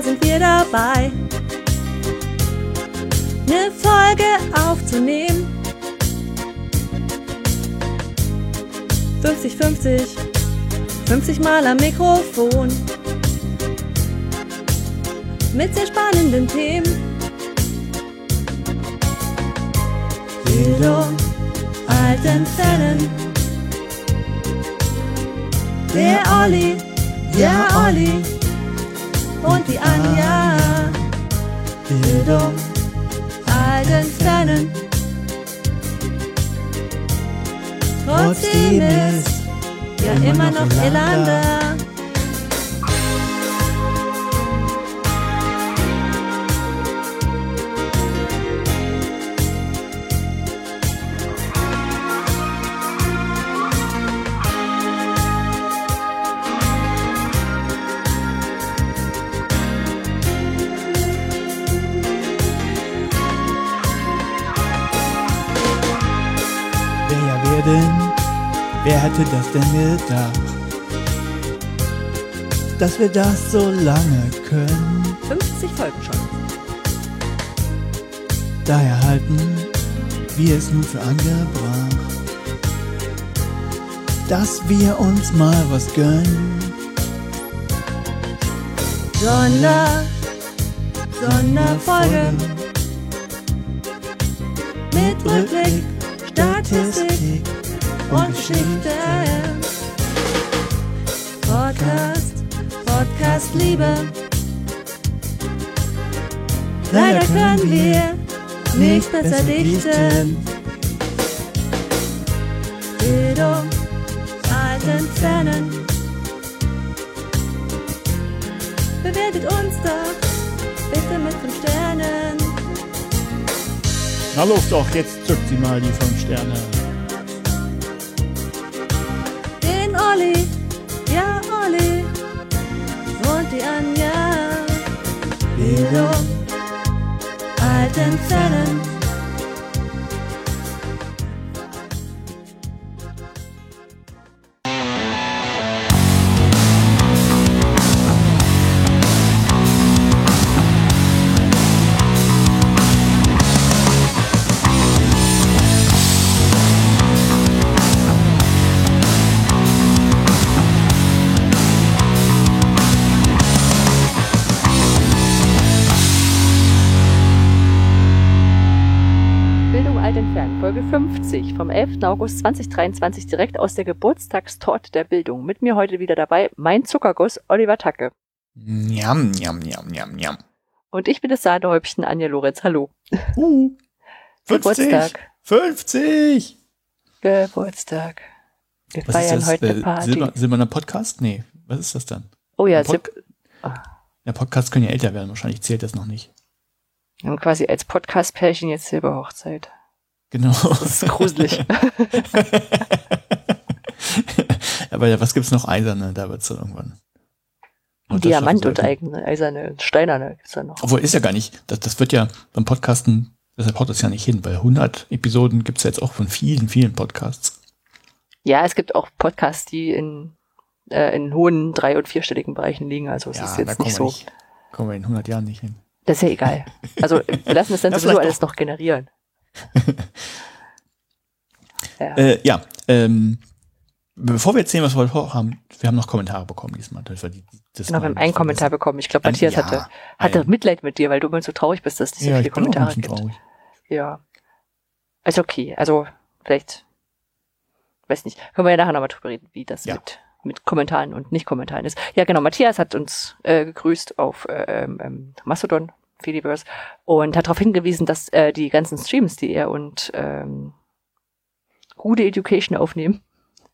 50 Mal sind wir dabei, eine Folge aufzunehmen. 50, 50, 50 Mal am Mikrofon. Mit sehr spannenden Themen. Bildung, alten Fällen. Der Olli, ja Olli und die Anja. Bildung, alten Fällen. Trotzdem ist ja immer noch Elan hätte das denn gedacht? Dass wir das so lange können. 50 Folgen schon. Daher halten wir es nun für angebracht, dass wir uns mal was gönnen. Sonder, Sonderfolge mit Rückblick, Statistik und Geschichte. Podcast, Podcast Liebe. Leider können wir nicht besser dichten. Bildung, alten Fernen. Bewertet uns doch bitte mit 5 Sternen. Na los doch, jetzt zückt sie mal die fünf Sterne. Bildung, alten alt entfernt, Folge 50 vom 11. August 2023 direkt aus der Geburtstagstorte der Bildung. Mit mir heute wieder dabei mein Zuckerguss Oliver Tacke. Njam, njam, njam, njam, njam. Und ich bin das Sahnehäubchen Anja Lorenz. Hallo. Uh, 50, Geburtstag. 50! Geburtstag. Wir Was feiern heute eine Äh, Party. Silber, silberner Podcast? Nee, was ist das dann? oh ja, Pod- Sip, Ja, Podcasts können ja älter werden, wahrscheinlich zählt das noch nicht. wir haben quasi als Podcast-Pärchen jetzt Silberhochzeit. Genau. Das ist gruselig. Aber ja, was gibt's noch Eiserne? Da wird's dann irgendwann. Und Diamant und eigene, eiserne, steinerne gibt's da noch. Obwohl, ist ja gar nicht. Das, das wird ja beim Podcasten, deshalb haut das ja nicht hin, weil 100 Episoden gibt's ja jetzt auch von vielen, vielen Podcasts. Ja, es gibt auch Podcasts, die in, äh, in hohen drei- und vierstelligen Bereichen liegen. Also es ist jetzt nicht so. nicht, kommen wir in 100 Jahren nicht hin. Das ist ja egal. Also wir lassen es dann Ja, sowieso alles noch generieren. Ja. Äh, ja, ähm, bevor wir erzählen, was wir heute haben, wir haben noch Kommentare bekommen diesmal. Das war die, das genau, wir haben einen Kommentar vergessen. bekommen. Ich glaube, Matthias ja, hatte, hatte ein- Mitleid mit dir, weil du immer so traurig bist, dass es nicht so Ja, viele Kommentare gibt. traurig. Ja. Ist okay. Also vielleicht, weiß nicht, können wir ja nachher nochmal drüber reden, wie das Ja. mit, mit Kommentaren und Nicht-Kommentaren ist. Ja, genau, Matthias hat uns äh, gegrüßt auf äh, ähm, ähm, Mastodon, Fediverse, und hat darauf hingewiesen, dass äh, die ganzen Streams, die er und ähm, Rude Education aufnehmen,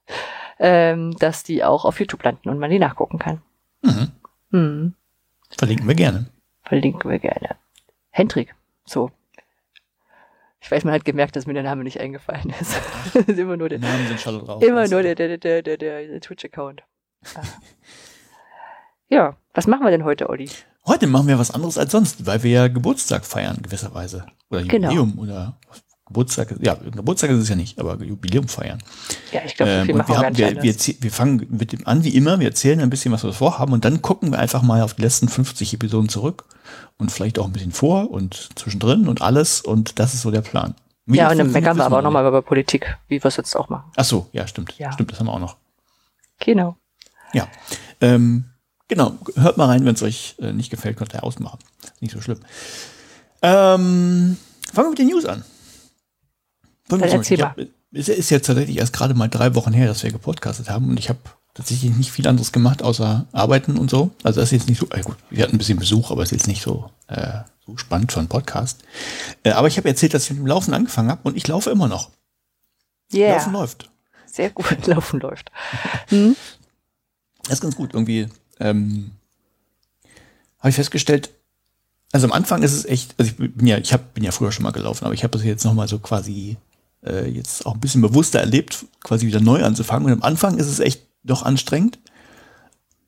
ähm, dass die auch auf YouTube landen und man die nachgucken kann. Mhm. Hm. Verlinken wir gerne. Verlinken wir gerne. Hendrik, so. Ich weiß, man hat gemerkt, dass mir der Name nicht eingefallen ist. Immer nur der, Namen sind schon drauf. immer nur der, der, der, der, der, der Twitch-Account. Ah. Ja, was machen wir denn heute, Olli? Heute machen wir was anderes als sonst, weil wir ja Geburtstag feiern, gewisserweise. Oder Genau. Jubiläum oder Geburtstag, ja, Geburtstag ist es ja nicht, aber Jubiläum feiern. Ja, ich glaube, Ähm, wir, wir, haben, wir, wir, fangen mit dem an wie immer, wir erzählen ein bisschen, was wir vorhaben und dann gucken wir einfach mal auf die letzten 50 Episoden zurück und vielleicht auch ein bisschen vor und zwischendrin und alles und das ist so der Plan. Wie ja, und dann meckern wir aber auch noch nochmal über Politik, wie wir es jetzt auch machen. Ach so, ja, stimmt. Ja. Stimmt, das haben wir auch noch. Genau. Ja. Ähm, genau, hört mal rein, wenn es euch äh, nicht gefällt, könnt ihr ausmachen. Ist nicht so schlimm. Ähm, fangen wir mit den News an. Dann erzähl Es ist jetzt tatsächlich erst gerade mal drei Wochen her, dass wir gepodcastet haben und ich habe tatsächlich nicht viel anderes gemacht, außer arbeiten und so. Also das ist jetzt nicht so, äh gut, wir hatten ein bisschen Besuch, aber es ist jetzt nicht so, äh, so spannend für einen Podcast. Äh, aber ich habe erzählt, dass ich mit dem Laufen angefangen habe und ich laufe immer noch. Yeah, Laufen läuft. sehr gut. Laufen läuft. Hm? Das ist ganz gut. Irgendwie ähm, habe ich festgestellt, also am Anfang ist es echt, also ich bin ja, ich hab, bin ja früher schon mal gelaufen, aber ich habe das jetzt nochmal so quasi äh, jetzt auch ein bisschen bewusster erlebt, quasi wieder neu anzufangen. Und am Anfang ist es echt doch anstrengend,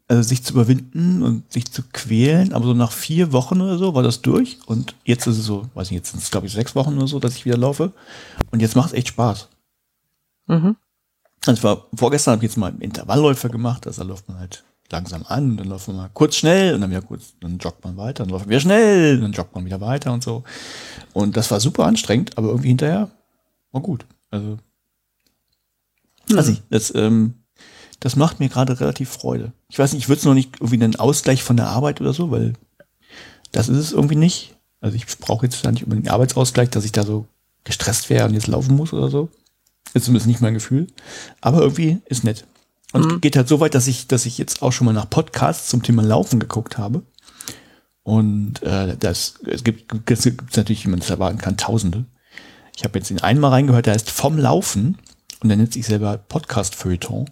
also sich zu überwinden und sich zu quälen. Aber so nach vier Wochen oder so war das durch. Und jetzt ist es so, weiß nicht, jetzt sind es glaube ich sechs Wochen oder so, dass ich wieder laufe. Und jetzt macht es echt Spaß. Mhm. Also war, vorgestern habe ich jetzt mal Intervallläufe gemacht, also da läuft man halt langsam an, dann läuft man mal kurz schnell und dann wieder kurz, dann joggt man weiter, dann läuft man wieder schnell, dann joggt man wieder weiter und so. Und das war super anstrengend, aber irgendwie hinterher war gut. Also, weiß nicht, das, ähm, das macht mir gerade relativ Freude. Ich weiß nicht, ich würde es noch nicht irgendwie einen Ausgleich von der Arbeit oder so, weil das ist es irgendwie nicht. Also ich brauche jetzt da nicht unbedingt einen Arbeitsausgleich, dass ich da so gestresst wäre und jetzt laufen muss oder so. Ist zumindest nicht mein Gefühl. Aber irgendwie ist nett. Und geht halt so weit, dass ich, dass ich jetzt auch schon mal nach Podcasts zum Thema Laufen geguckt habe. Und äh, das es gibt es gibt natürlich, wie man es erwarten kann, Tausende. Ich habe jetzt in einen mal reingehört, der heißt Vom Laufen und der nennt sich selber Podcast Feuilleton.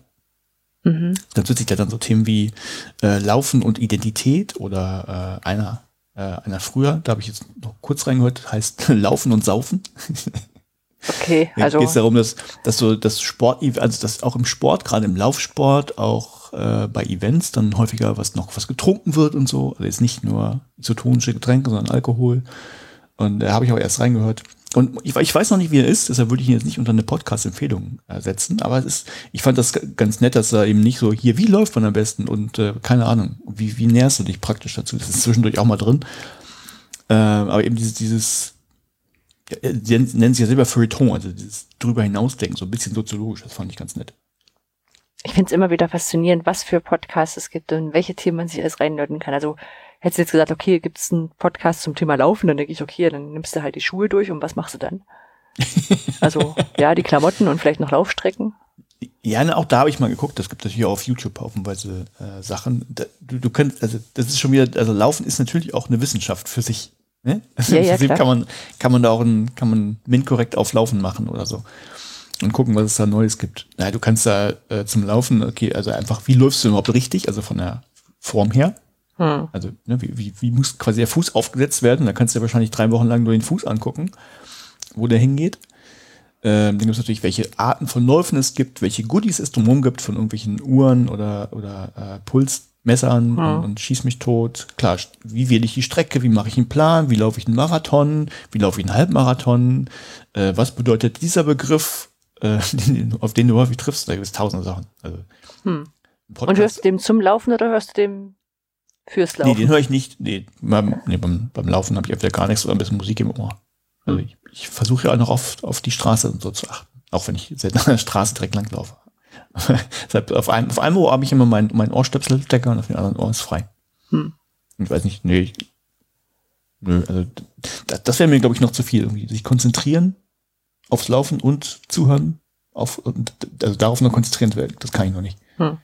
Mhm. Dann wird sich da dann so Themen wie äh, Laufen und Identität oder äh, einer äh, einer früher, da habe ich jetzt noch kurz reingehört, heißt Laufen und Saufen. Okay, also geht es darum, dass, dass so das Sport, also dass auch im Sport, gerade im Laufsport, auch äh, bei Events dann häufiger was noch was getrunken wird und so. Also jetzt nicht nur isotonische Getränke, sondern Alkohol. Und da habe ich auch erst reingehört. Und ich, ich weiß noch nicht, wie er ist, deshalb würde ich ihn jetzt nicht unter eine Podcast-Empfehlung äh, setzen. Aber es ist, ich fand das ganz nett, dass er eben nicht so hier, wie läuft man am besten und äh, keine Ahnung, wie, wie näherst du dich praktisch dazu? Das ist zwischendurch auch mal drin. Äh, aber eben dieses, dieses äh, sie nennen es ja selber Feuilleton, also dieses drüber hinausdenken, so ein bisschen soziologisch, das fand ich ganz nett. ich finde es immer wieder faszinierend, was für Podcasts es gibt und welche Themen man sich alles reinnörden kann. Also hättest du jetzt gesagt, okay, gibt es einen Podcast zum Thema Laufen, dann denke ich, okay, dann nimmst du halt die Schuhe durch und was machst du dann? also ja, die Klamotten und vielleicht noch Laufstrecken. Ja, auch da habe ich mal geguckt, das gibt es hier auf YouTube haufenweise äh, Sachen. Da, du, du könntest, also das ist schon wieder, also Laufen ist natürlich auch eine Wissenschaft für sich. Ne? Ja, ja, Deswegen klar. kann man, kann man da auch ein, kann man MINT-korrekt auf Laufen machen oder so. Und gucken, was es da Neues gibt. Na, du kannst da äh, zum Laufen, okay, also einfach, wie läufst du überhaupt richtig, also von der Form her. Hm. Also, ne, wie, wie, wie muss quasi der Fuß aufgesetzt werden? Da kannst du ja wahrscheinlich drei Wochen lang nur den Fuß angucken, wo der hingeht. Ähm, dann gibt es natürlich, welche Arten von Läufen es gibt, welche Goodies es drumherum gibt von irgendwelchen Uhren oder, oder äh, Pulsmessern und, und schieß mich tot. Klar, wie wähle ich die Strecke, wie mache ich einen Plan, wie laufe ich einen Marathon, wie laufe ich einen Halbmarathon, äh, was bedeutet dieser Begriff, äh, auf den du häufig triffst, da gibt es tausende Sachen. Also, Hm. Und hörst du dem zum Laufen oder hörst du dem fürs Laufen? Nee, den höre ich nicht. Nee, beim, nee, beim, beim Laufen habe ich entweder gar nichts oder ein bisschen Musik im Ohr. Also ich, ich versuche ja auch noch auf, auf die Straße und so zu achten. Auch wenn ich selten an der Straße direkt lang laufe. Deshalb auf einem, auf einem Ohr habe ich immer mein, mein Ohrstöpselstecker und auf dem anderen Ohr ist frei. Hm. Ich weiß nicht, nee. Nö, also das, das wäre mir, glaube ich, noch zu viel. Irgendwie sich konzentrieren aufs Laufen und zuhören. Auf, also darauf noch konzentrieren zu werden, das kann ich noch nicht. Hm.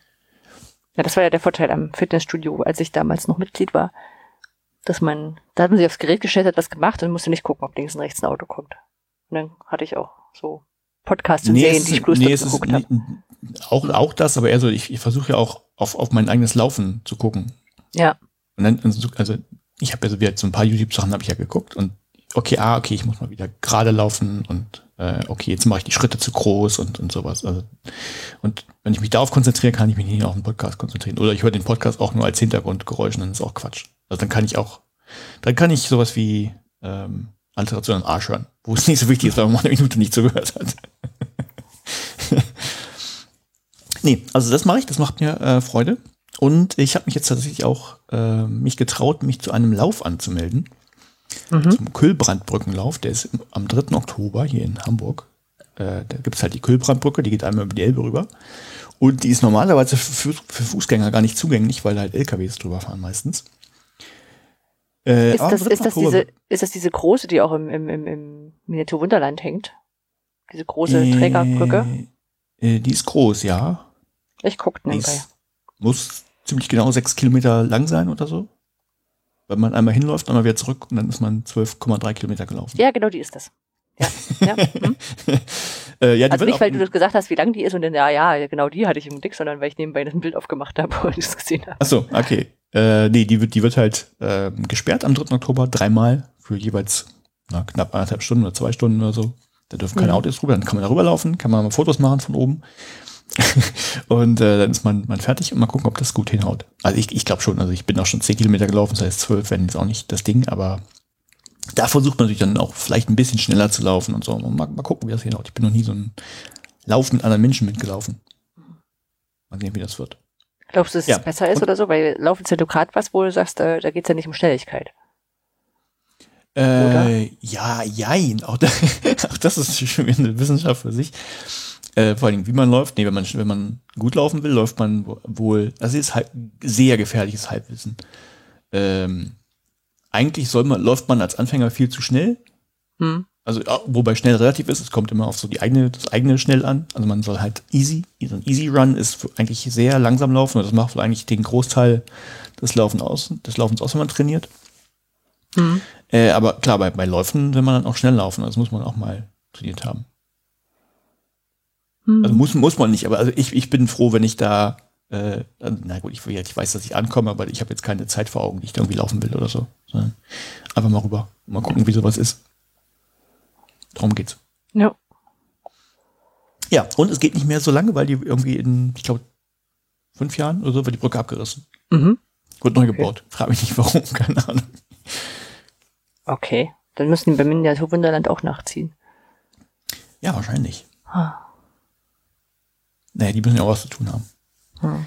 Ja, das war ja der Vorteil am Fitnessstudio, als ich damals noch Mitglied war. Dass man, da hat man sich aufs Gerät gestellt, hat was gemacht und musste nicht gucken, ob links und rechts ein Auto kommt. Und dann hatte ich auch so Podcasts und Serien, es die ich bloß nee, geguckt habe. Auch, auch das, aber eher so, ich, ich versuche ja auch auf, auf mein eigenes Laufen zu gucken. Ja. Und dann, also ich habe ja so, wie so ein paar YouTube-Sachen habe ich ja geguckt und okay, ah, okay, ich muss mal wieder gerade laufen und äh, okay, jetzt mache ich die Schritte zu groß und, und sowas. Also, und wenn ich mich darauf konzentriere, kann ich mich nicht auf den Podcast konzentrieren. Oder ich höre den Podcast auch nur als Hintergrundgeräusch und dann ist auch Quatsch. Also dann kann ich auch, dann kann ich sowas wie ähm, Alteration am Arsch hören, wo es nicht so wichtig ist, weil man eine Minute nicht zugehört hat. Nee, also das mache ich, das macht mir äh, Freude. Und ich habe mich jetzt tatsächlich auch äh, mich getraut, mich zu einem Lauf anzumelden. Zum Kühlbrandbrückenlauf, der ist im, am 3. Oktober hier in Hamburg. Äh, da gibt es halt die Kühlbrandbrücke, die geht einmal über die Elbe rüber. Und die ist normalerweise für, für Fußgänger gar nicht zugänglich, weil halt LKWs drüber fahren meistens. Äh, Ist das, 3. ist, das diese, ist das diese große, die auch im, im, im, im Miniatur Wunderland hängt? Diese große Trägerbrücke? Äh, die ist groß, ja. Ich guck Die nebenbei. ist, muss ziemlich genau sechs Kilometer lang sein oder so. Wenn man einmal hinläuft, einmal wieder zurück und dann ist man 12,3 Kilometer gelaufen. Ja, genau, die ist das. Ja, ja. Hm. Äh, ja, Also nicht, weil du das gesagt hast, wie lang die ist und dann, ja, ja, genau die hatte ich im Blick, sondern weil ich nebenbei ein Bild aufgemacht habe und es gesehen habe. Ach so, okay. Äh, nee, die wird, die wird halt ähm, gesperrt am 3. Oktober dreimal für jeweils na, knapp anderthalb Stunden oder zwei Stunden oder so. Da dürfen keine Mhm. Autos drüber, dann kann man da rüberlaufen, kann man mal Fotos machen von oben. und äh, dann ist man, man fertig und mal gucken, ob das gut hinhaut. Also ich, ich glaube schon, also ich bin auch schon 10 Kilometer gelaufen, das heißt 12 werden jetzt auch nicht das Ding, aber da versucht man natürlich dann auch vielleicht ein bisschen schneller zu laufen und so. Und mal, mal gucken, wie das hinhaut. Ich bin noch nie so ein Lauf mit anderen Menschen mitgelaufen. Mal sehen, wie das wird. Glaubst du, dass Ja. es besser ist Und- oder so? Weil Laufen ist ja gerade was, wo du sagst, äh, da geht's ja nicht um Schnelligkeit. Äh, ja, jein. Auch, da, auch das ist schon wieder eine Wissenschaft für sich. Äh, vor allem, wie man läuft. Nee, wenn man, wenn man gut laufen will, läuft man wo- wohl. Das ist halt sehr gefährliches Halbwissen. Ähm, eigentlich soll man, läuft man als Anfänger viel zu schnell. Hm? Also, wobei schnell relativ ist, es kommt immer auf so die eigene, das eigene schnell an. Also man soll halt easy, so ein Easy Run ist eigentlich sehr langsam laufen. und Das macht wohl eigentlich den Großteil des Laufens aus, des Laufens aus, wenn man trainiert. Hm. Äh, aber klar, bei, bei Läufen will man dann auch schnell laufen. Das muss man auch mal trainiert haben. Hm. Also muss, muss man nicht, aber also ich, ich bin froh, wenn ich da, äh, na gut, ich, ich weiß, dass ich ankomme, aber ich habe jetzt keine Zeit vor Augen, die ich da irgendwie laufen will oder so. Sondern einfach mal rüber. Mal gucken, wie sowas ist. Darum geht's. ja. Ja, und es geht nicht mehr so lange, weil die irgendwie in, ich glaube, fünf Jahren oder so wird die Brücke abgerissen. Mhm. Wird neu gebaut. Frag mich nicht warum, keine Ahnung. Okay. Dann müssen die beim Miniatur Wunderland auch nachziehen. Ja, wahrscheinlich. Ah. Naja, die müssen ja auch was zu tun haben. Hm.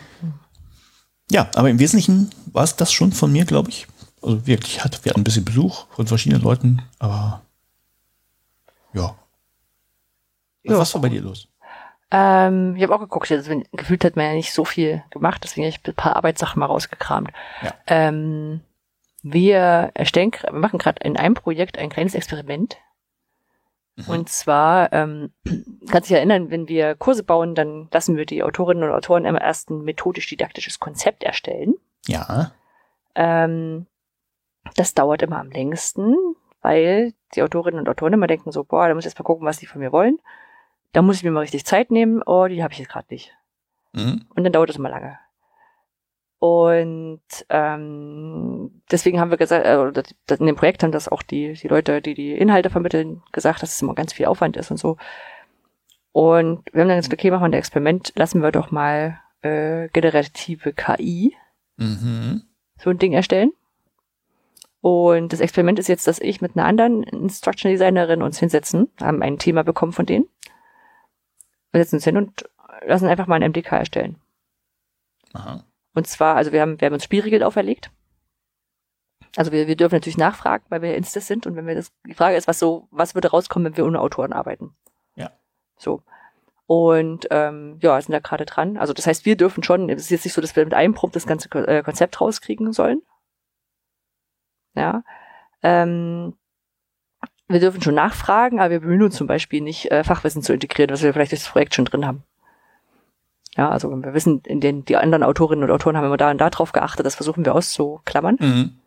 Ja, aber im Wesentlichen war es das schon von mir, glaube ich. Also wirklich, hat, wir hatten ein bisschen Besuch von verschiedenen Leuten, aber ja. Ja. Was war bei dir los? Ähm, ich habe auch geguckt, also, gefühlt hat man ja nicht so viel gemacht, deswegen habe ich ein paar Arbeitssachen mal rausgekramt. Ja. Ähm, wir erstellen, wir machen gerade in einem Projekt ein kleines Experiment. Mhm. Und zwar, ähm, kannst dich erinnern, wenn wir Kurse bauen, dann lassen wir die Autorinnen und Autoren immer erst ein methodisch-didaktisches Konzept erstellen. Ja. Ähm, das dauert immer am längsten, weil die Autorinnen und Autoren immer denken so, boah, da muss ich jetzt mal gucken, was die von mir wollen. Da muss ich mir mal richtig Zeit nehmen. Oh, die habe ich jetzt gerade nicht. Mhm. Und dann dauert es immer lange. Und ähm, deswegen haben wir gesagt, äh, in dem Projekt haben das auch die, die Leute, die die Inhalte vermitteln, gesagt, dass es immer ganz viel Aufwand ist und so. Und wir haben dann gesagt, okay, machen wir ein Experiment, lassen wir doch mal äh, generative KI Mhm. so ein Ding erstellen. Und das Experiment ist jetzt, dass ich mit einer anderen Instruction Designerin uns hinsetzen, haben ein Thema bekommen von denen. Wir setzen uns hin und lassen einfach mal ein MDK erstellen. Aha. Und zwar, also wir haben, wir haben uns Spielregeln auferlegt. Also wir, wir dürfen natürlich nachfragen, weil wir Instas sind und wenn wir das, die Frage ist, was so, was würde rauskommen, wenn wir ohne Autoren arbeiten? Ja. So. Und ähm, ja, sind da gerade dran. Also das heißt, wir dürfen schon, es ist jetzt nicht so, dass wir mit einem Prompt das ganze äh, Konzept rauskriegen sollen. Ja. Ähm, wir dürfen schon nachfragen, aber wir bemühen uns zum Beispiel nicht, äh, Fachwissen zu integrieren, was wir vielleicht durch das Projekt schon drin haben. Ja, also wenn wir wissen, in den, die anderen Autorinnen und Autoren haben immer da und da drauf geachtet, das versuchen wir auszuklammern. Mhm.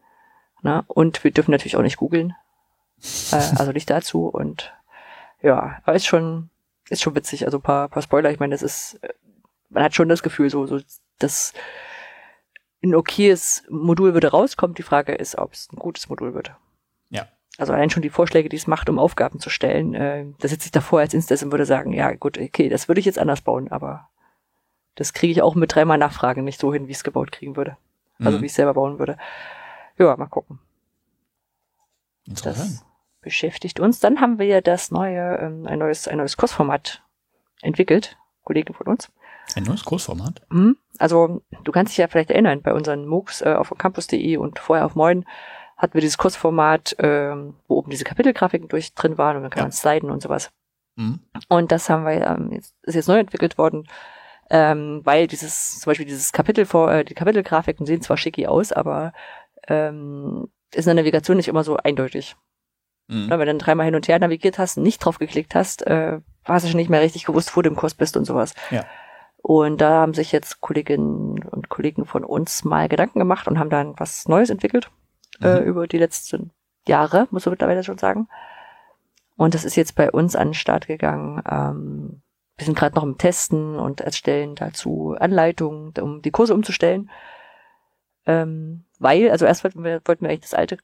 Ne? Und wir dürfen natürlich auch nicht googeln. Äh, also nicht dazu. Und ja, aber ist schon, ist schon witzig. Also ein paar, paar Spoiler, ich meine, das ist, äh, man hat schon das Gefühl, so, so dass ein okayes Modul würde rauskommen. Die Frage ist, ob es ein gutes Modul wird. Ja. Also allein schon die Vorschläge, die es macht, um Aufgaben zu stellen, äh, da sitze ich davor als Instas und würde sagen, ja gut, okay, das würde ich jetzt anders bauen, aber das kriege ich auch mit dreimal Nachfragen nicht so hin, wie ich es gebaut kriegen würde. Also Mhm. wie ich es selber bauen würde. Ja, mal gucken. Interessant. Das beschäftigt uns. Dann haben wir das neue, ähm, ein neues, ein neues Kursformat entwickelt, Kollegen von uns. Ein neues Kursformat? Mhm. Also du kannst dich ja vielleicht erinnern, bei unseren MOOCs äh, auf campus.de und vorher auf Moin hatten wir dieses Kursformat, ähm, wo oben diese Kapitelgrafiken durch drin waren und dann kann Ja. man sliden und sowas. Mhm. Und das haben wir, ähm, jetzt, ist jetzt neu entwickelt worden, ähm, weil dieses, zum Beispiel dieses Kapitel vor, äh, die Kapitelgrafiken sehen zwar schicki aus, aber ähm, ist in der Navigation nicht immer so eindeutig. Mhm. Wenn du dann dreimal hin und her navigiert hast, und nicht drauf geklickt hast, äh, hast du schon nicht mehr richtig gewusst, wo du im Kurs bist und sowas. Ja. Und da haben sich jetzt Kolleginnen und Kollegen von uns mal Gedanken gemacht und haben dann was Neues entwickelt äh, Mhm. über die letzten Jahre, muss man mittlerweile schon sagen. Und das ist jetzt bei uns an den Start gegangen. Ähm, wir sind gerade noch im Testen und erstellen dazu Anleitungen, um die Kurse umzustellen. Ähm, weil, also erst wollten wir, wollten wir eigentlich das alte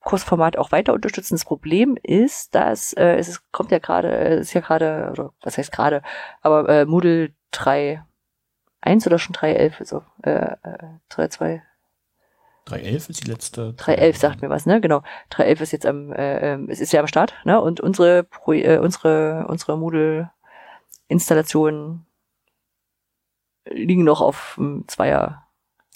Kursformat auch weiter unterstützen. Das Problem ist, dass äh, es ist, kommt ja gerade, äh, es ist ja gerade, oder was heißt gerade, aber äh, Moodle 3.1 oder schon 3.11, so, äh, äh, 3.2, 3.11 ist die letzte. 3.11 sagt mir was, ne? Genau. 3.11 ist jetzt am, äh, ähm, es ist ja am Start, ne? Und unsere, Pro äh, unsere, unsere Moodle-Installationen liegen noch auf dem Zweier.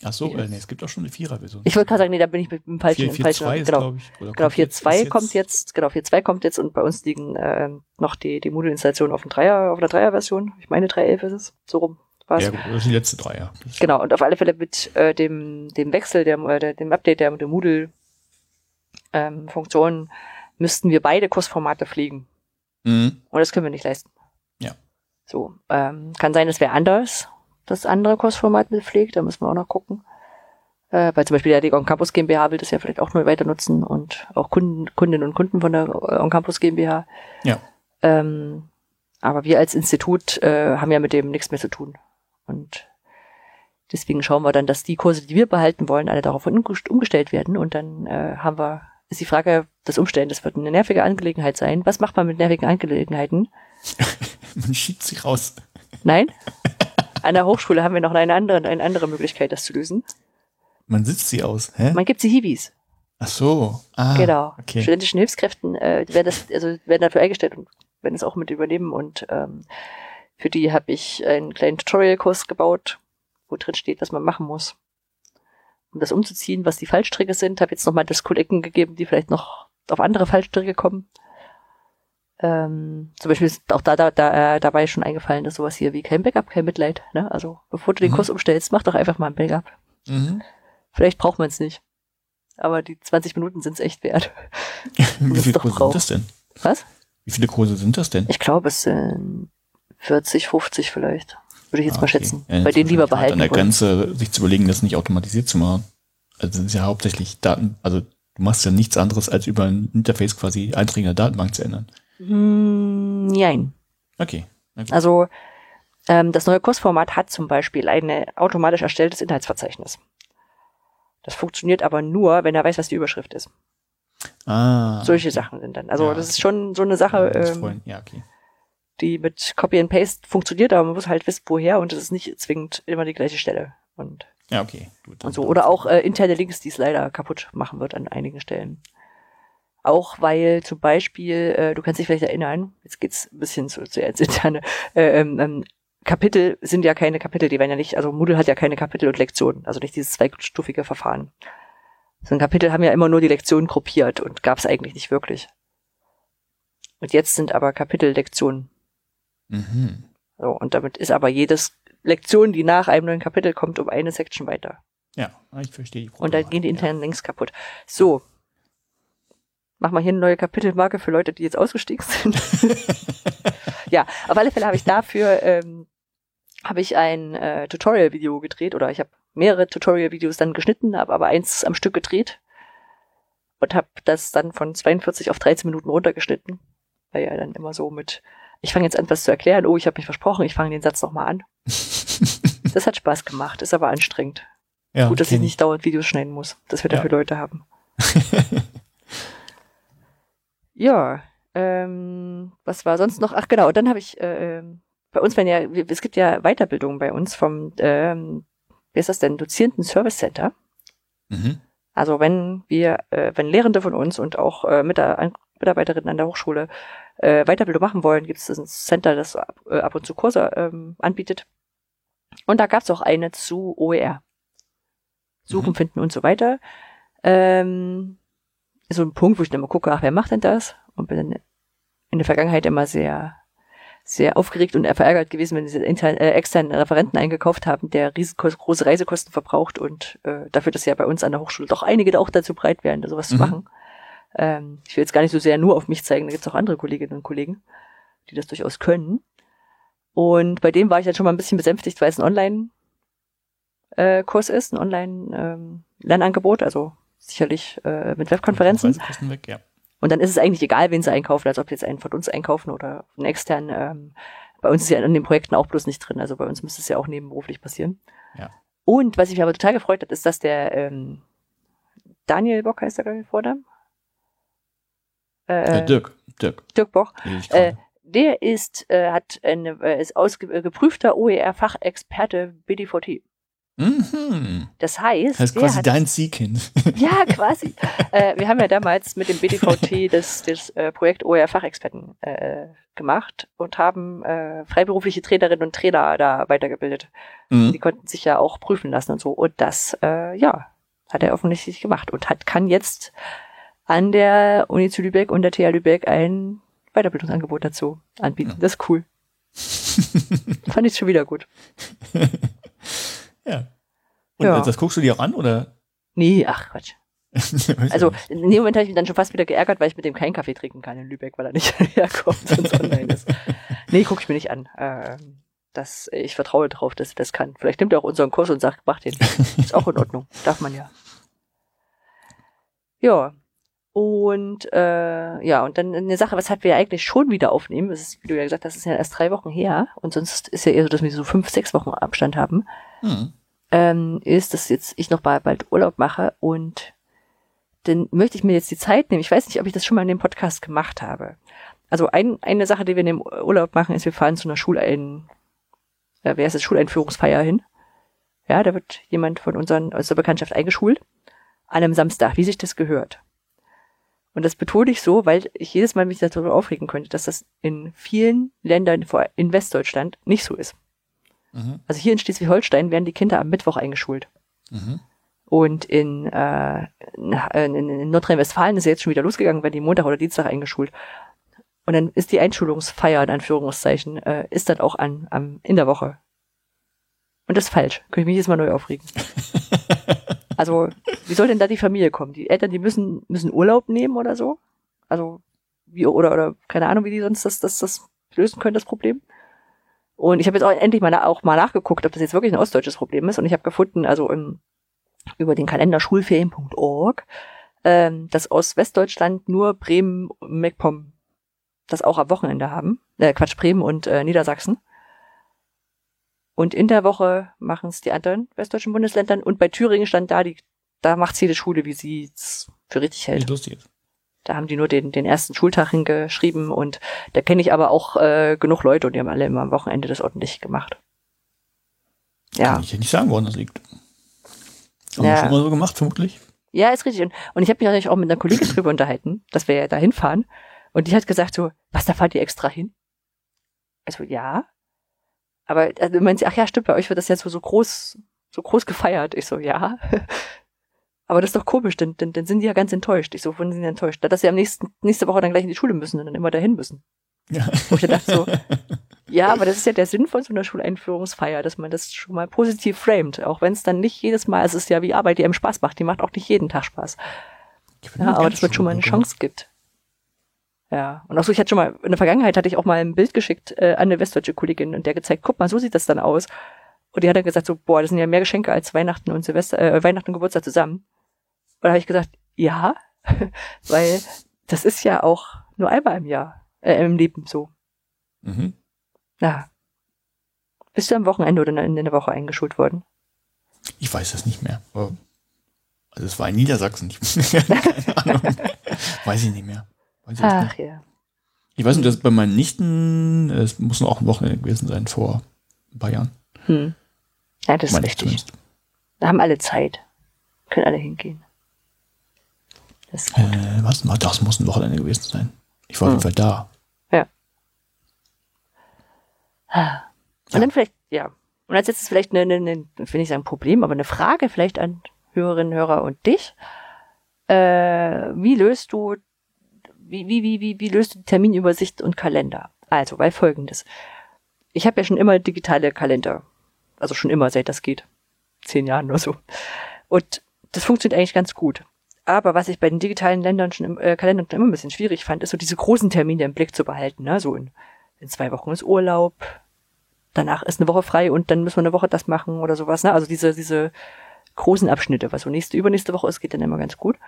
Ach so, äh, nee, es gibt auch schon eine Vierer-Version. Ich wollte gerade sagen, nee, da bin ich mit dem falschen, im 4.2 falschen, ist, genau. glaube ich. Oder Genau, jetzt- 4.2 ist kommt jetzt, genau, 4.2 kommt jetzt und bei uns liegen ähm, noch die, die Moodle-Installationen auf dem Dreier, auf der Dreier-Version. Ich meine 3.11 ist es, so rum. war's. Ja, gut, das sind die letzte drei, ja. Genau, und auf alle Fälle mit äh, dem, dem Wechsel, der, äh, der, dem Update der, der Moodle-Funktionen müssten wir beide Kursformate fliegen. Mhm. Und das können wir nicht leisten. So, ähm, kann sein, dass wer anders das andere Kursformat mitpflegt, da müssen wir auch noch gucken. Äh, weil zum Beispiel der On Campus GmbH will das ja vielleicht auch neu weiter nutzen und auch Kunden, Kundinnen und Kunden von der äh, On Campus GmbH. Ja. Ähm, aber wir als Institut äh, haben ja mit dem nichts mehr zu tun. Und deswegen schauen wir dann, dass die Kurse, die wir behalten wollen, alle darauf umgest- umgestellt werden. Und dann äh, haben wir, ist die Frage, das Umstellen, das wird eine nervige Angelegenheit sein. Was macht man mit nervigen Angelegenheiten? Man schiebt sich raus. Nein? An der Hochschule haben wir noch eine andere, eine andere Möglichkeit, das zu lösen. Man sitzt sie aus. Hä? Man gibt sie Hibis. Ach so. Ah, genau. Okay. Studentischen Hilfskräften äh, werden das, also werden dafür eingestellt und werden es auch mit übernehmen. Und ähm, für die habe ich einen kleinen Tutorial-Kurs gebaut, wo drin steht, was man machen muss. Um das umzuziehen, was die Fallstricke sind, habe jetzt nochmal das Kollegen gegeben, die vielleicht noch auf andere Fallstricke kommen. Ähm, zum Beispiel ist auch da, da, da äh, dabei schon eingefallen, dass sowas hier wie kein Backup, kein Mitleid. Ne? Also bevor du den Mhm. Kurs umstellst, mach doch einfach mal ein Backup. Mhm. Vielleicht braucht man es nicht. Aber die 20 Minuten sind es echt wert. Wie viele Kurse braucht. sind das denn? Was? Wie viele Kurse sind das denn? Ich glaube, es sind 40, 50 vielleicht. Würde ich jetzt Ah, mal okay. schätzen. Ja, Bei denen lieber behalten An der. Grenze, sich zu überlegen, das nicht automatisiert zu machen. Also das ist ja hauptsächlich Daten, also du machst ja nichts anderes, als über ein Interface quasi Einträge in der Datenbank zu ändern. Hm, nein. Okay. Gut. Also ähm, das neue Kursformat hat zum Beispiel ein automatisch erstelltes Inhaltsverzeichnis. Das funktioniert aber nur, wenn er weiß, was die Überschrift ist. ah, Solche okay. Sachen sind dann. Also Ja, das ist okay. schon so eine Sache, ähm, ja, okay. die mit Copy and Paste funktioniert, aber man muss halt wissen, woher und es ist nicht zwingend immer die gleiche Stelle. Und Ja, okay. Gut, und so. Oder auch äh, interne Links, die es leider kaputt machen wird an einigen Stellen. Auch weil zum Beispiel, äh, du kannst dich vielleicht erinnern, jetzt geht's ein bisschen zu, zu ins interne, äh, ähm, ähm, Kapitel sind ja keine Kapitel, die werden ja nicht, also Moodle hat ja keine Kapitel und Lektionen, also nicht dieses zweistufige Verfahren. So ein Kapitel haben ja immer nur die Lektionen gruppiert und gab's eigentlich nicht wirklich. Und jetzt sind aber Kapitellektionen. Mhm. So, und damit ist aber jedes Lektion, die nach einem neuen Kapitel kommt, um eine Section weiter. Ja, ich verstehe die Und dann gehen die internen Links kaputt. So. Mach mal hier eine neue Kapitelmarke für Leute, die jetzt ausgestiegen sind. ja, auf alle Fälle habe ich dafür ähm, habe ich ein äh, Tutorial-Video gedreht oder ich habe mehrere Tutorial-Videos dann geschnitten, habe aber eins am Stück gedreht und habe das dann von 42 auf 13 Minuten runtergeschnitten, weil ja dann immer so mit ich fange jetzt an, was zu erklären. Oh, ich habe mich versprochen, ich fange den Satz nochmal an. Das hat Spaß gemacht, ist aber anstrengend. ja, Gut, dass ich nicht dauernd Videos schneiden muss, dass wir Ja. dafür Leute haben. ja, ähm, was war sonst noch? Ach genau, und dann habe ich, äh, ähm, bei uns werden ja, es gibt ja Weiterbildungen bei uns vom, ähm, wie ist das denn, Dozierenden Service Center. Mhm. Also wenn wir, äh, wenn Lehrende von uns und auch äh, Mitarbeiterinnen an der Hochschule äh, Weiterbildung machen wollen, gibt es ein Center, das ab, äh, ab und zu Kurse ähm, anbietet. Und da gab es auch eine zu OER. Suchen, Mhm. finden und so weiter. Ähm, so ein Punkt, wo ich dann mal gucke, ach, wer macht denn das? Und bin dann in der Vergangenheit immer sehr, sehr aufgeregt und verärgert gewesen, wenn diese intern, äh, externen Referenten eingekauft haben, der riesengroße Reisekosten verbraucht und äh, dafür, dass ja bei uns an der Hochschule doch einige da auch dazu bereit wären, da sowas zu Mhm. machen. Ähm, ich will jetzt gar nicht so sehr nur auf mich zeigen, da gibt es auch andere Kolleginnen und Kollegen, die das durchaus können. Und bei dem war ich dann schon mal ein bisschen besänftigt, weil es ein Online-Kurs ist, ein Online-Lernangebot, also sicherlich äh, mit Webkonferenzen. Reisekosten weg, ja. Und dann ist es eigentlich egal, wen sie einkaufen, als ob jetzt einen von uns einkaufen oder einen externen. Ähm, bei uns ist ja in den Projekten auch bloß nicht drin. Also bei uns müsste es ja auch nebenberuflich passieren. Ja. Und was mich aber total gefreut hat, ist, dass der ähm, Daniel Bock heißt der, glaube ich, Vornamen. Äh, Äh, Dirk, Dirk. Dirk Bock. ich Äh, gerade. der ist, äh, hat eine, äh, ist ausge äh, geprüfter OER-Fachexperte BDVT. Mhm. Das heißt, Das ist quasi hat dein Ziehkind. Ja, quasi. äh, wir haben ja damals mit dem BDVT das, das äh, Projekt OER Fachexperten äh, gemacht und haben äh, freiberufliche Trainerinnen und Trainer da weitergebildet. Die Mhm. konnten sich ja auch prüfen lassen und so. Und das, äh, ja, hat er offensichtlich gemacht und hat, kann jetzt an der Uni zu Lübeck und der TH Lübeck ein Weiterbildungsangebot dazu anbieten. Ja. Das ist cool. Fand ich schon wieder gut. Ja. Und Ja. äh, das guckst du dir auch an, oder? Nee, ach Quatsch. Also in dem Moment habe ich mich dann schon fast wieder geärgert, weil ich mit dem keinen Kaffee trinken kann in Lübeck, weil er nicht herkommt und online ist. Nee, gucke ich mir nicht an. Ähm, das, ich vertraue darauf, dass er das kann. Vielleicht nimmt er auch unseren Kurs und sagt, mach den. Ist auch in Ordnung. Darf man ja. Ja. Und äh, ja, und dann eine Sache, weshalb wir ja eigentlich schon wieder aufnehmen, das ist, wie du ja gesagt hast, das ist ja erst drei Wochen her und sonst ist ja eher so, dass wir so fünf, sechs Wochen Abstand haben. Mhm. ist, dass jetzt ich noch bald, Urlaub mache und dann möchte ich mir jetzt die Zeit nehmen. Ich weiß nicht, ob ich das schon mal in dem Podcast gemacht habe. Also ein, eine Sache, die wir in dem Urlaub machen, ist, wir fahren zu einer Schulein, äh, wer ist das, Schuleinführungsfeier hin. Ja, da wird jemand von unseren, aus der Bekanntschaft eingeschult. An einem Samstag, wie sich das gehört. Und das betone ich so, weil ich jedes Mal mich darüber aufregen könnte, dass das in vielen Ländern, vor in Westdeutschland, nicht so ist. Mhm. Also hier in Schleswig-Holstein werden die Kinder am Mittwoch eingeschult. Mhm. Und in, äh, in, in in Nordrhein-Westfalen ist ja jetzt schon wieder losgegangen, werden die Montag oder Dienstag eingeschult. Und dann ist die Einschulungsfeier, in Anführungszeichen, äh, ist dann auch an, am, in der Woche. Und das ist falsch. Könnte ich mich jedes Mal neu aufregen. also, wie soll denn da die Familie kommen? Die Eltern, die müssen, müssen Urlaub nehmen oder so? Also, wie, oder, oder, keine Ahnung, wie die sonst das, das, das lösen können, das Problem. Und ich habe jetzt auch endlich mal auch mal nachgeguckt, ob das jetzt wirklich ein ostdeutsches Problem ist. Und ich habe gefunden, also im, über den Kalender schulferien.org, ähm, dass aus Westdeutschland nur Bremen und MacPom das auch am Wochenende haben. Äh, Quatsch, Bremen und äh, Niedersachsen. Und in der Woche machen es die anderen westdeutschen Bundesländern. Und bei Thüringen stand da, die, da macht jede Schule, wie sie es für richtig hält. Wie lustig. Da haben die nur den, den ersten Schultag hingeschrieben und da kenne ich aber auch äh, genug Leute und die haben alle immer am Wochenende das ordentlich gemacht. Ja. Kann ich ja nicht sagen, woran das liegt. Haben Ja. wir schon mal so gemacht, vermutlich. Ja, ist richtig. Und, und ich habe mich natürlich auch mit einer Kollegin drüber unterhalten, dass wir ja da hinfahren. Und die hat gesagt so, was, da fahrt ihr extra hin? Also, ja. Aber also, meint sie, ach ja, stimmt, bei euch wird das jetzt so, so groß, so groß gefeiert. Ich so, ja. Aber das ist doch komisch, denn, denn, dann sind die ja ganz enttäuscht. Ich so, wurden sie enttäuscht? Dass sie am nächsten, nächste Woche dann gleich in die Schule müssen und dann immer dahin müssen. Ja. Wo ich dann dachte so, ja, aber das ist ja der Sinn von so einer Schuleinführungsfeier, dass man das schon mal positiv framet. Auch wenn es dann nicht jedes Mal, es ist ja wie Arbeit, die einem Spaß macht, die macht auch nicht jeden Tag Spaß. Ja, aber dass man schon mal eine Chance gibt. Ja, und auch so, ich hatte schon mal, in der Vergangenheit hatte ich auch mal ein Bild geschickt äh, an eine westdeutsche Kollegin und der gezeigt, guck mal, so sieht das dann aus. Und die hat dann gesagt so, boah, das sind ja mehr Geschenke als Weihnachten und Silvester, äh, Weihnachten und Geburtstag zusammen. Und da habe ich gesagt, ja, weil das ist ja auch nur einmal im Jahr, äh, im Leben so. Mhm. Ja. Bist du am Wochenende oder in der Woche eingeschult worden? Ich weiß das nicht mehr. Also es war in Niedersachsen. Ich, keine Ahnung. Weiß ich nicht mehr. Weiß ich, Ach nicht. ja. ich weiß nicht, dass bei meinen Nichten, es muss noch auch ein Wochenende gewesen sein vor ein paar Jahren. Hm. Ja, das ist richtig. zumindest. Da haben alle Zeit. Können alle hingehen. Das ist gut. Äh, was? Das muss ein Wochenende gewesen sein. Ich war auf jeden Fall da. Ja. Und dann vielleicht, ja. Und als letztes vielleicht eine, eine, eine ich will nicht sagen Problem, aber eine Frage vielleicht an Hörerinnen, Hörer und dich. Äh, wie löst du, wie, wie, wie, wie, wie löst du die Terminübersicht und Kalender? Also, weil folgendes. Ich habe ja schon immer digitale Kalender. Also schon immer, seit das geht. Zehn Jahren oder so. Und das funktioniert eigentlich ganz gut. Aber was ich bei den digitalen Ländern schon im, äh, Kalendern schon immer ein bisschen schwierig fand, ist so diese großen Termine im Blick zu behalten. Ne? So in, in zwei Wochen ist Urlaub, danach ist eine Woche frei und dann müssen wir eine Woche das machen oder sowas. Ne? Also diese, diese großen Abschnitte, was so nächste, übernächste Woche ist, geht dann immer ganz gut.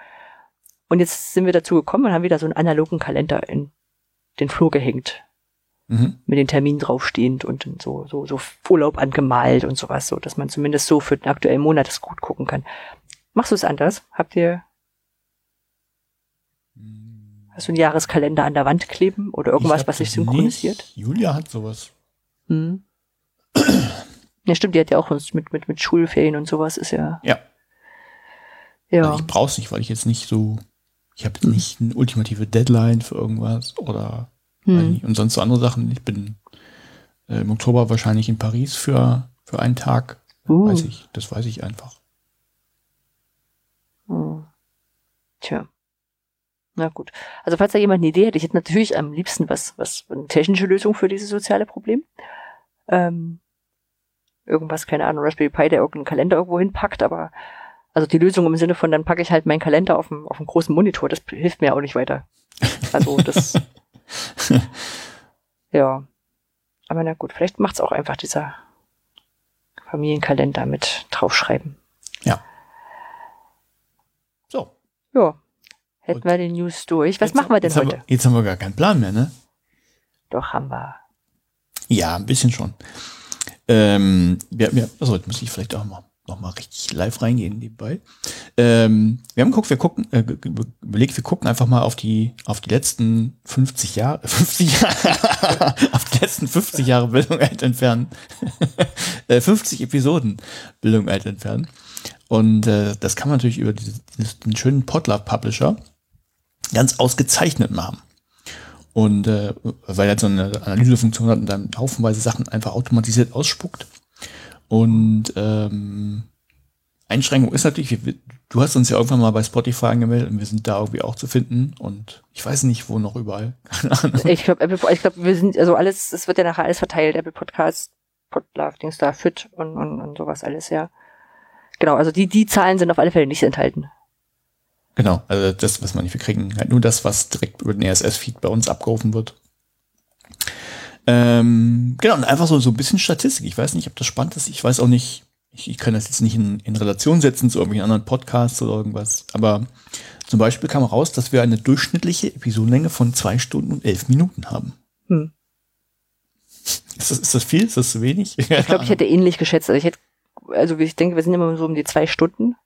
Und jetzt sind wir dazu gekommen und haben wieder so einen analogen Kalender in den Flur gehängt. Mhm. Mit den Terminen draufstehend und so, so, so Urlaub angemalt und sowas, so, dass man zumindest so für den aktuellen Monat das gut gucken kann. Machst du es anders? Habt ihr, hast du einen Jahreskalender an der Wand kleben oder irgendwas, was sich synchronisiert? nicht. Julia hat sowas. Hm. Ja, stimmt, die hat ja auch was mit, mit, mit Schulferien und sowas, ist ja, Ja. ja. Also ich brauch's nicht, weil ich jetzt nicht so, ich habe nicht eine ultimative Deadline für irgendwas oder Hm. und sonst so andere Sachen. Ich bin äh, im Oktober wahrscheinlich in Paris für, für einen Tag. Uh. Weiß ich, das weiß ich einfach. Hm. Tja. Na gut. Also falls da jemand eine Idee hat, ich hätte natürlich am liebsten was, was, eine technische Lösung für dieses soziale Problem. Ähm, irgendwas, keine Ahnung, Raspberry Pi, der irgendeinen Kalender irgendwo hinpackt, aber also die Lösung im Sinne von, dann packe ich halt meinen Kalender auf dem, auf dem großen Monitor, das hilft mir auch nicht weiter. Also das, ja. Aber na gut, vielleicht macht's auch einfach dieser Familienkalender mit draufschreiben. So. Ja. Hätten Und wir die News durch. Was machen wir denn jetzt heute? Haben wir, jetzt haben wir gar keinen Plan mehr, ne? Doch, haben wir. Ja, ein bisschen schon. Ähm, wir, wir, also jetzt muss ich vielleicht auch mal noch mal richtig live reingehen nebenbei. Ähm, wir haben geguckt, wir gucken, äh, überlegt, wir gucken einfach mal auf die auf die letzten 50 Jahre, 50 Jahre, auf die letzten 50 Jahre Bildung alt entfernen, äh, 50 Episoden Bildung alt entfernen. Und äh, das kann man natürlich über dieses, diesen schönen Podlove Publisher ganz ausgezeichnet machen. Und äh, weil er so eine Analysefunktion hat und dann haufenweise Sachen einfach automatisiert ausspuckt. Und ähm, Einschränkung ist natürlich, du hast uns ja irgendwann mal bei Spotify angemeldet und wir sind da irgendwie auch zu finden. Und ich weiß nicht, wo noch überall. Ich glaube, ich glaube, wir sind, also alles, es wird ja nachher alles verteilt, Apple Podcast, Podlove, Dings da, Fit und, und, und sowas alles, ja. Genau, also die, die Zahlen sind auf alle Fälle nicht enthalten. Genau, also das, was man nicht, wir kriegen halt nur das, was direkt über den RSS-Feed bei uns abgerufen wird. Ähm, genau, und einfach so, so ein bisschen Statistik. Ich weiß nicht, ob das spannend ist. Ich weiß auch nicht, ich, ich kann das jetzt nicht in, in Relation setzen zu irgendwelchen anderen Podcasts oder irgendwas. Aber zum Beispiel kam raus, dass wir eine durchschnittliche Episodenlänge von zwei Stunden und elf Minuten haben. Hm. Ist das, ist das viel? Ist das zu wenig? Ich glaube, ich hätte ähnlich geschätzt. Also ich hätte, also ich denke, wir sind immer so um die zwei Stunden.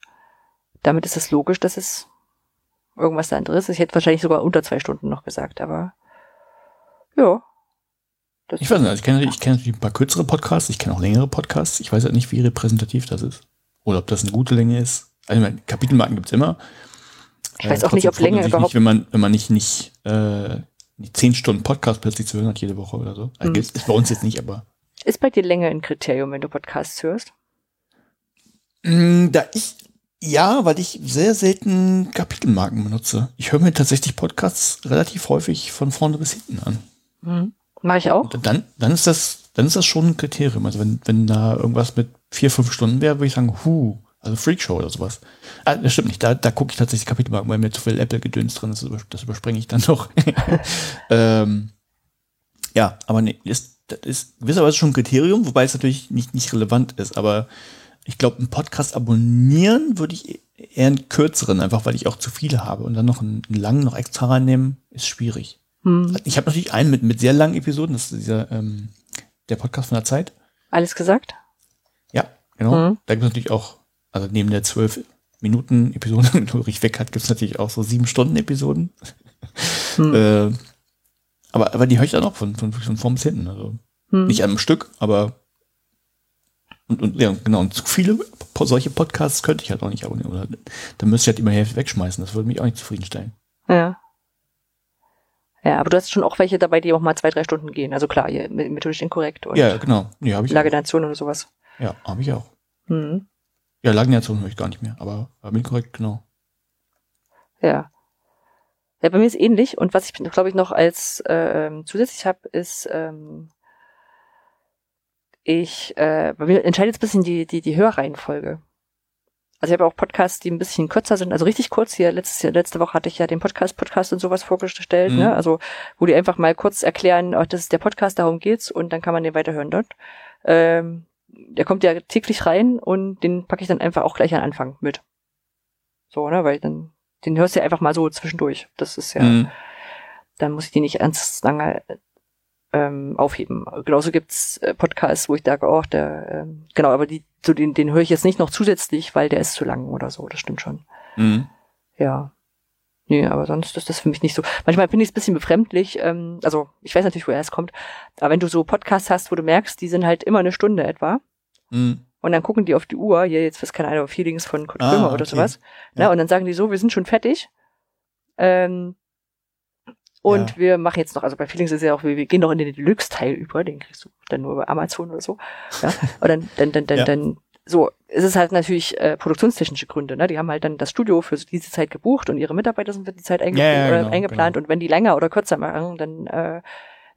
Damit ist es logisch, dass es irgendwas anderes ist. Ich hätte wahrscheinlich sogar unter zwei Stunden noch gesagt, aber ja. Ich weiß nicht, also ich kenne ich natürlich ein paar kürzere Podcasts, ich kenne auch längere Podcasts. Ich weiß halt nicht, wie repräsentativ das ist. Oder ob das eine gute Länge ist. Also, meine, Kapitelmarken gibt's immer. Ich weiß Äh, auch nicht, ob Länge überhaupt- Nicht, wenn man, wenn man nicht, nicht, äh, nicht zehn Stunden Podcast plötzlich zu hören hat jede Woche oder so. Also Mhm. Ist bei uns jetzt nicht, aber. ist bei dir Länge ein Kriterium, wenn du Podcasts hörst? Mm, Da ich, ja, weil ich sehr selten Kapitelmarken benutze. Ich höre mir tatsächlich Podcasts relativ häufig von vorne bis hinten an. Mhm. Mache ich auch. Und dann, dann ist das, dann ist das schon ein Kriterium. Also wenn, wenn da irgendwas mit vier, fünf Stunden wäre, würde ich sagen, hu, also Freakshow oder sowas. Ah, das stimmt nicht. Da, da gucke ich tatsächlich Kapitelmarken, weil mir zu viel Apple-Gedöns drin ist. Das überspringe ich dann noch. ähm, ja, aber nee, ist, das ist gewisserweise schon ein Kriterium, wobei es natürlich nicht, nicht relevant ist. Aber ich glaube, einen Podcast abonnieren würde ich eher einen kürzeren, einfach weil ich auch zu viele habe. Und dann noch einen, einen langen noch extra reinnehmen, ist schwierig. Hm. Ich habe natürlich einen mit, mit sehr langen Episoden, das ist dieser, ähm, der Podcast von der Zeit. Alles gesagt? Ja, genau. Mhm. Da gibt es natürlich auch, also neben der zwölf Minuten Episode, die Ulrich weg hat, gibt es natürlich auch so sieben Stunden Episoden. Hm. Äh, aber, aber die höre ich dann auch von, von, von vorn bis hinten. Also Hm. nicht am Stück, aber Und, und ja, genau, und zu viele solche Podcasts könnte ich halt auch nicht abonnieren. Oder dann müsste ich halt immer Hälfte wegschmeißen. Das würde mich auch nicht zufriedenstellen. Ja. Ja, aber du hast schon auch welche dabei, die auch mal zwei, drei Stunden gehen. Also klar, hier, mit- methodisch inkorrekt und Ja, genau. Nee, habe ich. Lagination oder sowas. Ja, habe ich auch. Mhm. Ja, Lagination höre ich gar nicht mehr, aber, aber bin korrekt, genau. Ja. Ja, bei mir ist ähnlich. Und was ich, glaube ich, noch als ähm, zusätzlich habe, ist, ähm, ich, äh, bei mir entscheidet jetzt ein bisschen die, die, die Hörreihenfolge. Also ich habe auch Podcasts, die ein bisschen kürzer sind, also richtig kurz. Hier letztes Jahr, letzte Woche hatte ich ja den Podcast, Podcast und sowas vorgestellt, Mhm. ne? Also wo die einfach mal kurz erklären, oh, das ist der Podcast, darum geht's und dann kann man den weiterhören dort. Ähm, der kommt ja täglich rein und den packe ich dann einfach auch gleich an Anfang mit. So, ne? Weil dann, den hörst du ja einfach mal so zwischendurch. Das ist ja, Mhm. dann muss ich die nicht ganz lange ähm, aufheben. Genauso gibt's äh, Podcasts, wo ich sage, oh, der, ähm, genau, aber die, so den, den höre ich jetzt nicht noch zusätzlich, weil der ist zu lang oder so. Das stimmt schon. Mhm. Ja. Nee, aber sonst ist das für mich nicht so. Manchmal finde ich es ein bisschen befremdlich. Ähm, also ich weiß natürlich, woher es kommt. Aber wenn du so Podcasts hast, wo du merkst, die sind halt immer eine Stunde etwa. Mhm. Und dann gucken die auf die Uhr, hier jetzt, was keine Ahnung, Feelings von Kurt Ah, Krömer oder okay. sowas. Ja. Ja. und dann sagen die so, wir sind schon fertig. Ähm, und Ja. wir machen jetzt noch, also bei Feelings ist ja auch, wir, wir gehen noch in den Deluxe-Teil über, den kriegst du dann nur über Amazon oder so. Ja. Und dann, dann, dann, dann, Ja. dann, so, es ist halt natürlich äh, produktionstechnische Gründe, ne? Die haben halt dann das Studio für diese Zeit gebucht und ihre Mitarbeiter sind für die Zeit einge Ja, äh, genau, eingeplant genau. und wenn die länger oder kürzer machen, dann äh,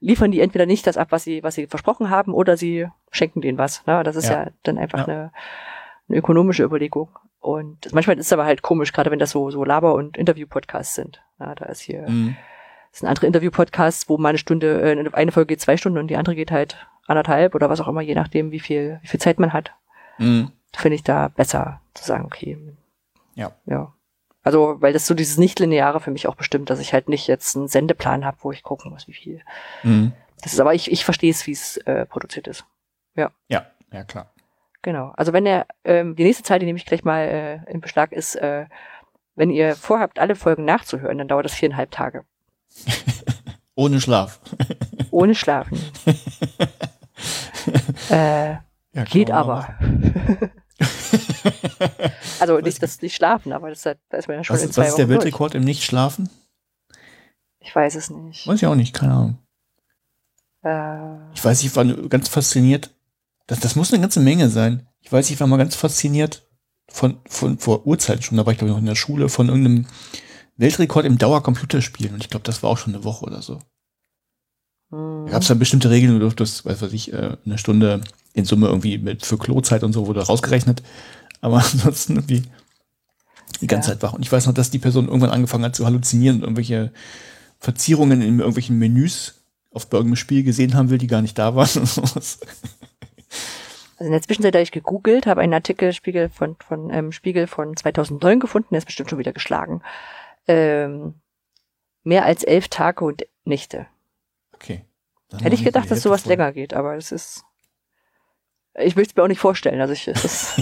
liefern die entweder nicht das ab, was sie, was sie versprochen haben, oder sie schenken denen was. Ne? Das ist ja, Ja. dann einfach Ja. eine, eine ökonomische Überlegung. Und manchmal ist es aber halt komisch, gerade wenn das so, so Laber- und Interview-Podcasts sind. Ja, da ist hier, Mhm. Das sind andere Interview-Podcasts, wo mal eine Stunde, äh, eine Folge geht zwei Stunden und die andere geht halt anderthalb oder was auch immer, je nachdem, wie viel, wie viel Zeit man hat. Mhm. Finde ich da besser zu sagen, okay. Ja. Ja. Also, weil das so dieses Nicht-Lineare für mich auch bestimmt, dass ich halt nicht jetzt einen Sendeplan habe, wo ich gucken muss, wie viel. Mhm. Das ist aber, ich, ich verstehe es, wie es äh, produziert ist. Ja, ja, klar. Genau. Also wenn er, ähm, die nächste Zahl, die nehme ich gleich mal äh, in Beschlag, ist, äh, wenn ihr vorhabt, alle Folgen nachzuhören, dann dauert das viereinhalb Tage. Ohne Schlaf. Ohne Schlafen. äh, Ja, geht aber. also nicht das nicht schlafen, aber das ist, da ist man ja schon Was, in zwei was ist der Wochen durch. Weltrekord im Nicht-Schlafen? Ich weiß es nicht. Weiß ich auch nicht, keine Ahnung. Äh, Ich weiß, ich war ganz fasziniert. Das, das muss eine ganze Menge sein. Ich weiß, ich war mal ganz fasziniert von, von vor Urzeiten schon, da war ich glaube ich noch in der Schule, von irgendeinem Weltrekord im Dauercomputerspielen. Und ich glaube, das war auch schon eine Woche oder so. hm. Da gab es dann bestimmte Regeln, du durftest, weiß was ich, äh, eine Stunde in Summe irgendwie mit für Klozeit und so wurde rausgerechnet. Aber ansonsten irgendwie die ganze Ja. Zeit wach. Und ich weiß noch, dass die Person irgendwann angefangen hat zu halluzinieren und irgendwelche Verzierungen in irgendwelchen Menüs auf irgendeinem Spiel gesehen haben will, die gar nicht da waren. und sowas. Also in der Zwischenzeit habe ich gegoogelt, habe einen Artikel Spiegel von, von ähm, Spiegel von 2009 gefunden, der ist bestimmt schon wieder geschlagen. Ähm, mehr als elf Tage und Nächte. okay. Hätte ich gedacht, dass sowas voll. länger geht, aber das ist. Ich möchte es mir auch nicht vorstellen. Also ich, es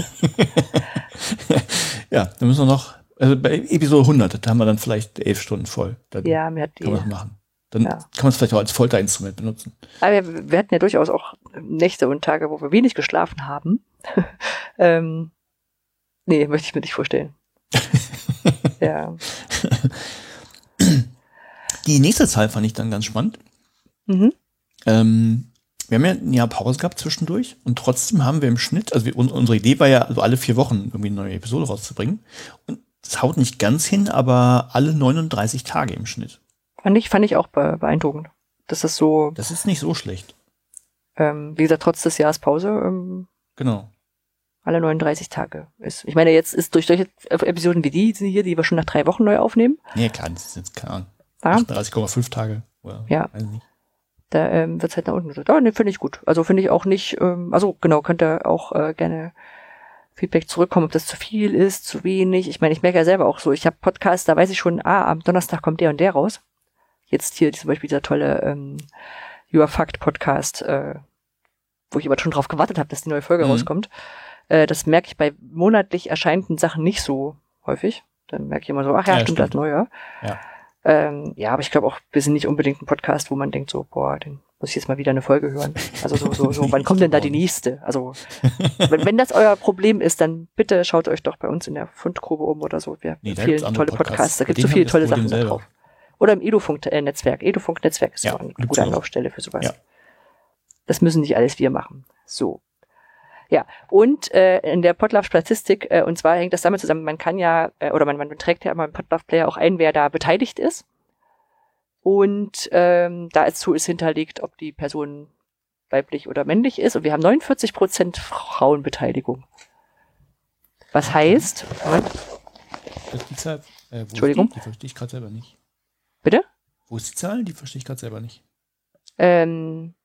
Ja, dann müssen wir noch, also bei Episode 100, da haben wir dann vielleicht elf Stunden voll. Dann ja, mir hat die. kann man das machen. Dann Ja. kann man es vielleicht auch als Folterinstrument benutzen. Aber wir, wir hatten ja durchaus auch Nächte und Tage, wo wir wenig geschlafen haben. ähm, nee, möchte ich mir nicht vorstellen. ja. Die nächste Zahl fand ich dann ganz spannend. Mhm. Ähm, wir haben ja ein Jahr Pause gehabt zwischendurch und trotzdem haben wir im Schnitt, also wir, un- unsere Idee war ja, also alle vier Wochen irgendwie eine neue Episode rauszubringen. Und es haut nicht ganz hin, aber alle 39 Tage im Schnitt. Fand ich, fand ich auch be beeindruckend. Das so, Das ist nicht so schlecht. ähm, wie gesagt, trotz des Jahres Pause, ähm, Genau. Alle 39 Tage ist. Ich meine, jetzt ist durch solche Episoden wie die hier, die wir schon nach drei Wochen neu aufnehmen, Nee, klar, das ist jetzt keine Ahnung. ja, 38,5 Tage. Oder, Ja. Weiß nicht. da ähm, wird's halt nach unten gedrückt. Ja, nee, finde ich gut. Also finde ich auch nicht, ähm, also genau, könnte auch äh, gerne Feedback zurückkommen, ob das zu viel ist, zu wenig. Ich meine, ich merke ja selber auch so, ich habe Podcasts, da weiß ich schon, ah, am Donnerstag kommt der und der raus. Jetzt hier zum Beispiel dieser tolle ähm, You Are Fact Podcast, äh, wo ich aber schon drauf gewartet habe, dass die neue Folge Mhm. rauskommt. Äh, das merke ich bei monatlich erscheinenden Sachen nicht so häufig. Dann merke ich immer so, ach ja, Ja, stimmt, das stimmt. neue. Ja. Ähm, ja, aber ich glaube auch, wir sind nicht unbedingt ein Podcast, wo man denkt so, boah, den muss ich jetzt mal wieder eine Folge hören. Also so, so, so, wann kommt denn da die nächste? Also, wenn, wenn das euer Problem ist, dann bitte schaut euch doch bei uns in der Fundgrube um oder so. Wir Nee, viele tolle Podcasts, Podcasts. da gibt es so viele tolle das Sachen da selber. drauf. Oder im Edufunk-Netzwerk. Edufunk-Netzwerk ist Ja, eine gute. Anlaufstelle für sowas. Ja. Das müssen nicht alles wir machen. So. Ja, und äh, in der Podlove-Statistik, äh, und zwar hängt das damit zusammen, man kann ja, äh, oder man, man trägt ja immer im Podlove-Player auch ein, wer da beteiligt ist. Und ähm, dazu ist hinterlegt, ob die Person weiblich oder männlich ist. Und wir haben 49 Prozent Frauenbeteiligung. Was heißt, Moment, Das ist die Zahl, äh, wo Entschuldigung? Ist die? die verstehe ich gerade selber nicht. bitte? Wo ist die Zahl? Die verstehe ich gerade selber nicht. Ähm,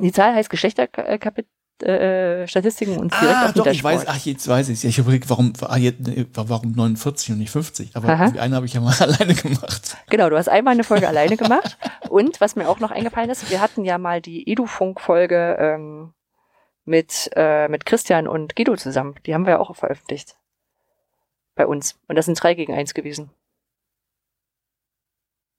die Zahl heißt Geschlechterstatistiken äh, Statistiken und direkt Ah, auf doch, ich weiß, ach, jetzt weiß ich Ich habe überlegt, warum, ah, äh, warum 49 und nicht 50? Aber Aha. die eine habe ich ja mal alleine gemacht. Genau, du hast einmal eine Folge alleine gemacht. Und was mir auch noch eingefallen ist, wir hatten ja mal die Edufunk-Folge ähm, mit, äh, mit Christian und Guido zusammen. Die haben wir ja auch veröffentlicht. Bei uns. Und das sind drei gegen eins gewesen.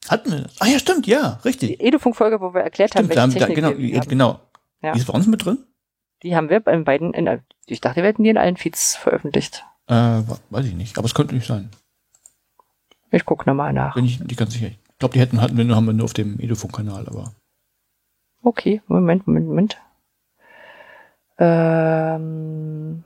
Hatten wir das? Ah ja, stimmt, ja, Die richtig. Edufunk-Folge, wo wir erklärt haben, Stimmt, da, haben- welche da, Technik genau, wir ja, haben. genau. Ja. Die ist bei uns mit drin? Die haben wir bei beiden, in, ich dachte, wir hätten die in allen Feeds veröffentlicht. Äh, weiß ich nicht, aber es könnte nicht sein. Ich gucke nochmal nach. Bin ich nicht ganz sicher. Ich glaube, die hätten, hatten wir nur, haben wir nur auf dem Edufunk-Kanal, aber. Okay, Moment, Moment, Moment. Ähm,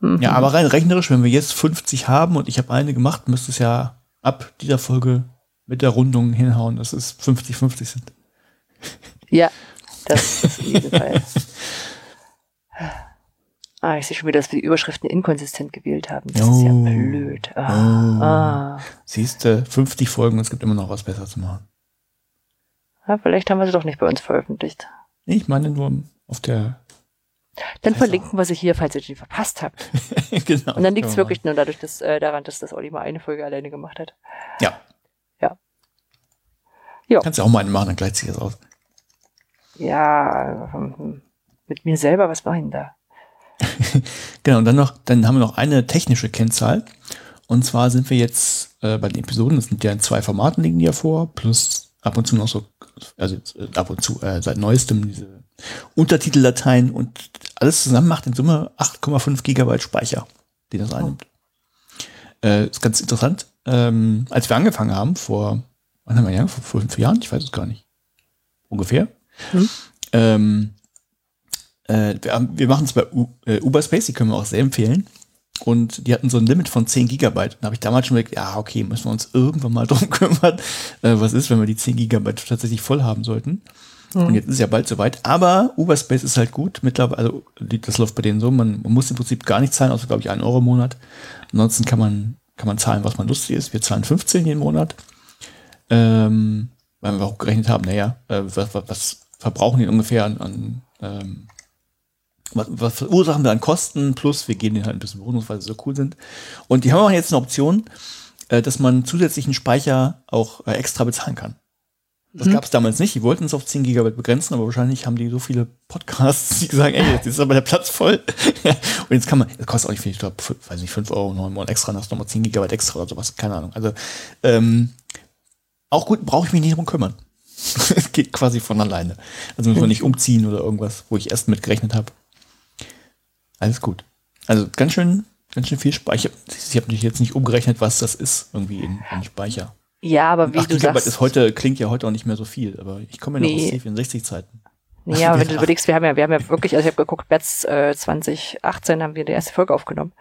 mhm. Ja, aber rein rechnerisch, wenn wir jetzt 50 haben und ich habe eine gemacht, müsste es ja ab dieser Folge mit der Rundung hinhauen, dass es 50-50 sind. Ja, das ist in jedem Fall. Ah, ich sehe schon wieder, dass wir die Überschriften inkonsistent gewählt haben. Das ist ja Oh. blöd. Oh. Ah, ah. Siehst du, 50 Folgen, es gibt immer noch was besser zu machen. Ja, vielleicht haben wir sie doch nicht bei uns veröffentlicht. Ich meine nur auf der. Dann verlinken wir sie hier, falls ihr die verpasst habt. genau. Und dann liegt es wirklich nur dadurch, dass, äh, daran, dass das Olli mal eine Folge alleine gemacht hat. machen. Ja. Ja. Kannst ja auch mal eine machen, dann gleicht sich das aus. Ja, ähm, mit mir selber, was war denn da? Genau, und dann noch, dann haben wir noch eine technische Kennzahl. Und zwar sind wir jetzt äh, bei den Episoden, das sind ja in zwei Formaten liegen die ja vor, plus ab und zu noch so, also äh, ab und zu äh, seit neuestem diese Untertiteldateien und alles zusammen macht in Summe 8,5 Gigabyte Speicher, die das einnimmt. Äh, ist ganz interessant. Ähm, als wir angefangen haben, vor, wann haben wir ja, vor fünf Jahren, ich weiß es gar nicht. Ungefähr. Hm. Ähm, äh, wir, wir machen es bei U äh, Uberspace, die können wir auch sehr empfehlen. Und die hatten so ein Limit von 10 Gigabyte. Da habe ich damals schon gedacht, ja, okay, müssen wir uns irgendwann mal drum kümmern, äh, was ist, wenn wir die 10 Gigabyte tatsächlich voll haben sollten. Und jetzt ist ja bald soweit. Aber Uberspace ist halt gut. Mittlerweile, also das läuft bei denen so, man, man muss im Prinzip gar nicht zahlen, außer glaube ich einen Euro im Monat. Ansonsten kann man, kann man zahlen, was man lustig ist. Wir zahlen 15 jeden Monat. Ähm, weil wir auch gerechnet haben, naja, äh, was, was verbrauchen die ungefähr an, an ähm, was, was verursachen wir an Kosten, plus wir geben denen halt ein bisschen Bonus, weil sie so cool sind. Und die haben auch jetzt eine Option, äh, dass man zusätzlichen Speicher auch äh, extra bezahlen kann. Das gab es damals nicht. Die wollten es auf 10 Gigabyte begrenzen, aber wahrscheinlich haben die so viele Podcasts, die sagen, ey, jetzt ist aber der Platz voll. und jetzt kann man, das kostet auch nicht viel, ich glaube, weiß nicht, 5 Euro, 9 Euro extra, du nochmal 10 Gigabyte extra oder sowas, keine Ahnung. Also, ähm, auch gut, brauche ich mich nicht drum kümmern. Es geht quasi von alleine. Also muss man nicht umziehen oder irgendwas, wo ich erst mit gerechnet habe. Alles gut. Also ganz schön, ganz schön viel Speicher. Ich habe mich jetzt nicht umgerechnet, was das ist, irgendwie in, in Speicher. Ja, aber wie 8 du Gigabyte sagst. ist heute, klingt ja heute auch nicht mehr so viel, aber ich komme ja noch Nee. aus C64-Zeiten. Ja, aber wenn du Ja. überlegst, wir haben ja, wir haben ja wirklich, also ich habe geguckt, März äh, 2018 haben wir die erste Folge aufgenommen.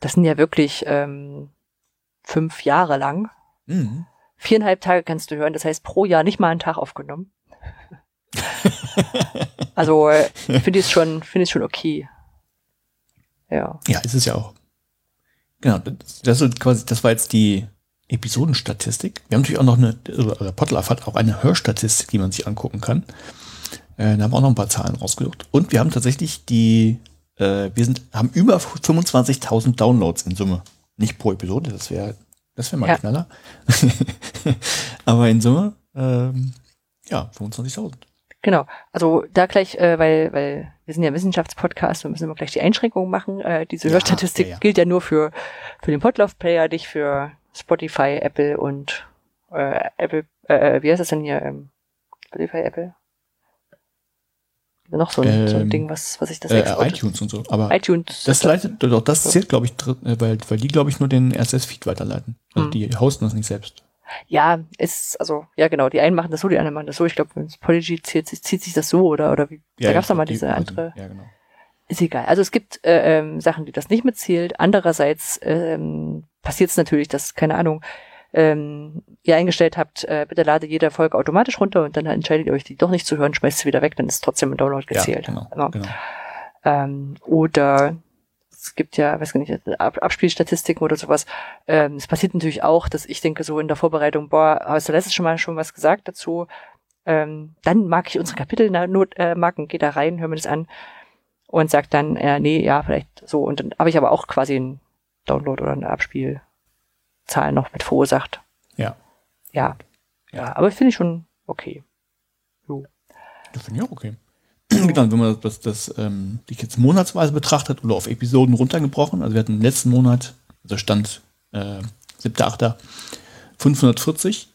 Das sind ja wirklich ähm, fünf Jahre lang. Mhm. Viereinhalb Tage kannst du hören, das heißt pro Jahr nicht mal einen Tag aufgenommen. also äh, finde ich es schon, finde ich schon okay. Ja. Ja, ist es ja auch. Genau, das, ist quasi, das war jetzt die Episodenstatistik. Wir haben natürlich auch noch eine, oder Podlove hat auch eine Hörstatistik, die man sich angucken kann. Äh, da haben wir auch noch ein paar Zahlen rausgesucht. Und wir haben tatsächlich die, äh, wir sind, haben über 25.000 Downloads in Summe. Nicht pro Episode, das wäre, das wäre mal Ja. Knaller. Aber in Summe, ähm, ja, 25.000. Genau. Also da gleich, äh, weil, weil wir sind ja Wissenschaftspodcast, wir müssen immer gleich die Einschränkungen machen. Äh, diese Ja, Hörstatistik ja. gilt ja nur für, für den Podlove-Player, nicht für Spotify, Apple und äh, Apple, äh, wie heißt das denn hier? Ähm, Spotify, Apple? Noch so ein, so ein Ähm, Ding, was, was ich das Äh, iTunes und so. Aber iTunes. das leitet, doch, das zählt, glaube ich, äh, weil, weil die, glaube ich, nur den RSS-Feed weiterleiten. Also Hm. die hosten das nicht selbst. Ja, ist, also, ja genau, die einen machen das so, die anderen machen das so. Ich glaube, es Polygy zieht, sich- zieht sich das so oder, oder wie. Ja, da gab's ja, doch mal die- diese also, andere. Ja, genau. Ist egal. Also es gibt äh, ähm, Sachen, die das nicht mitzählt. Andererseits ähm, passiert es natürlich, dass, keine Ahnung, ähm, ihr eingestellt habt, äh, bitte lade jede Folge automatisch runter und dann entscheidet ihr euch, die doch nicht zu hören, schmeißt sie wieder weg, dann ist trotzdem ein Download gezählt. Ja, genau, Genau. genau. Ähm, oder es gibt ja, weiß gar nicht, Ab Abspielstatistiken oder sowas. Ähm, es passiert natürlich auch, dass ich denke, so in der Vorbereitung, boah, hast du letztes schon mal schon was gesagt dazu? Ähm, dann mag ich unsere Kapitelmarken, äh, geh da rein, hör mir das an und sag dann, äh, nee, ja, vielleicht so. Und dann habe ich aber auch quasi einen Download oder eine Abspielzahl noch mit verursacht. Ja. Ja. Ja, aber finde ich schon okay. Das finde ich auch okay. genau, wenn man das, das, das ähm, sich jetzt monatsweise betrachtet oder auf Episoden runtergebrochen, also wir hatten im letzten Monat, also Stand äh, 7.8. 540.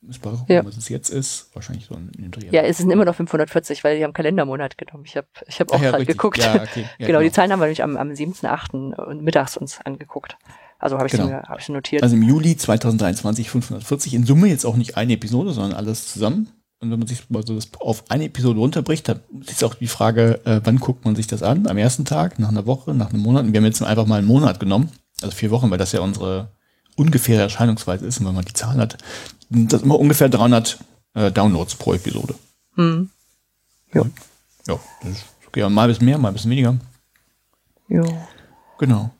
Muss mal gucken, Ja. was es jetzt ist. Wahrscheinlich so in dem Dreh. Ja, es sind immer noch 540, weil die haben Kalendermonat genommen. Ich habe ich hab auch Ach ja, gerade geguckt. Ja, okay. Ja, genau, die Zahlen haben wir nämlich am, am 7.8. und mittags uns angeguckt. Also habe ich, Genau. mir hab ich notiert. Also im Juli 2023 540. In Summe jetzt auch nicht eine Episode, sondern alles zusammen. Und wenn man sich mal so das auf eine Episode runterbricht, dann ist auch die Frage, äh, wann guckt man sich das an? Am ersten Tag, nach einer Woche, nach einem Monat? Und wir haben jetzt einfach mal einen Monat genommen. Also vier Wochen, weil das ja unsere ungefähre Erscheinungsweise ist. Und wenn man die Zahlen hat, sind das immer ungefähr 300 äh, Downloads pro Episode. hm. Ja. Ja, das ist okay. Mal ein bisschen mehr, mal ein bisschen weniger. Jo. Genau.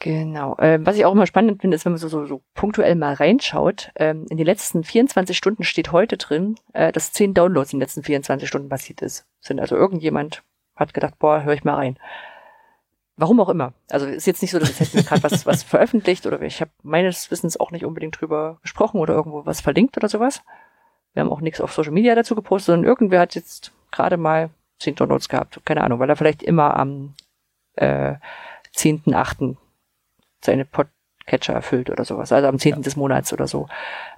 Genau. Ähm, was ich auch immer spannend finde, ist, wenn man so, so, so punktuell mal reinschaut. Ähm, in den letzten 24 Stunden steht heute drin, äh, dass 10 Downloads in den letzten 24 Stunden passiert ist. Sind also irgendjemand hat gedacht, boah, höre ich mal rein. Warum auch immer. Also ist jetzt nicht so, dass jetzt gerade was, was veröffentlicht oder ich habe meines Wissens auch nicht unbedingt drüber gesprochen oder irgendwo was verlinkt oder sowas. Wir haben auch nichts auf Social Media dazu gepostet, sondern irgendwer hat jetzt gerade mal 10 Downloads gehabt. Keine Ahnung, weil er vielleicht immer am äh, 10.8. seine Podcatcher erfüllt oder sowas. Also am 10. des Monats oder so.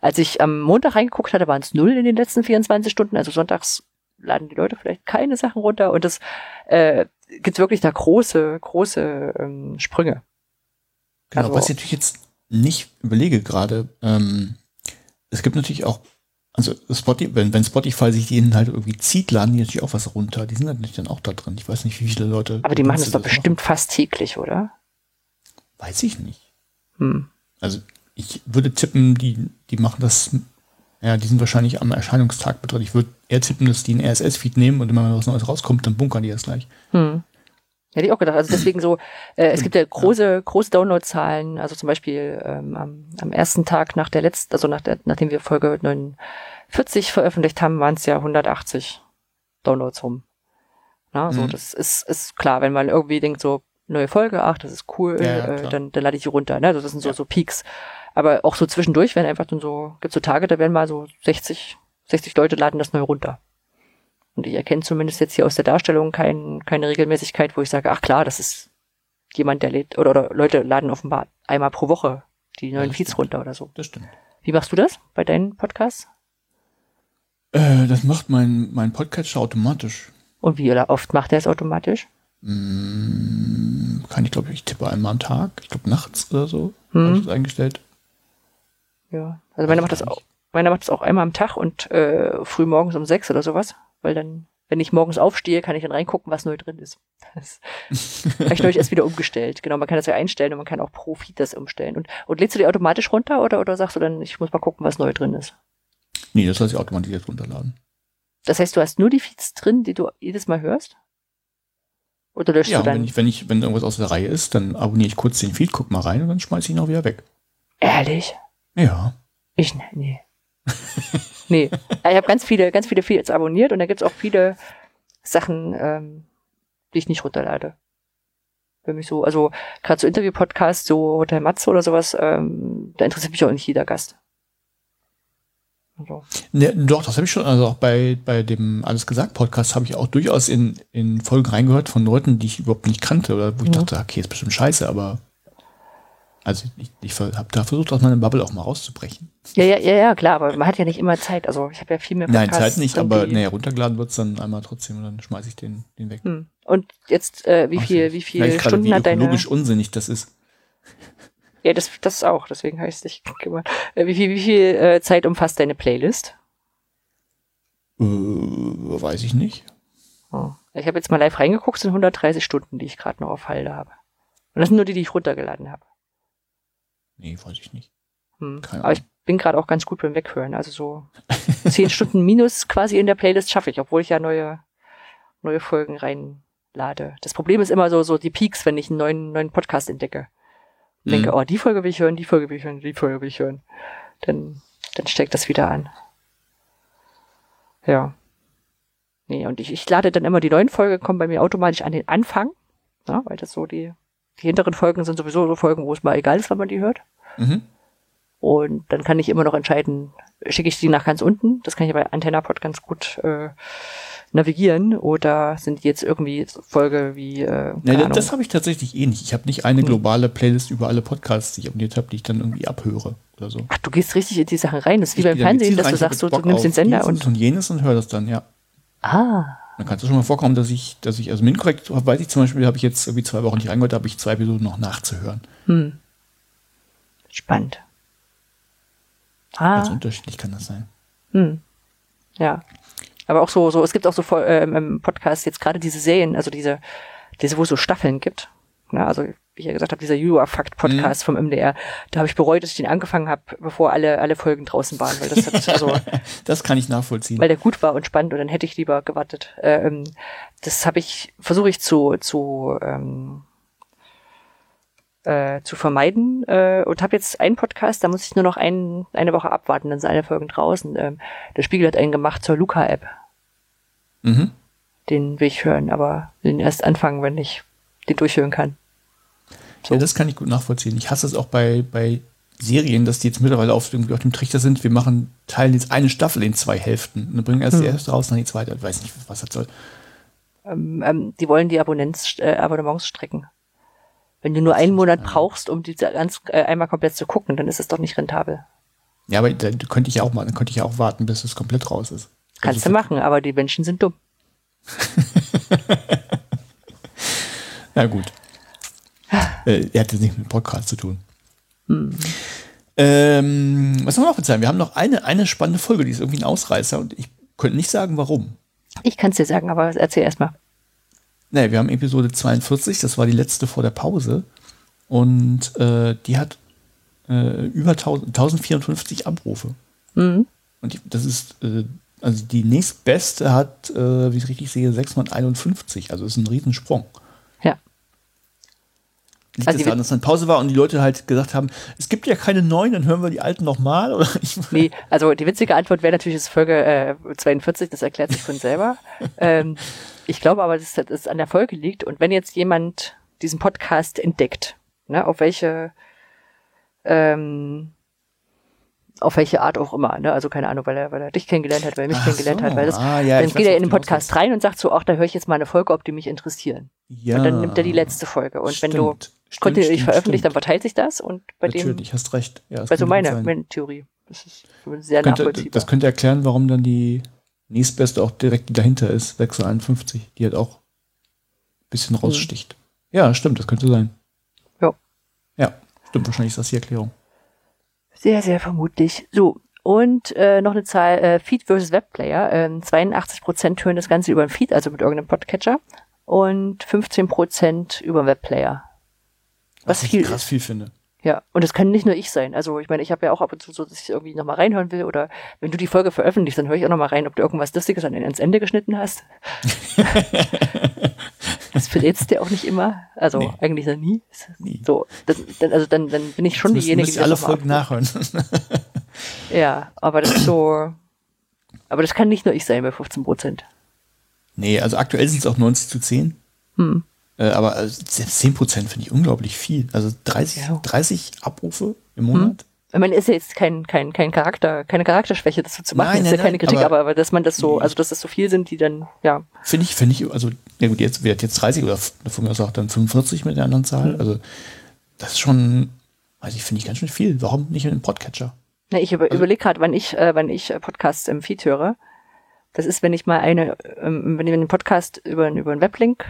Als ich am Montag reingeguckt hatte, waren es null in den letzten 24 Stunden. Also sonntags laden die Leute vielleicht keine Sachen runter und das äh, gibt wirklich da große, große ähm, Sprünge. Genau, Also- was ich natürlich jetzt nicht überlege gerade, ähm, es gibt natürlich auch, also Spotify, wenn, wenn Spotify sich die Inhalte irgendwie zieht, laden die natürlich auch was runter. Die sind natürlich dann auch da drin. Ich weiß nicht, wie viele Leute. Aber die machen das doch bestimmt fast täglich, oder? Weiß ich nicht. Hm. Also ich würde tippen, die, die machen das, ja, die sind wahrscheinlich am Erscheinungstag drin. Ich würde eher tippen, dass die einen RSS-Feed nehmen und immer wenn was Neues rauskommt, dann bunkern die das gleich. Hm. Hätte ich auch gedacht. Also deswegen so, äh, es gibt ja große, große Downloadzahlen. Also zum Beispiel ähm, am, am ersten Tag nach der letzten, also nach der, nachdem wir Folge 49 veröffentlicht haben, waren es ja 180 Downloads rum. Na, so, Mhm. das ist, ist klar, wenn man irgendwie denkt, so, neue Folge, ach, das ist cool, Ja, äh, dann, dann lade ich die runter. Ne? Also das sind so, Ja. so Peaks. Aber auch so zwischendurch werden einfach dann so, gibt so Tage, da werden mal so 60, 60 Leute laden das neu runter. Und ich erkenne zumindest jetzt hier aus der Darstellung kein, keine Regelmäßigkeit, wo ich sage, ach klar, das ist jemand, der lädt, oder, oder Leute laden offenbar einmal pro Woche die neuen Feeds runter oder so. Das stimmt. Wie machst du das bei deinen Podcasts? Äh, das macht mein, mein Podcatcher automatisch. Und wie oft macht er es automatisch? Mm, Kann ich, glaube ich, ich tippe einmal am Tag. Ich glaube nachts oder so. Hm. Habe ich das eingestellt. Ja. Also meiner macht das auch, meiner macht das auch einmal am Tag und äh, früh morgens um sechs oder sowas. Weil dann, wenn ich morgens aufstehe, kann ich dann reingucken, was neu drin ist. Das habe ich neulich erst wieder umgestellt. Genau, man kann das ja einstellen und man kann auch pro Feed das umstellen. Und, und lädst du die automatisch runter oder, oder sagst du dann, ich muss mal gucken, was neu drin ist? Nee, das lasse ich automatisiert runterladen. Das heißt, du hast nur die Feeds drin, die du jedes Mal hörst? Oder löschst Ja, du dann? wenn ich, wenn ich, wenn irgendwas aus der Reihe ist, dann abonniere ich kurz den Feed, guck mal rein und dann schmeiße ich ihn auch wieder weg. Ehrlich? Ja. Ich, ne- nee. nee. Ich habe ganz viele, ganz viele Feeds abonniert und da gibt's auch viele Sachen, ähm, die ich nicht runterlade. Für mich so, also gerade so Interview-Podcasts, so Hotel Matze oder sowas, ähm, da interessiert mich auch nicht jeder Gast. Also, Ne, doch, das habe ich schon, also auch bei, bei dem Alles gesagt Podcast habe ich auch durchaus in, in Folgen reingehört von Leuten, die ich überhaupt nicht kannte oder wo ich Mhm. dachte, okay, ist bestimmt scheiße, aber Also ich, ich habe da versucht, aus meiner Bubble auch mal rauszubrechen. Ja, ja, ja, ja, klar, aber man hat ja nicht immer Zeit. Also ich habe ja viel mehr Nein, Podcasts Zeit nicht, aber nee, runtergeladen wird's dann einmal trotzdem und dann schmeiße ich den, den weg. Hm. Und jetzt, äh, wie Ach, viel, wie viel Stunden wie hat deine. ökologisch unsinnig das ist. Ja, das, das auch, deswegen habe ich es nicht gemacht. Äh, wie viel, wie viel äh, Zeit umfasst deine Playlist? Äh, weiß ich nicht. Oh. Ich habe jetzt mal live reingeguckt, es sind 130 Stunden, die ich gerade noch auf Halde habe. Und das sind nur die, die ich runtergeladen habe. Nee, weiß ich nicht. Hm. Keine Aber ich bin gerade auch ganz gut beim Weghören. Also so 10 Stunden minus quasi in der Playlist schaffe ich, obwohl ich ja neue, neue Folgen reinlade. Das Problem ist immer so, so die Peaks, wenn ich einen neuen, neuen Podcast entdecke. Denke, Mhm. oh, die Folge will ich hören, die Folge will ich hören, die Folge will ich hören. Dann, dann steckt das wieder an. Ja. Nee, und ich, ich lade dann immer die neuen Folgen, kommen bei mir automatisch an den Anfang. Ja, weil das so die, die hinteren Folgen sind sowieso so Folgen, wo es mal egal ist, wann man die hört. Mhm. Und dann kann ich immer noch entscheiden, schicke ich die nach ganz unten. Das kann ich bei AntennaPod ganz gut äh, navigieren. Oder sind die jetzt irgendwie Folge wie, äh, Nee, das, habe ich tatsächlich eh nicht. Ich habe nicht eine globale Playlist über alle Podcasts, die ich abonniert habe, die ich dann irgendwie abhöre oder so. Ach, du gehst richtig in die Sachen rein. Das ist wie Ich beim Fernsehen, dass rein, du sagst, so, du nimmst den Sender und. und jenes und höre das dann, ja. Ah, Dann kann es schon mal vorkommen, dass ich, dass ich, also Minkorrekt, weiß ich zum Beispiel, habe ich jetzt irgendwie zwei Wochen nicht reingehört, da habe ich zwei Episoden noch nachzuhören. hm. Spannend. Ah. Also unterschiedlich kann das sein. Hm. Ja. Aber auch so, so, es gibt auch so ähm, im Podcast jetzt gerade diese Serien, also diese, diese, wo es so Staffeln gibt. Ne? Also, wie ich ja gesagt habe, dieser You Are Fact Podcast vom MDR, da habe ich bereut, dass ich den angefangen habe, bevor alle, alle Folgen draußen waren, weil das hat, also, Das kann ich nachvollziehen. weil der gut war und spannend und dann hätte ich lieber gewartet. Äh, ähm, das habe ich, versuche ich zu, zu, ähm, äh, zu vermeiden äh, und habe jetzt einen Podcast, da muss ich nur noch ein, eine Woche abwarten, dann sind alle Folgen draußen. Ähm, der Spiegel hat einen gemacht zur Luca-App. mhm. Den will ich hören, aber will den erst anfangen, wenn ich den durchhören kann. So. Ja, das kann ich gut nachvollziehen. Ich hasse es auch bei, bei Serien, dass die jetzt mittlerweile auf dem, auf dem Trichter sind. Wir machen, teilen jetzt eine Staffel in zwei Hälften. Und dann bringen erst die Hm. erste raus, dann die zweite. Ich weiß nicht, was das soll. Ähm, ähm, die wollen die Abonnents, äh, Abonnements strecken. Wenn du nur einen Monat brauchst, um die ganz äh, einmal komplett zu gucken, dann ist es doch nicht rentabel. Ja, aber da könnte ich ja auch mal, dann könnte ich ja auch warten, bis es komplett raus ist. Kannst Also du machen, aber die Menschen sind dumm. Ja, gut. äh, er hat jetzt nichts mit Podcast zu tun. Hm. Ähm, was haben wir noch Zeit? Wir haben noch eine, eine spannende Folge, die ist irgendwie ein Ausreißer und ich könnte nicht sagen, warum. Ich kann es dir sagen, aber erzähl erst Nee, wir haben Episode 42, das war die letzte vor der Pause. Und äh, die hat äh, über 1000, 1054 Abrufe. Mhm. Und das ist, äh, also die nächstbeste hat, äh, wie ich richtig sehe, 651. Also ist ein Riesensprung. Ja. Liegt Also das daran, dass dann Pause war und die Leute halt gesagt haben, es gibt ja keine neuen, dann hören wir die alten nochmal? Nee, also die witzige Antwort wäre natürlich, das ist Folge äh, 42, das erklärt sich von selber. ähm, ich glaube aber, dass es an der Folge liegt. Und wenn jetzt jemand diesen Podcast entdeckt, ne, auf welche ähm, auf welche Art auch immer, ne? Also keine Ahnung, weil er, weil er dich kennengelernt hat, weil er mich Ach kennengelernt so. hat, weil das, Ah, ja, dann geht er in den Podcast rein und sagt so, ach, da höre ich jetzt mal eine Folge, ob die mich interessieren. ja, Und dann nimmt er die letzte Folge. Und wenn du Stimmt, stimmt, kontinuierlich stimmt, veröffentlicht, dann stimmt. verteilt sich das und bei dem, Natürlich, hast recht. Ja, das bei so könnte gut meiner, sein. meine Theorie. Das ist sehr könnte, nachvollziehbar. das könnte erklären, warum dann die nächstbeste auch direkt die dahinter ist, 651, die halt auch ein bisschen raussticht. Ja, stimmt, das könnte sein. Ja. Ja, stimmt, wahrscheinlich ist das die Erklärung. Sehr, sehr vermutlich. So, und äh, noch eine Zahl, äh, Feed versus Webplayer. Ähm, 82% hören das Ganze über den Feed, also mit irgendeinem Podcatcher. Und 15% über den Webplayer. Was ich viel krass ist. viel finde. Ja, und das kann nicht nur ich sein. Also ich meine, ich habe ja auch ab und zu so, dass ich irgendwie nochmal reinhören will. Oder wenn du die Folge veröffentlichst, dann höre ich auch nochmal rein, ob du irgendwas Lustiges an, ans Ende geschnitten hast. das verrätst du ja auch nicht immer. Also Nee. eigentlich noch nie. Nie. So, das, dann, also dann, dann bin ich schon Müsst- diejenige, die alle das mal Folgen nachhören. ja, aber das ist so. Aber das kann nicht nur ich sein bei 15 Prozent. nee, also aktuell sind es auch 90 zu 10. Hm. Äh, aber äh, selbst 10 Prozent finde ich unglaublich viel. Also 30, Ja. 30 Abrufe im Monat. Ich meine, ist ja jetzt kein, kein, kein Charakter, keine Charakterschwäche, das so zu machen, Nein, ist nein, ja keine nein, Kritik, aber- aber, dass man das so, also dass das so viel sind, die dann, ja, Finde ich, finde ich, also, ja gut, jetzt wird jetzt 30 oder von mir aus auch dann 45 mit der anderen Hm. Zahl. Also, das ist schon weiß ich, finde ich ganz schön viel. Warum nicht in einem Podcatcher? Na, ich über, Also- überlege gerade, wann ich, äh, ich über, Also- überlege gerade, wann ich, äh, wann ich äh, Podcasts im Feed höre. Das ist, wenn ich mal eine, ähm, wenn ich einen Podcast über, über einen Weblink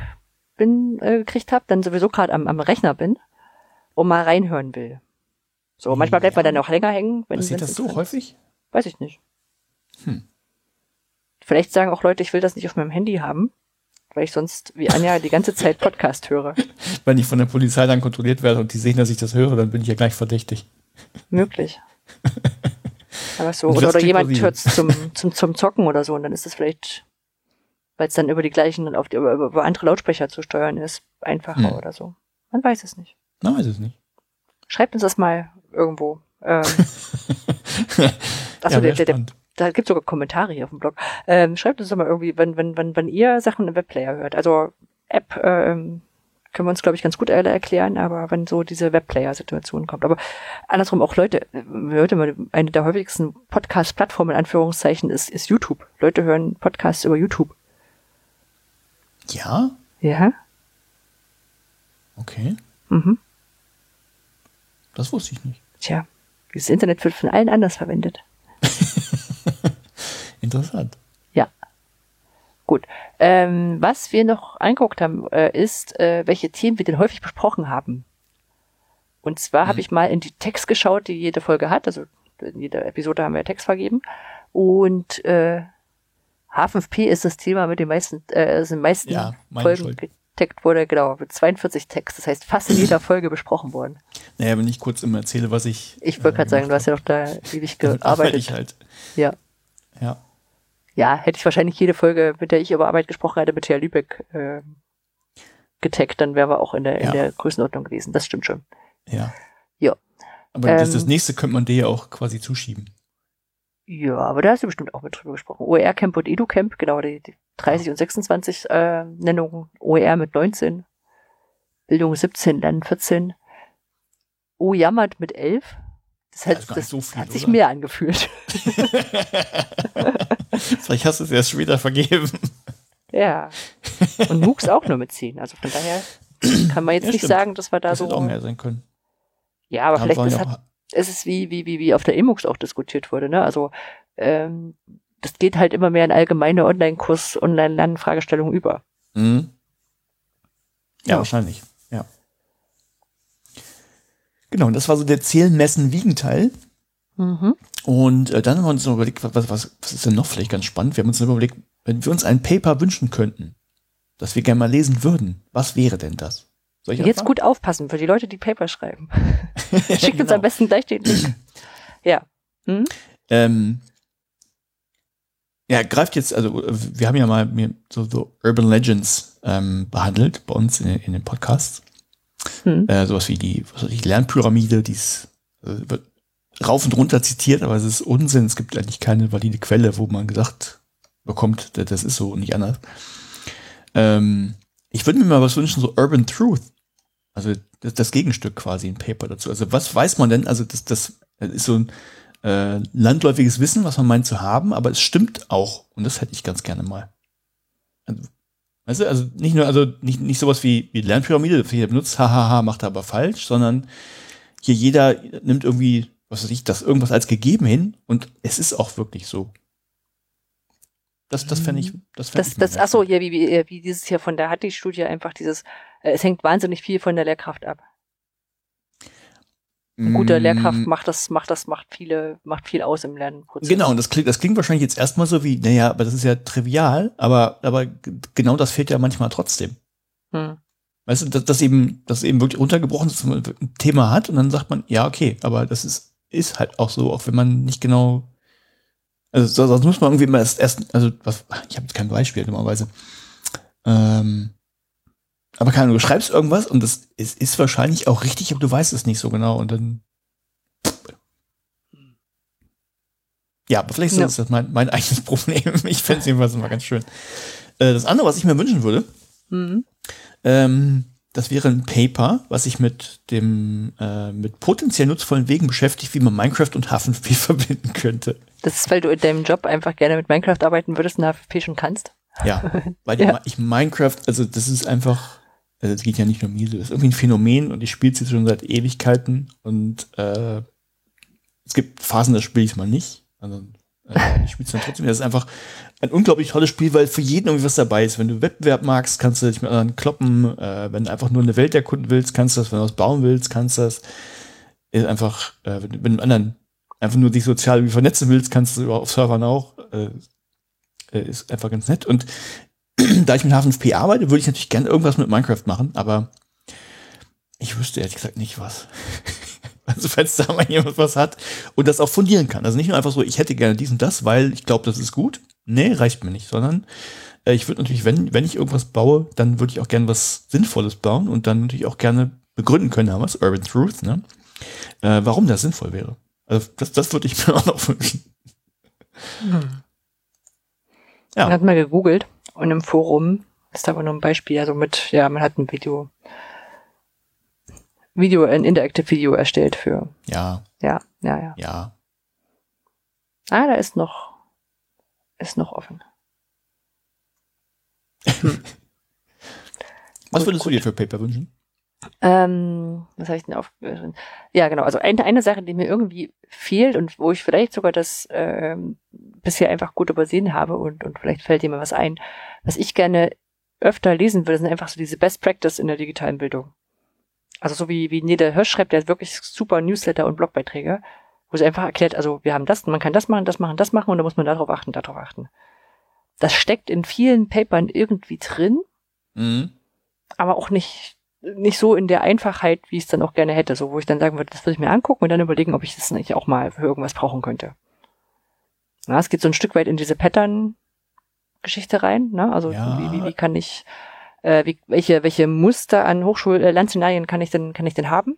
bin, äh, gekriegt habe, dann sowieso gerade am, am Rechner bin und mal reinhören will. So, manchmal bleibt man dann auch länger hängen. Wenn, Passiert das so ist. häufig? Weiß ich nicht. Hm. Vielleicht sagen auch Leute, ich will das nicht auf meinem Handy haben, weil ich sonst wie Anja die ganze Zeit Podcast höre. Wenn ich von der Polizei dann kontrolliert werde und die sehen, dass ich das höre, dann bin ich ja gleich verdächtig. Möglich. Aber so, Und oder, das oder jemand hört es zum, zum, zum Zocken oder so und dann ist es vielleicht, weil es dann über die gleichen, auf die, über, über andere Lautsprecher zu steuern ist, einfacher Hm. oder so. Man weiß es nicht. Na, weiß es nicht. Schreibt uns das mal irgendwo. Ähm, Achso, ja, der, der, der, da gibt sogar Kommentare hier auf dem Blog. Ähm, schreibt uns doch mal irgendwie, wenn, wenn, wenn, wenn ihr Sachen im Webplayer hört. Also App ähm, können wir uns, glaube ich, ganz gut alle erklären, aber wenn so diese Webplayer-Situation kommt. Aber andersrum auch Leute, Leute, mal, eine der häufigsten Podcast-Plattformen in Anführungszeichen ist, ist YouTube. Leute hören Podcasts über YouTube. Ja? Ja? Okay. Mhm. Das wusste ich nicht. Tja, dieses Internet wird von allen anders verwendet. Interessant. Ja. Gut. Ähm, was wir noch angeguckt haben, äh, ist, äh, welche Themen wir denn häufig besprochen haben. Und zwar habe ich mal in die Text geschaut, die jede Folge hat. Also in jeder Episode haben wir Text vergeben. Und äh, H5P ist das Thema mit den meisten, äh, also den meisten Ja, Folgen Schuld. getaggt wurde, genau, mit 42 Text. Das heißt, fast in jeder Folge besprochen worden. Naja, wenn ich kurz immer erzähle, was ich. Ich wollte äh, gerade sagen, du hast ja doch da ewig gearbeitet. Ich halt. Ja. Ja. Ja, hätte ich wahrscheinlich jede Folge, mit der ich über Arbeit gesprochen hätte, mit Thea Lübeck äh, getaggt, dann wären wir auch in der, in Ja. der Größenordnung gewesen. Das stimmt schon. Ja. Ja. Aber das, Ähm, das nächste könnte man dir ja auch quasi zuschieben. Ja, aber da hast du bestimmt auch mit drüber gesprochen. OER-Camp und Edu-Camp, genau, die, die 30 und 26 äh, Nennungen. OER mit 19, Bildung 17, Lernen 14. O jammert mit 11. Das hat, das so viel, hat sich oder? mehr angefühlt. Vielleicht hast du es erst später vergeben. ja. Und MOOCs auch nur mit 10. Also von daher kann man jetzt Ja, nicht stimmt. sagen, dass wir da Das so. hätte auch mehr sein können. Ja, aber Da vielleicht ja hat, auch- es ist wie, wie, wie, wie auf der Emux auch diskutiert wurde, ne? Also ähm, das geht halt immer mehr in allgemeine Online-Kurs, Online-Lernen-Fragestellungen über. Mhm. Ja, Ja. wahrscheinlich. Ja. Genau, und das war so der Zählen, Messen, Wiegen-Teil. Mhm. Und äh, dann haben wir uns noch überlegt, was, was, was ist denn noch vielleicht ganz spannend? Wir haben uns überlegt, wenn wir uns ein Paper wünschen könnten, das wir gerne mal lesen würden, was wäre denn das? Soll ich Jetzt anfangen? gut aufpassen für die Leute, die Paper schreiben. Schickt uns Genau. am besten gleich den Link. ja. Hm? Ähm, ja, greift jetzt, also wir haben ja mal so, so Urban Legends ähm, behandelt bei uns in, in den Podcasts. Hm. Äh, sowas wie die, was ich, Lernpyramide, die ist, äh, wird rauf und runter zitiert, aber es ist Unsinn. Es gibt eigentlich keine valide Quelle, wo man gesagt bekommt, da- das ist so und nicht anders. Ähm, ich würde mir mal was wünschen, so Urban Truth. Also das, das Gegenstück quasi, ein Paper dazu. Also was weiß man denn? Also das, das ist so ein äh, landläufiges Wissen, was man meint zu haben, aber es stimmt auch. Und das hätte ich ganz gerne mal. Also, weißt du, also nicht nur, also nicht, nicht sowas wie, wie Lernpyramide, das jeder benutzt, hahaha, macht er aber falsch, sondern hier jeder nimmt irgendwie, was weiß ich, das irgendwas als gegeben hin und es ist auch wirklich so. Das, das fände ich, das fände Das, ich das, ach so, wertvoll. ja, wie, wie, wie dieses hier von der hat die Studie einfach dieses, äh, es hängt wahnsinnig viel von der Lehrkraft ab. Ein guter Mm, Lehrkraft macht das, macht das, macht viele, macht viel aus im Lernprozess. Genau, und das klingt, das klingt wahrscheinlich jetzt erstmal so wie, naja, aber das ist ja trivial, aber, aber genau das fehlt ja manchmal trotzdem. Hm. Weißt du, dass, dass eben, dass eben wirklich runtergebrochen ist, dass man ein Thema hat und dann sagt man, ja, okay, aber das ist, ist halt auch so, auch wenn man nicht genau, also so- sonst muss man irgendwie mal erst, erst also was, ich habe jetzt kein Beispiel normalerweise. Ähm, aber keine Ahnung, du schreibst irgendwas und das ist, ist wahrscheinlich auch richtig, aber du weißt es nicht so genau und dann. Ja, aber vielleicht ist Ja. das mein, mein eigenes Problem. Ich fände es jedenfalls immer ganz schön. Äh, das andere, was ich mir wünschen würde, Mhm. ähm, das wäre ein Paper, was sich mit dem äh, mit potenziell nutzvollen Wegen beschäftigt, wie man Minecraft und H5P verbinden könnte. Das ist, weil du in deinem Job einfach gerne mit Minecraft arbeiten würdest und HFP schon kannst. Ja, weil Ja. ich, Minecraft, also das ist einfach, also es geht ja nicht nur um mir so, es ist irgendwie ein Phänomen und ich spiele es jetzt schon seit Ewigkeiten und äh, es gibt Phasen, da spiele ich es mal nicht. Also äh, ich spiele es dann trotzdem. Das ist einfach ein unglaublich tolles Spiel, weil für jeden irgendwie was dabei ist. Wenn du Wettbewerb magst, kannst du dich mit anderen kloppen. Äh, wenn du einfach nur eine Welt erkunden willst, kannst du das. Wenn du was bauen willst, kannst du das. Ist einfach, äh, wenn, du mit anderen einfach nur dich sozial irgendwie vernetzen willst, kannst du auf Servern auch. Äh, äh ist einfach ganz nett. Und da ich mit H5P arbeite, würde ich natürlich gerne irgendwas mit Minecraft machen, aber ich wüsste ehrlich gesagt nicht was. Also falls da mal jemand was hat und das auch fundieren kann. Also nicht nur einfach so, ich hätte gerne dies und das, weil ich glaube, das ist gut. Nee, reicht mir nicht, sondern äh, ich würde natürlich, wenn, wenn ich irgendwas baue, dann würde ich auch gerne was Sinnvolles bauen und dann natürlich auch gerne begründen können, haben was, Urban Truth, ne? Äh, warum das sinnvoll wäre. Also das, das würde ich mir auch noch wünschen. Hm. Ja. Man hat mal gegoogelt und im Forum ist aber nur ein Beispiel, also mit, ja, man hat ein Video Video, ein Interactive Video erstellt für. Ja. Ja, ja, ja. Ja. Ah, da ist noch, ist noch offen. Was würdest gut. du dir für Paper wünschen? Ähm, was habe ich denn aufgeschrieben? Ja, genau. Also eine, eine Sache, die mir irgendwie fehlt und wo ich vielleicht sogar das ähm, bisher einfach gut übersehen habe und, und vielleicht fällt dir mal was ein, was ich gerne öfter lesen würde, sind einfach so diese Best Practice in der digitalen Bildung. Also so wie, wie Nede Hirsch schreibt, der hat wirklich super Newsletter und Blogbeiträge, wo sie einfach erklärt, also wir haben das, man kann das machen, das machen, das machen und da muss man darauf achten, darauf achten. Das steckt in vielen Papern irgendwie drin, mhm. aber auch nicht, nicht so in der Einfachheit, wie ich es dann auch gerne hätte, so wo ich dann sagen würde, das würde ich mir angucken und dann überlegen, ob ich das nicht auch mal für irgendwas brauchen könnte. Na, es geht so ein Stück weit in diese Pattern-Geschichte rein, ne? Also ja. wie, wie, wie kann ich äh, wie, welche, welche Muster an Hochschullernsenarien kann ich denn, kann ich denn haben?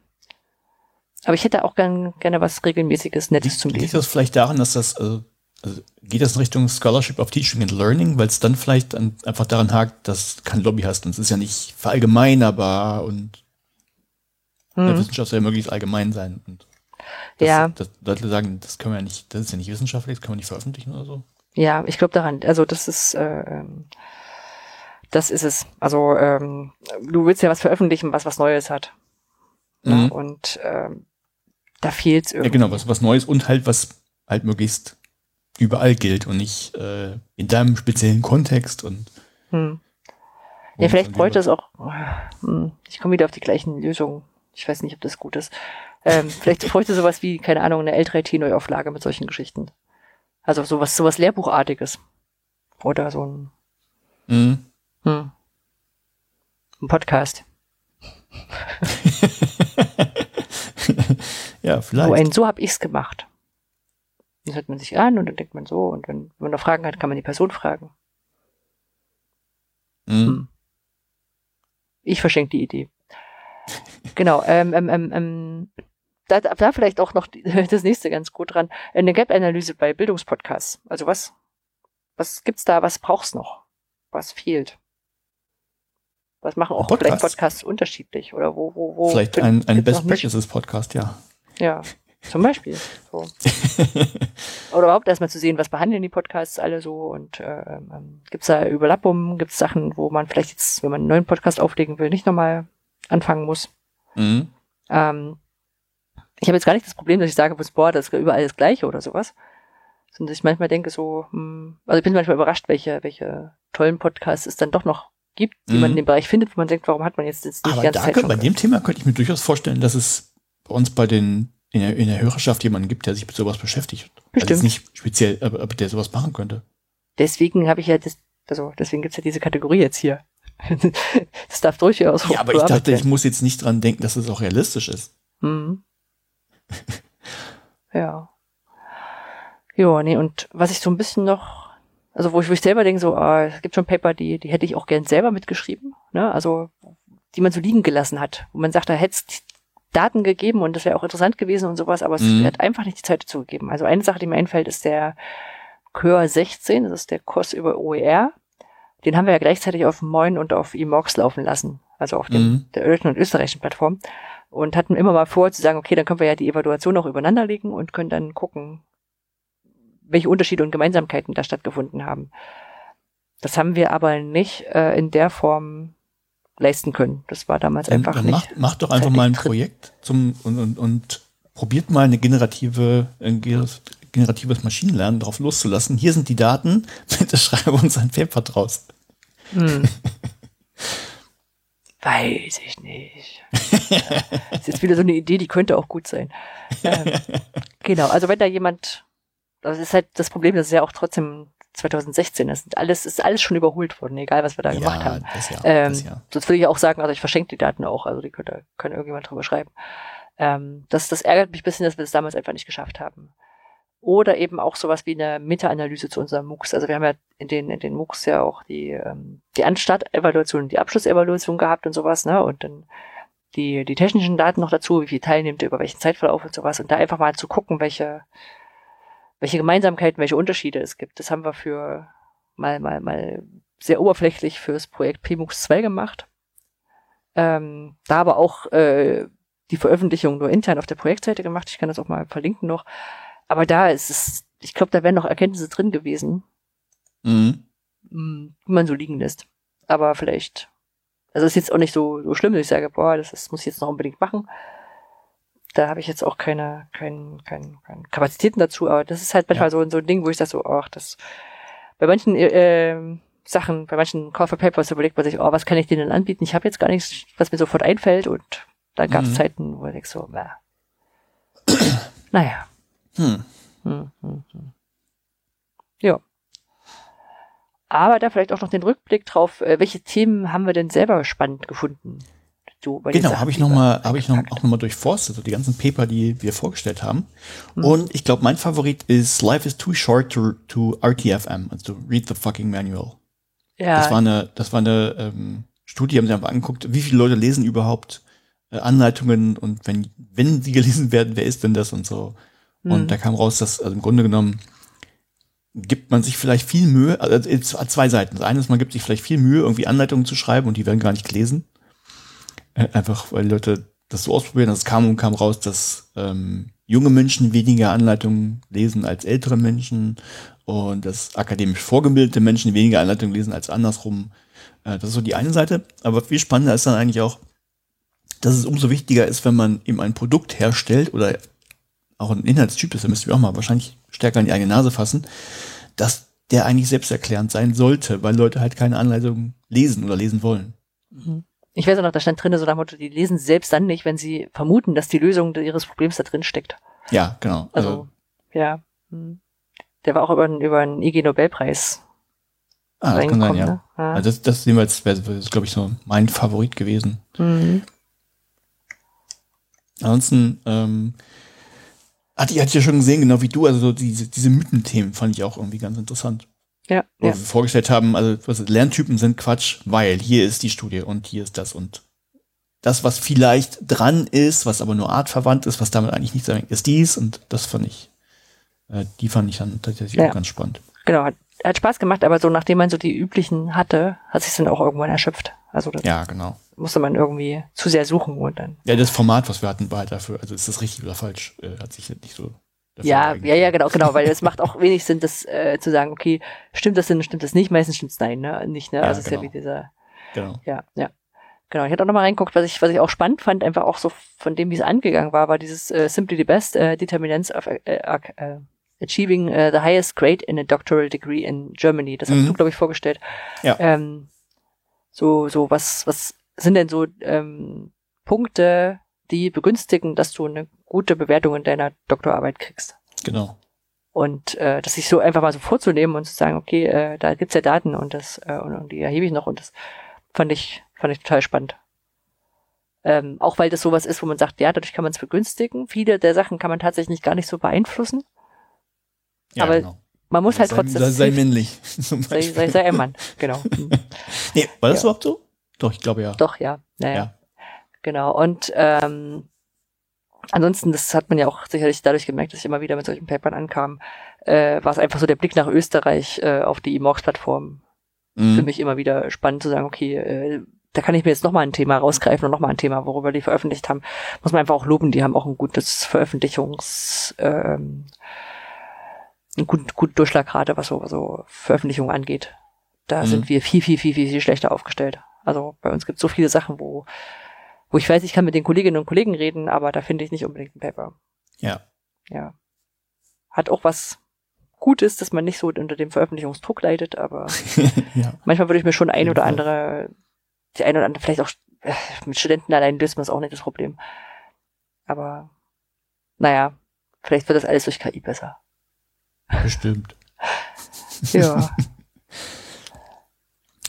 Aber ich hätte auch gern, gerne was regelmäßiges, Nettes zum Lesen. Liegt das vielleicht daran, dass das, also, also geht das in Richtung Scholarship of Teaching and Learning, weil es dann vielleicht an, einfach daran hakt, dass du kein Lobby hast und es ist ja nicht verallgemeinerbar und hm. der Wissenschaft soll ja möglichst allgemein sein. Und das, ja. Das, Leute sagen, das können wir ja nicht, das ist ja nicht wissenschaftlich, das können wir nicht veröffentlichen oder so. Ja, ich glaube daran. Also das ist äh, das ist es. Also ähm, du willst ja was veröffentlichen, was was Neues hat. Mhm. Ja, und ähm, da fehlt es irgendwie. Ja, genau, was, was Neues und halt was halt möglichst überall gilt und nicht äh, in deinem speziellen Kontext und hm. Ja, vielleicht bräuchte es auch, hm, ich komme wieder auf die gleichen Lösungen. Ich weiß nicht, ob das gut ist. Ähm, vielleicht bräuchte sowas wie, keine Ahnung, eine L3T-Neuauflage mit solchen Geschichten. Also sowas, sowas Lehrbuchartiges. Oder so ein. Mhm. Hm. Ein Podcast. ja, vielleicht. So, ein, so habe ich's gemacht. Dann hört man sich an und dann denkt man so und wenn, wenn man noch Fragen hat, kann man die Person fragen. Mhm. Hm. Ich verschenke die Idee. genau. Ähm, ähm, ähm, ähm, da, da vielleicht auch noch die, das nächste ganz gut dran. Eine Gap-Analyse bei Bildungspodcasts. Also was, was gibt's da, was braucht's noch? Was fehlt? Was machen auch Podcast. vielleicht Podcasts unterschiedlich? Oder wo, wo, wo vielleicht ein, ein Best Practices Podcast, ja. Ja, zum Beispiel. So. Oder überhaupt erstmal zu sehen, was behandeln die Podcasts alle so und äh, ähm, gibt es da Überlappungen, gibt es Sachen, wo man vielleicht jetzt, wenn man einen neuen Podcast auflegen will, nicht nochmal anfangen muss. Mhm. Ähm, ich habe jetzt gar nicht das Problem, dass ich sage, boah, das ist überall das Gleiche oder sowas. Sondern dass ich manchmal denke so, hm, also ich bin manchmal überrascht, welche, welche tollen Podcasts es dann doch noch gibt, die mhm. man in dem Bereich findet, wo man denkt, warum hat man jetzt, jetzt nicht Aber die ganze da Zeit schon bei dem Thema könnte ich mir durchaus vorstellen, dass es bei uns bei den in der, in der Hörerschaft jemanden gibt, der sich mit sowas beschäftigt. Also Bestimmt. Also nicht speziell, aber, aber der sowas machen könnte. Deswegen habe ich ja das, also deswegen gibt's ja diese Kategorie jetzt hier. das darf durchaus Ja, aber ich dachte, werden. ich muss jetzt nicht dran denken, dass es auch realistisch ist. Mhm. ja. Ja, nee, und was ich so ein bisschen noch also wo ich, wo ich selber denke, so, ah, es gibt schon Paper, die, die hätte ich auch gern selber mitgeschrieben, ne? Also die man so liegen gelassen hat, wo man sagt, da hätte es Daten gegeben und das wäre auch interessant gewesen und sowas, aber es mhm. hat einfach nicht die Zeit dazu gegeben. Also eine Sache, die mir einfällt, ist der Chör 16, das ist der Kurs über OER. Den haben wir ja gleichzeitig auf Moin und auf eMox laufen lassen, also auf dem, mhm. der deutschen und österreichischen Plattform. Und hatten immer mal vor zu sagen, okay, dann können wir ja die Evaluation auch übereinander legen und können dann gucken, welche Unterschiede und Gemeinsamkeiten da stattgefunden haben. Das haben wir aber nicht äh, in der Form leisten können. Das war damals Dann, einfach dann nicht. macht, macht doch einfach mal ein. Projekt zum und, und, und probiert mal eine generative, ein ge- generatives Maschinenlernen drauf loszulassen. Hier sind die Daten, bitte schreibe uns ein Paper draus. Hm. Weiß ich nicht. das ist jetzt wieder so eine Idee, die könnte auch gut sein. Ähm, genau, also wenn da jemand, das ist halt das Problem, das ist ja auch trotzdem 2016, das sind alles, ist alles schon überholt worden, egal was wir da gemacht haben. das ja, Ähm, das ja. Sonst würde ich auch sagen, also ich verschenke die Daten auch, also die könnte, kann irgendjemand drüber schreiben. Ähm, das, das ärgert mich ein bisschen, dass wir das damals einfach nicht geschafft haben. Oder eben auch sowas wie eine Meta-Analyse zu unserem MOOCs. Also wir haben ja in den, in den MOOCs ja auch die, ähm, die Anstartevaluation, die Abschlussevaluation gehabt und sowas, ne? Und dann die, die technischen Daten noch dazu, wie viel teilnimmt, über welchen Zeitverlauf und sowas. Und da einfach mal zu gucken, welche, welche Gemeinsamkeiten, welche Unterschiede es gibt. Das haben wir für mal, mal, mal sehr oberflächlich fürs Projekt PMUX 2 gemacht. Ähm, da aber auch äh, die Veröffentlichung nur intern auf der Projektseite gemacht. Ich kann das auch mal verlinken noch. Aber da ist es, ich glaube, da wären noch Erkenntnisse drin gewesen, Mhm. mh, die man so liegen lässt. Aber vielleicht, also ist jetzt auch nicht so, so schlimm, dass ich sage, boah, das, ist, muss ich jetzt noch unbedingt machen. Da habe ich jetzt auch keine, keine, keine, keine Kapazitäten dazu, aber das ist halt manchmal Ja. so, so ein Ding, wo ich sage so, ach, das, bei manchen äh, ähm, Sachen, bei manchen Call for Papers überlegt man sich, oh, was kann ich denen anbieten? Ich habe jetzt gar nichts, was mir sofort einfällt und da gab es Mhm. Zeiten, wo ich so, na. naja. Hm. Hm, hm, hm. Ja. Aber da vielleicht auch noch den Rückblick drauf, äh, welche Themen haben wir denn selber spannend gefunden? Du, den Genau, habe ich die noch wir mal, habe ich noch, auch noch mal durchforstet, so die ganzen Paper, die wir vorgestellt haben. Mhm. Und ich glaube, mein Favorit ist Life is too short to, to RTFM, also to read the fucking manual. Ja, Das war eine, das war eine ähm, Studie, haben sie einfach angeguckt, wie viele Leute lesen überhaupt äh, Anleitungen und wenn, wenn sie gelesen werden, wer ist denn das und so. Und Mhm. da kam raus, dass also im Grunde genommen gibt man sich vielleicht viel Mühe, also es hat zwei Seiten. Das eine ist, man gibt sich vielleicht viel Mühe, irgendwie Anleitungen zu schreiben und die werden gar nicht gelesen. Äh, einfach, weil Leute das so ausprobieren. Es kam und kam raus, dass ähm, junge Menschen weniger Anleitungen lesen als ältere Menschen und dass akademisch vorgebildete Menschen weniger Anleitungen lesen als andersrum. Äh, das ist so die eine Seite. Aber viel spannender ist dann eigentlich auch, dass es umso wichtiger ist, wenn man eben ein Produkt herstellt oder auch ein Inhaltstyp ist, da müsst ihr auch mal wahrscheinlich stärker in die eigene Nase fassen, dass der eigentlich selbsterklärend sein sollte, weil Leute halt keine Anleitung lesen oder lesen wollen. Mhm. Ich weiß auch noch, da stand drin so nach Motto, die lesen selbst dann nicht, wenn sie vermuten, dass die Lösung ihres Problems da drin steckt. Ja, genau. Also, ja. hm. Der war auch über, einen- über einen IG Nobelpreis ah, das kann sein, ja. ne? Ja. Also das, das sehen wir jetzt, wäre, glaube ich, so mein Favorit gewesen. Mhm. Ansonsten, ähm, hatte ich, hatte ich ja schon gesehen, genau wie du, also so diese, diese Mythenthemen fand ich auch irgendwie ganz interessant. Ja, Wo ja. wir vorgestellt haben, also was, Lerntypen sind Quatsch, weil hier ist die Studie und hier ist das und das, was vielleicht dran ist, was aber nur artverwandt ist, was damit eigentlich nicht sagen, ist dies und das fand ich, äh, die fand ich dann tatsächlich Ja. auch ganz spannend. Genau, hat, hat Spaß gemacht, aber so nachdem man so die üblichen hatte, hat sich dann auch irgendwann erschöpft. Also das Ja, genau. musste man irgendwie zu sehr suchen und dann. Ja, das Format, was wir hatten, war halt dafür, also ist das richtig oder falsch, äh, hat sich nicht so. Ja, ja, ja, genau, genau, weil es macht auch wenig Sinn, das äh, zu sagen, okay, stimmt das denn, stimmt das nicht? Meistens stimmt's nein, ne? Nicht, ne? Ja, also es ist ja genau. wie dieser, Genau. ja, ja. Genau, ich hatte auch nochmal reingeguckt, was ich, was ich auch spannend fand, einfach auch so von dem, wie es angegangen war, war dieses äh, Simply the Best äh, Determinants of äh, äh, Achieving äh, the Highest Grade in a Doctoral Degree in Germany. Das hast Mhm. du, glaube ich, vorgestellt. Ja. Ähm, so, so, was, was sind denn so ähm, Punkte, die begünstigen, dass du eine gute Bewertung in deiner Doktorarbeit kriegst? Genau. Und äh, das sich so einfach mal so vorzunehmen und zu sagen, okay, äh, da gibt's ja Daten und das äh, und, und die erhebe ich noch und das fand ich fand ich total spannend. Ähm, auch weil das sowas ist, wo man sagt, ja, dadurch kann man es begünstigen. Viele der Sachen kann man tatsächlich gar nicht so beeinflussen. Ja, Aber genau. Man muss halt sei, trotzdem sei, sei männlich. zum sei, Beispiel. sei, sei ein Mann, genau. Hm. Nee, war das Ja. überhaupt so? Doch, ich glaube ja. Doch, ja. Naja. Ja. Genau. Und ähm, ansonsten, das hat man ja auch sicherlich dadurch gemerkt, dass ich immer wieder mit solchen Papern ankam, äh, war es einfach so der Blick nach Österreich äh, auf die Emox-Plattform. Mhm. Für mich immer wieder spannend zu sagen, okay, äh, da kann ich mir jetzt nochmal ein Thema rausgreifen und nochmal ein Thema, worüber die veröffentlicht haben. Muss man einfach auch loben, die haben auch ein gutes Veröffentlichungs, ähm, eine gut, gute Durchschlagrate, was so, so Veröffentlichung angeht. Da Mhm. sind wir viel, viel, viel, viel, viel schlechter aufgestellt. Also bei uns gibt es so viele Sachen, wo, wo ich weiß, ich kann mit den Kolleginnen und Kollegen reden, aber da finde ich nicht unbedingt ein Paper. Ja. Ja. Hat auch was Gutes, dass man nicht so unter dem Veröffentlichungsdruck leidet, aber ja. manchmal würde ich mir schon ein oder andere, die eine oder andere, vielleicht auch äh, mit Studenten allein löst man das auch nicht das Problem. Aber naja, vielleicht wird das alles durch KI besser. Bestimmt. Ja.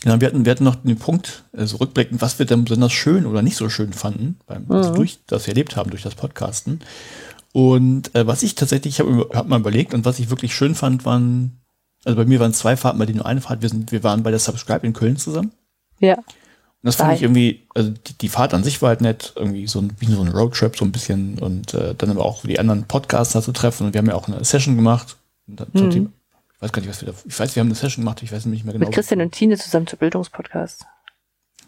Genau, wir hatten, wir hatten noch den Punkt, also rückblickend, was wir dann besonders schön oder nicht so schön fanden, beim, also Mhm. durch das wir erlebt haben, durch das Podcasten. Und äh, was ich tatsächlich, ich habe hab mal überlegt und was ich wirklich schön fand, waren, also bei mir waren zwei Fahrten, bei denen nur eine Fahrt, wir, sind, wir waren bei der Subscribe in Köln zusammen. ja. Und das fand ich irgendwie, also die, die Fahrt an sich war halt nett, irgendwie so ein, wie so ein Roadtrip so ein bisschen und äh, dann aber auch die anderen Podcaster zu treffen und wir haben ja auch eine Session gemacht. Und dann zum Mhm. Ich weiß gar nicht, was wir da, ich weiß, wir haben eine Session gemacht, ich weiß nicht mehr genau. Mit Christian und Tine zusammen zu Bildungspodcast.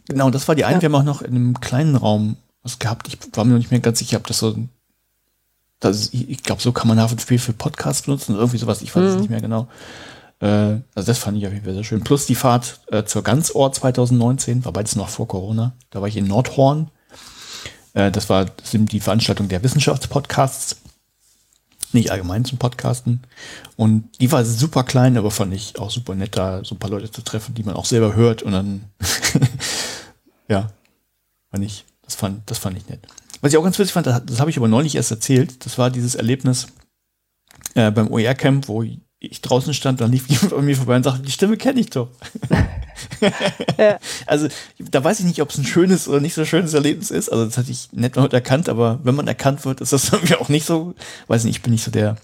Genau, das war die eine. Ja. Wir haben auch noch in einem kleinen Raum was gehabt. Ich war mir noch nicht mehr ganz sicher, ob das so. Das ist, ich glaube, so kann man H5P für Podcasts benutzen, irgendwie sowas. Ich weiß es Mhm. nicht mehr genau. Äh, also das fand ich auf jeden Fall sehr schön. Plus die Fahrt äh, zur Ganzort 2019, war beides noch vor Corona. Da war ich in Nordhorn. Äh, das war das sind die Veranstaltung der Wissenschaftspodcasts. Nicht allgemein zum Podcasten. Und die war super klein, aber fand ich auch super nett, da so ein paar Leute zu treffen, die man auch selber hört und dann ja, fand ich, das fand, das fand ich nett. Was ich auch ganz witzig fand, das, das habe ich aber neulich erst erzählt, das war dieses Erlebnis äh, beim OER-Camp, wo ich draußen stand, dann lief jemand an mir vorbei und sagte, die Stimme kenne ich doch. Ja. Also da weiß ich nicht, ob es ein schönes oder nicht so schönes Erlebnis ist. Also das hatte ich nett noch erkannt, aber wenn man erkannt wird, ist das irgendwie auch nicht so, weiß nicht, ich bin nicht so der,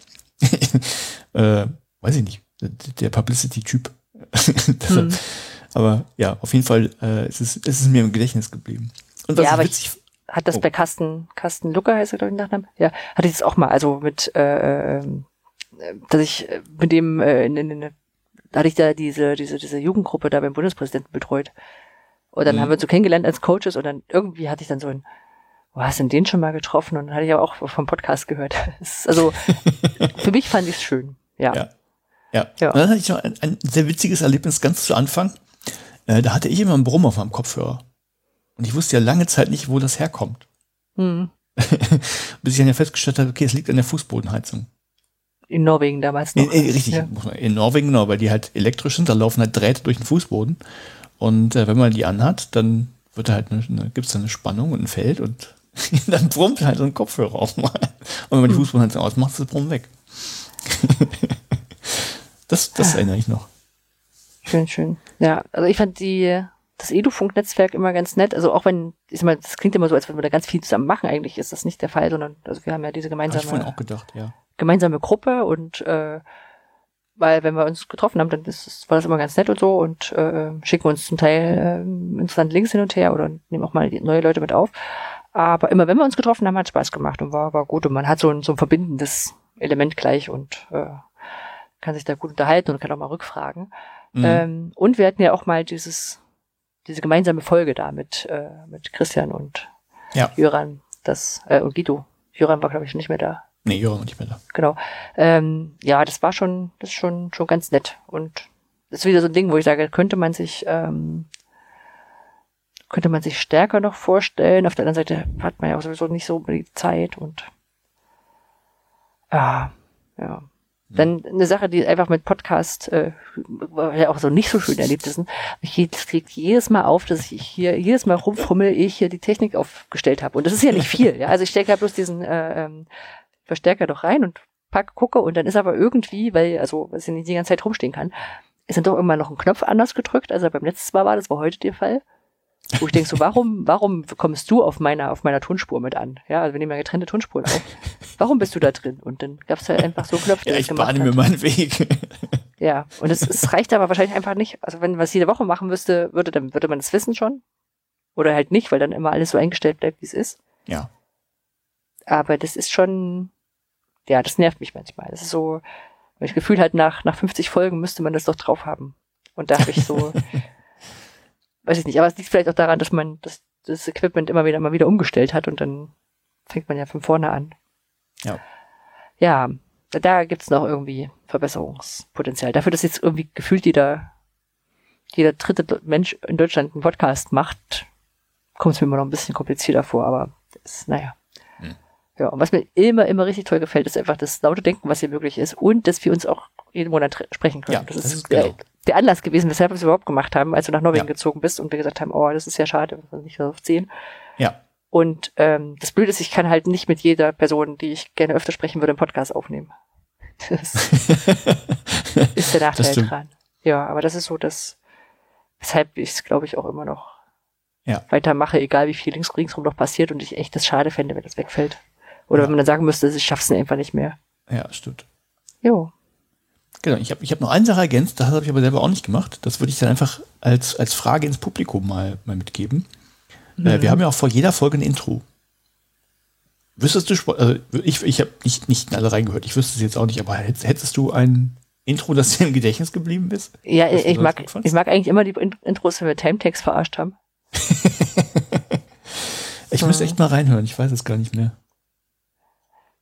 äh, weiß ich nicht, der, Publicity-Typ. Hm. Aber ja, auf jeden Fall äh, es ist es ist mir im Gedächtnis geblieben. Und was Ja, ich aber witzig, Hat das Oh. bei Carsten, Carsten Lucker heißt er, glaube ich, Nachnamen? Ja, hatte ich das auch mal, also mit, äh, ähm, äh, dass ich äh, mit dem, äh, in, in, in, da hatte ich da diese, diese, diese Jugendgruppe da beim Bundespräsidenten betreut. Und dann Mhm. haben wir uns so kennengelernt als Coaches und dann irgendwie hatte ich dann so ein, wo hast du denn den schon mal getroffen? Und dann hatte ich aber auch vom Podcast gehört. Also, für mich fand ich es schön. Ja. Ja. Ja. Ja. Und dann hatte ich noch ein, ein sehr witziges Erlebnis ganz zu Anfang. Äh, da hatte ich immer einen Brummer auf meinem Kopfhörer. Und ich wusste ja lange Zeit nicht, wo das herkommt. Hm. Bis ich dann ja festgestellt habe, okay, es liegt an der Fußbodenheizung. In Norwegen damals noch. In, in, richtig, Ja. in Norwegen, genau, weil die halt elektrisch sind, da laufen halt Drähte durch den Fußboden. Und äh, wenn man die anhat, dann wird da halt eine, eine, gibt es eine Spannung und ein Feld und dann brummt halt so ein Kopfhörer auf mal. Und wenn man die Fußbodenheizung ausmacht, ist das Brummen weg. das, das erinnere ich noch. Schön, schön. Ja, also ich fand die, das Edufunk-Netzwerk immer ganz nett. Also auch wenn, ich sag mal, das klingt immer so, als wenn wir da ganz viel zusammen machen. Eigentlich ist das nicht der Fall, sondern also wir haben ja diese Habe ich vorhin gemeinsame, auch gedacht, ja. Gemeinsame Gruppe und äh, weil wenn wir uns getroffen haben, dann ist, war das immer ganz nett und so und äh, schicken uns zum Teil äh, interessante Links hin und her oder nehmen auch mal neue Leute mit auf. Aber immer wenn wir uns getroffen haben, hat Spaß gemacht und war, war gut und man hat so ein, so ein verbindendes Element gleich und äh, kann sich da gut unterhalten und kann auch mal rückfragen. Mhm. Ähm, und wir hatten ja auch mal dieses, diese gemeinsame Folge da mit, äh, mit Christian und Ja. Jöran, das, äh, und Guido. Jöran war, glaube ich, nicht mehr da. Nee, ja, nicht mehr da. Genau. Ähm, ja, das war schon, das ist schon, schon ganz nett. Und das ist wieder so ein Ding, wo ich sage, könnte man sich, ähm, könnte man sich stärker noch vorstellen. Auf der anderen Seite hat man ja auch sowieso nicht so die Zeit und ja, ja. Dann eine Sache, die einfach mit Podcast äh, ja auch so nicht so schön erlebt ist. Ich kriege jedes Mal auf, dass ich hier jedes Mal rumfummel, ehe ich hier die Technik aufgestellt habe. Und das ist ja nicht viel. Ja? Also ich stecke ja bloß diesen äh, ähm, Verstärker doch rein und pack, gucke und dann ist aber irgendwie, weil, also, weil ich nicht die ganze Zeit rumstehen kann, ist dann doch immer noch ein Knopf anders gedrückt, als er beim letzten Mal war, das war heute der Fall. Wo ich denke so, warum, warum kommst du auf meiner, auf meiner Tonspur mit an? Ja, also wir nehmen ja getrennte Tonspuren auf. Warum bist du da drin? Und dann gab es halt einfach so Knöpfe, die Ja, ich gemacht bahne mir meinen Weg. Ja, und es, es reicht aber wahrscheinlich einfach nicht. Also wenn man es jede Woche machen müsste, würde, dann würde man es wissen schon. Oder halt nicht, weil dann immer alles so eingestellt bleibt, wie es ist. ja. Aber das ist schon, ja, das nervt mich manchmal. Das ist so, weil ich das Gefühl halt nach, nach 50 Folgen müsste man das doch drauf haben. Und da habe ich so, weiß ich nicht, aber es liegt vielleicht auch daran, dass man das, das Equipment immer wieder, mal wieder umgestellt hat und dann fängt man ja von vorne an. Ja. Ja, da gibt's noch irgendwie Verbesserungspotenzial. Dafür, dass jetzt irgendwie gefühlt jeder jeder dritte Mensch in Deutschland einen Podcast macht, kommt es mir immer noch ein bisschen komplizierter vor, aber das, naja. Ja, und was mir immer, immer richtig toll gefällt, ist einfach das laute Denken, was hier möglich ist und dass wir uns auch jeden Monat sprechen können. Ja, das, das ist, genau. der, der Anlass gewesen, weshalb wir es überhaupt gemacht haben, als du nach Norwegen Ja. gezogen bist und wir gesagt haben, oh, das ist ja schade, wir können nicht so oft sehen. Ja. Und ähm, das Blöde ist, ich kann halt nicht mit jeder Person, die ich gerne öfter sprechen würde, einen Podcast aufnehmen. Das ist der Nachteil dran. Ja, aber das ist so das, weshalb ich es, glaube ich, auch immer noch Ja. weitermache, egal wie viel links ringsrum noch passiert und ich echt das schade fände, wenn das wegfällt. Oder Ja. wenn man dann sagen müsste, ich schaff's einfach nicht mehr. Ja, stimmt. Jo. Genau, ich habe ich hab noch eine Sache ergänzt, das habe ich aber selber auch nicht gemacht. Das würde ich dann einfach als, als Frage ins Publikum mal, mal mitgeben. Äh, wir haben ja auch vor jeder Folge ein Intro. Wüsstest du, also ich, ich habe nicht, nicht in alle reingehört, ich wüsste es jetzt auch nicht, aber hättest, du ein Intro, das dir im Gedächtnis geblieben ist? Ja, ich sonst mag, ich mag eigentlich immer die In- Intros, wenn wir Timetext verarscht haben. Ich müsste echt mal reinhören, ich weiß es gar nicht mehr.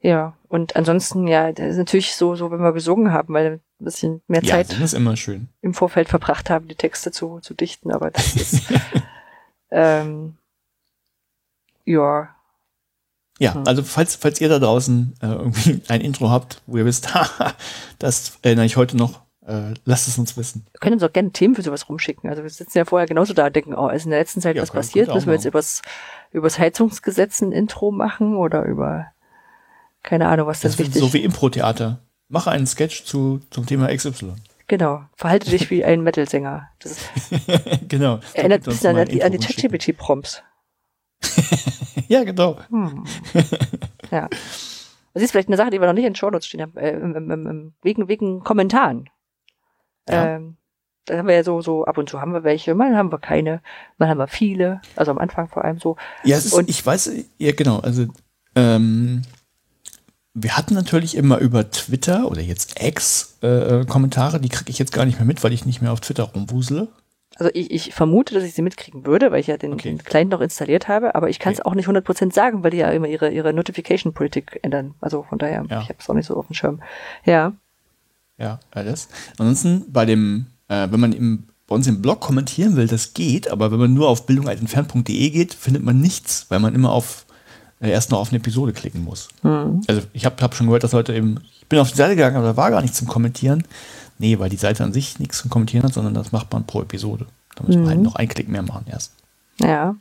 Ja, und ansonsten, ja, das ist natürlich so, so, wenn wir gesungen haben, weil wir ein bisschen mehr Ja, Zeit im Vorfeld verbracht haben, die Texte zu, zu dichten, aber das ist, ähm, ja, Ja, Hm. also falls, falls ihr da draußen äh, irgendwie ein Intro habt, wo ihr wisst, haha, das erinnere ich heute noch, äh, lasst es uns wissen. wir können uns auch gerne Themen für sowas rumschicken. Also wir sitzen ja vorher genauso da und denken, oh, ist in der letzten Zeit Ja, was passiert? Müssen wir jetzt übers, übers Heizungsgesetz ein Intro machen oder über, keine Ahnung, was das, Das wichtig so wie Impro-Theater. Mache einen Sketch zu, zum Thema XY. Genau, verhalte dich wie ein Metal-Sänger. Das ist, genau. erinnert ein bisschen an die, an die. ChatGPT-Prompts. Ja, genau. Hm. ja. Das ist vielleicht eine Sache, die wir noch nicht in den Shownotes stehen haben, äh, im, im, im, wegen, wegen Kommentaren. Ja. Ähm, da haben wir ja so, so ab und zu haben wir welche, mal haben wir keine, mal haben wir viele, also am Anfang vor allem so. Ja, es ist, Und- ich weiß, ja, genau. Also, ähm, wir hatten natürlich immer über Twitter oder jetzt X äh, Kommentare, die kriege ich jetzt gar nicht mehr mit, weil ich nicht mehr auf Twitter rumwusele. Also ich, ich vermute, dass ich sie mitkriegen würde, weil ich ja den, Okay. den Client noch installiert habe, aber ich kann es Okay. auch nicht 100% sagen, weil die ja immer ihre, ihre Notification-Politik ändern. Also von daher, Ja. ich habe es auch nicht so auf dem Schirm. Ja. Ja, alles. Ansonsten bei dem, äh, wenn man im, bei uns im Blog kommentieren will, das geht, aber wenn man nur auf bildung.entfernt.de geht, findet man nichts, weil man immer auf äh, erst noch auf eine Episode klicken muss. Hm. Also ich habe hab schon gehört, dass Leute eben, ich bin auf die Seite gegangen, aber da war gar nichts zum Kommentieren. Nee, weil die Seite an sich nichts zum Kommentieren hat, sondern das macht man pro Episode. Da muss man Mhm. halt noch einen Klick mehr machen erst. Ja.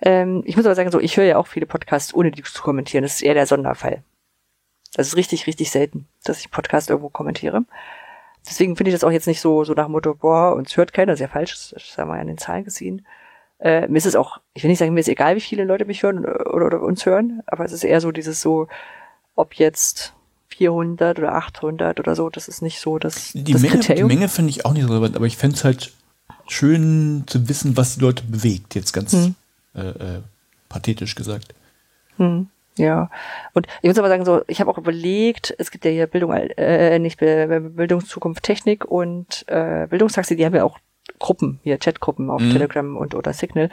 Ähm, ich muss aber sagen, so, ich höre ja auch viele Podcasts, ohne die zu kommentieren. Das ist eher der Sonderfall. Das ist richtig, richtig selten, dass ich Podcast irgendwo kommentiere. Deswegen finde ich das auch jetzt nicht so, so nach dem Motto, boah, uns hört keiner, das ist ja falsch, das, das haben wir ja an den Zahlen gesehen. Äh, mir ist es auch, ich will nicht sagen, mir ist egal, wie viele Leute mich hören oder, oder, oder uns hören, aber es ist eher so dieses so, ob jetzt 400 oder 800 oder so, das ist nicht so das, Die das Menge, die Kriterium. Menge finde ich auch nicht relevant, aber ich fände es halt schön zu wissen, was die Leute bewegt, jetzt ganz Mhm. äh, äh, pathetisch gesagt. Hm, ja. Und ich muss aber sagen, so, ich habe auch überlegt, es gibt ja hier Bildung, äh, nicht Be- Bildungszukunft Technik und äh, Bildungstaxi, die haben ja auch Gruppen, hier Chatgruppen auf Mhm. Telegram und oder Signal.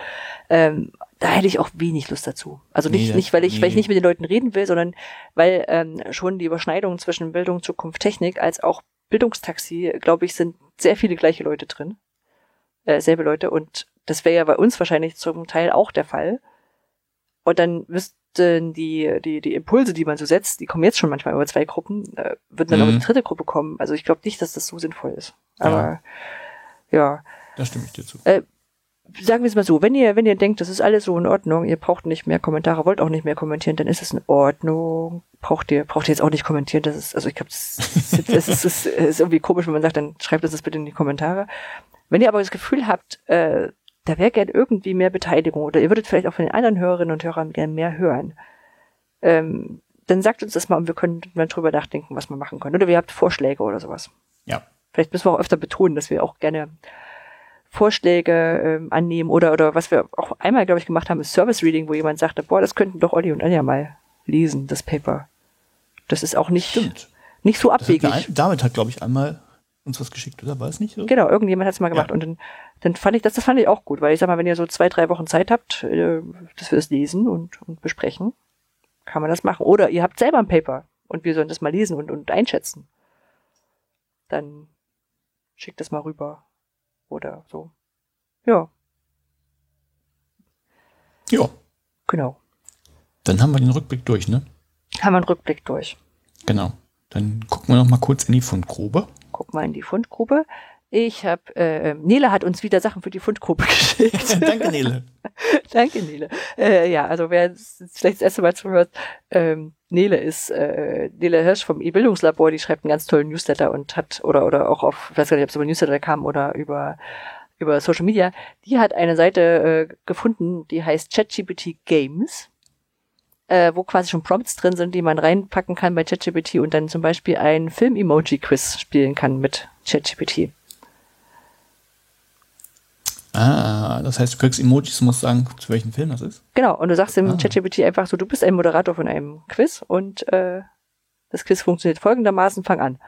Ähm, da hätte ich auch wenig Lust dazu. Also nicht, Nee, nicht weil ich, weil ich nee. nicht mit den Leuten reden will, sondern weil ähm, schon die Überschneidung zwischen Bildung, Zukunft, Technik als auch Bildungstaxi, glaube ich, sind sehr viele gleiche Leute drin. Äh, selbe Leute. Und das wäre ja bei uns wahrscheinlich zum Teil auch der Fall. Und dann müssten die, die, die Impulse, die man so setzt, die kommen jetzt schon manchmal über zwei Gruppen, äh, würden dann Mhm. auch in die dritte Gruppe kommen. Also ich glaube nicht, dass das so sinnvoll ist. Aber ja. Da stimme ich dir zu. sagen wir es mal so, wenn ihr, wenn ihr denkt, das ist alles so in Ordnung, ihr braucht nicht mehr Kommentare, wollt auch nicht mehr kommentieren, dann ist es in Ordnung. Braucht ihr, braucht ihr jetzt auch nicht kommentieren, das ist, also ich glaube, das, ist, das, ist, das ist, irgendwie komisch, wenn man sagt, dann schreibt das bitte in die Kommentare. Wenn ihr aber das Gefühl habt, äh, da wäre gern irgendwie mehr Beteiligung oder ihr würdet vielleicht auch von den anderen Hörerinnen und Hörern gern mehr hören, ähm, dann sagt uns das mal und wir können mal drüber nachdenken, was wir machen können. Oder ihr habt Vorschläge oder sowas. Ja. Vielleicht müssen wir auch öfter betonen, dass wir auch gerne Vorschläge ähm, annehmen oder oder was wir auch einmal, glaube ich, gemacht haben, ist Service Reading, wo jemand sagte, boah, das könnten doch Olli und Anja mal lesen, das Paper. Das ist auch nicht, Stimmt. nicht so Das hat abwegig. der, David hat, glaube ich, einmal uns was geschickt, oder? War es nicht so? Genau, irgendjemand hat es mal gemacht Ja. und dann, dann fand ich das, das fand ich auch gut, weil ich sag mal, wenn ihr so zwei, drei Wochen Zeit habt, äh, dass wir das lesen und, und besprechen, kann man das machen. Oder ihr habt selber ein Paper und wir sollen das mal lesen und, und einschätzen. Dann schickt das mal rüber. Oder so. Ja, Ja, genau. dann haben wir den Rückblick durch, ne? Haben wir einen Rückblick durch. Genau. Dann gucken wir noch mal kurz in die Fundgrube. Guck mal in die Fundgrube. Ich habe, äh, Nele hat uns wieder Sachen für die Fundgrube geschickt. Danke, Nele. Danke, Nele. Äh, ja, also wer vielleicht das erste Mal zuhört, ähm, Nele ist äh, Nele Hirsch vom E-Bildungslabor, die schreibt einen ganz tollen Newsletter und hat, oder oder auch auf, ich weiß gar nicht, ob es über Newsletter kam oder über über Social Media, die hat eine Seite äh, gefunden, die heißt ChatGPT Games, äh, wo quasi schon Prompts drin sind, die man reinpacken kann bei ChatGPT und dann zum Beispiel ein Film-Emoji-Quiz spielen kann mit ChatGPT. Ah, das heißt, du kriegst Emojis und musst sagen, zu welchem Film das ist. Genau, und du sagst dem Ah. ChatGPT einfach so, du bist ein Moderator von einem Quiz und äh, das Quiz funktioniert folgendermaßen, fang an.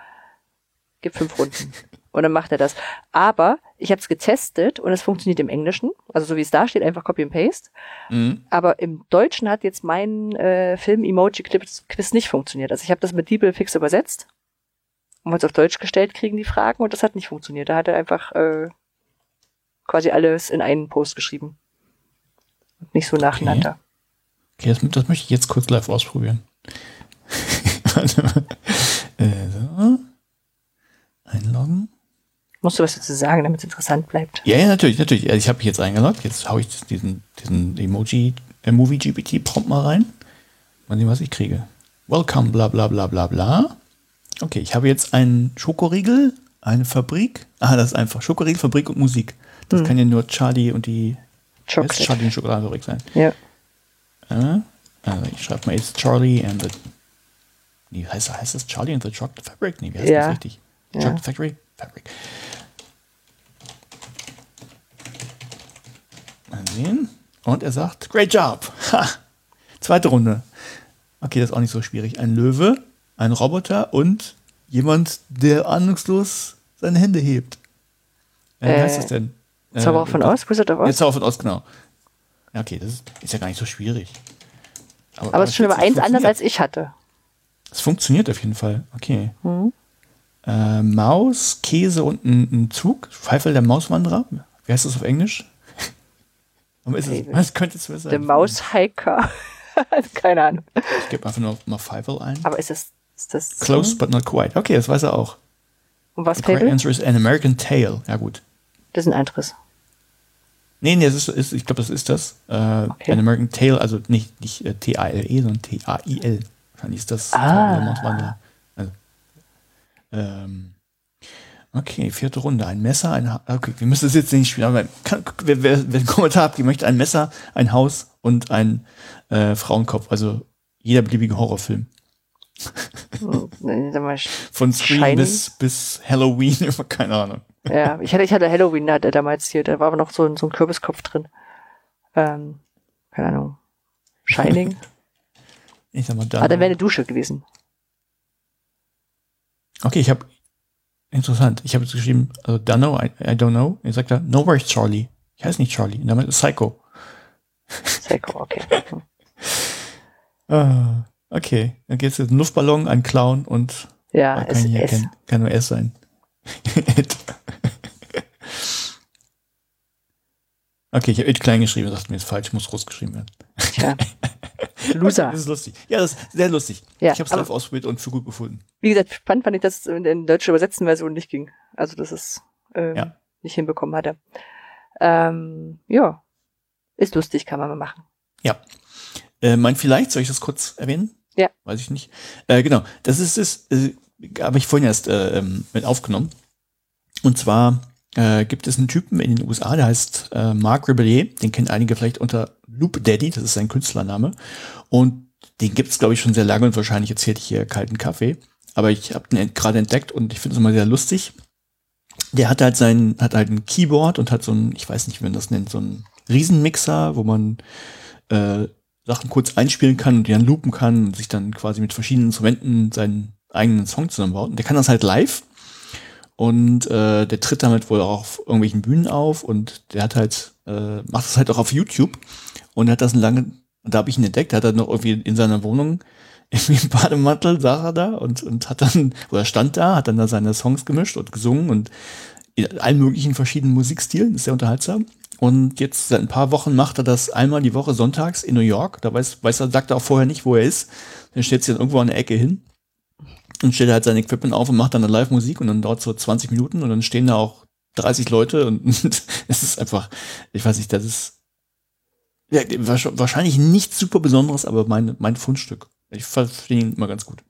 Gib fünf Runden. Und dann macht er das. Aber ich habe es getestet und es funktioniert im Englischen. Also so wie es da steht, einfach Copy and Paste. Mhm. Aber im Deutschen hat jetzt mein äh, Film-Emoji-Quiz nicht funktioniert. Also ich habe das mit DeepL-Fix übersetzt und es auf Deutsch gestellt kriegen die Fragen und das hat nicht funktioniert. Da hat er einfach äh, quasi alles in einen Post geschrieben. Und nicht so nacheinander. Okay, das, das möchte ich jetzt kurz live ausprobieren. Warte mal. Äh, so. Einloggen. Musst du was dazu sagen, damit es interessant bleibt? Ja, ja, natürlich, natürlich. Also ich habe mich jetzt eingeloggt. Jetzt haue ich diesen, diesen Emoji, äh, Movie GPT Prompt mal rein. Mal sehen, was ich kriege. Welcome, bla bla bla bla bla. Okay, ich habe jetzt einen Schokoriegel, eine Fabrik. Ah, das ist einfach Schokoriegel, Fabrik und Musik. Das kann ja nur Charlie und die Chocolate. Charlie und Schokoladenfabrik sein. Ja. Äh, also ich schreibe mal jetzt Charlie and the. Nee, heißt, heißt das Charlie and the Chocolate Fabric? Nee, wie heißt Ja. das richtig? Ja. Chocolate Factory? Fabric. Mal sehen. Und er sagt, great job. Ha. Zweite Runde. Okay, das ist auch nicht so schwierig. Ein Löwe, ein Roboter und jemand, der ahnungslos seine Hände hebt. Äh, wie Äh, heißt das denn? Zauberer von Oz, Wizard of Oz? Jetzt Zauberer von Oz, genau. Ja, okay, das ist, ist ja gar nicht so schwierig. Aber es ist schon über eins anders als ich hatte. Es funktioniert auf jeden Fall. Okay. Mhm. Äh, Maus, Käse und ein, ein Zug. Pfeifel der Mauswanderer. Wie heißt das auf Englisch? Aber ist es, Hey, was könnte es besser Der Maushiker. Keine Ahnung. Ich gebe einfach nur mal Pfeifel ein. Aber ist das, ist das Close but not quite. Okay, das weiß er auch. Und was The correct Fable? answer is an American Tale. Ja, gut. Das ist ein anderes. Nee, nee, das ist, ist, ich glaube, das ist das. Äh, Okay. An American Tale, also nicht, nicht äh, T-A-L-E, sondern T-A-I-L. Wahrscheinlich ist das Ah. Also, ähm, okay, vierte Runde. Ein Messer, ein ha Okay, wir müssen das jetzt nicht spielen, aber kann, wer, wer, wer einen Kommentar habt, die möchte ein Messer, ein Haus und ein äh, Frauenkopf. Also jeder beliebige Horrorfilm. Mal, Von Scream bis, bis Halloween, keine Ahnung. Ja, ich hatte, ich hatte Halloween, da damals hier, da war aber noch so, ein- so ein Kürbiskopf drin. Ähm, keine Ahnung. Shining. Ich sag mal, dann. ah, dann wäre eine Dusche gewesen. Okay, ich habe interessant. Ich habe jetzt geschrieben, also Dunno, I, I don't know. Er sagt da, no where's Charlie. Ich heiße nicht Charlie. Und damit ist Psycho. Psycho, okay. Ah, okay, dann geht's jetzt ein Luftballon, ein Clown und Ja, es, kann, hier, es, kann, kann nur S sein. okay, ich habe klein geschrieben, dachte mir, ist falsch, muss groß geschrieben werden. tja. Loser. Das ist lustig. Ja, das ist sehr lustig. Ja, ich habe es live ausprobiert und für gut befunden. Wie gesagt, spannend fand ich, dass es in der deutschen übersetzten Version nicht ging. Also, dass es ähm, Ja. nicht hinbekommen hatte. Ähm, ja. Ist lustig, kann man mal machen. Ja. Äh, mein vielleicht, soll ich das kurz erwähnen? Ja. Weiß ich nicht. Äh, genau, das ist es, äh, habe ich vorhin erst äh, ähm, mit aufgenommen. Und zwar äh, gibt es einen Typen in den USA, der heißt äh, Mark Rebellier, den kennen einige vielleicht unter Loop Daddy, das ist sein Künstlername. Und den gibt es, glaube ich, schon sehr lange und wahrscheinlich erzählt ich hier kalten Kaffee. Aber ich habe den gerade entdeckt und ich finde es immer sehr lustig. Der hat halt sein, hat halt ein Keyboard und hat so ein, ich weiß nicht, wie man das nennt, so ein Riesenmixer, wo man äh, Sachen kurz einspielen kann und die dann loopen kann und sich dann quasi mit verschiedenen Instrumenten seinen eigenen Song zusammenbaut. Und der kann das halt live. Und äh, der tritt damit wohl auch auf irgendwelchen Bühnen auf und der hat halt, äh, macht das halt auch auf YouTube und hat das lange, und da habe ich ihn entdeckt, hat er noch irgendwie in seiner Wohnung irgendwie im Bademantel saß er da und, und hat dann, oder stand da, hat dann da seine Songs gemischt und gesungen und in allen möglichen verschiedenen Musikstilen, ist sehr unterhaltsam. Und jetzt seit ein paar Wochen macht er das einmal die Woche sonntags in New York. Da weiß, weiß er, sagt er auch vorher nicht, wo er ist. Dann stellt sich dann irgendwo an der Ecke hin und stellt halt sein Equipment auf und macht dann eine Live-Musik und dann dauert so 20 Minuten und dann stehen da auch 30 Leute und es ist einfach, ich weiß nicht, das ist ja, wahrscheinlich nichts super Besonderes, aber mein, mein Fundstück. Ich verstehe ihn immer ganz gut.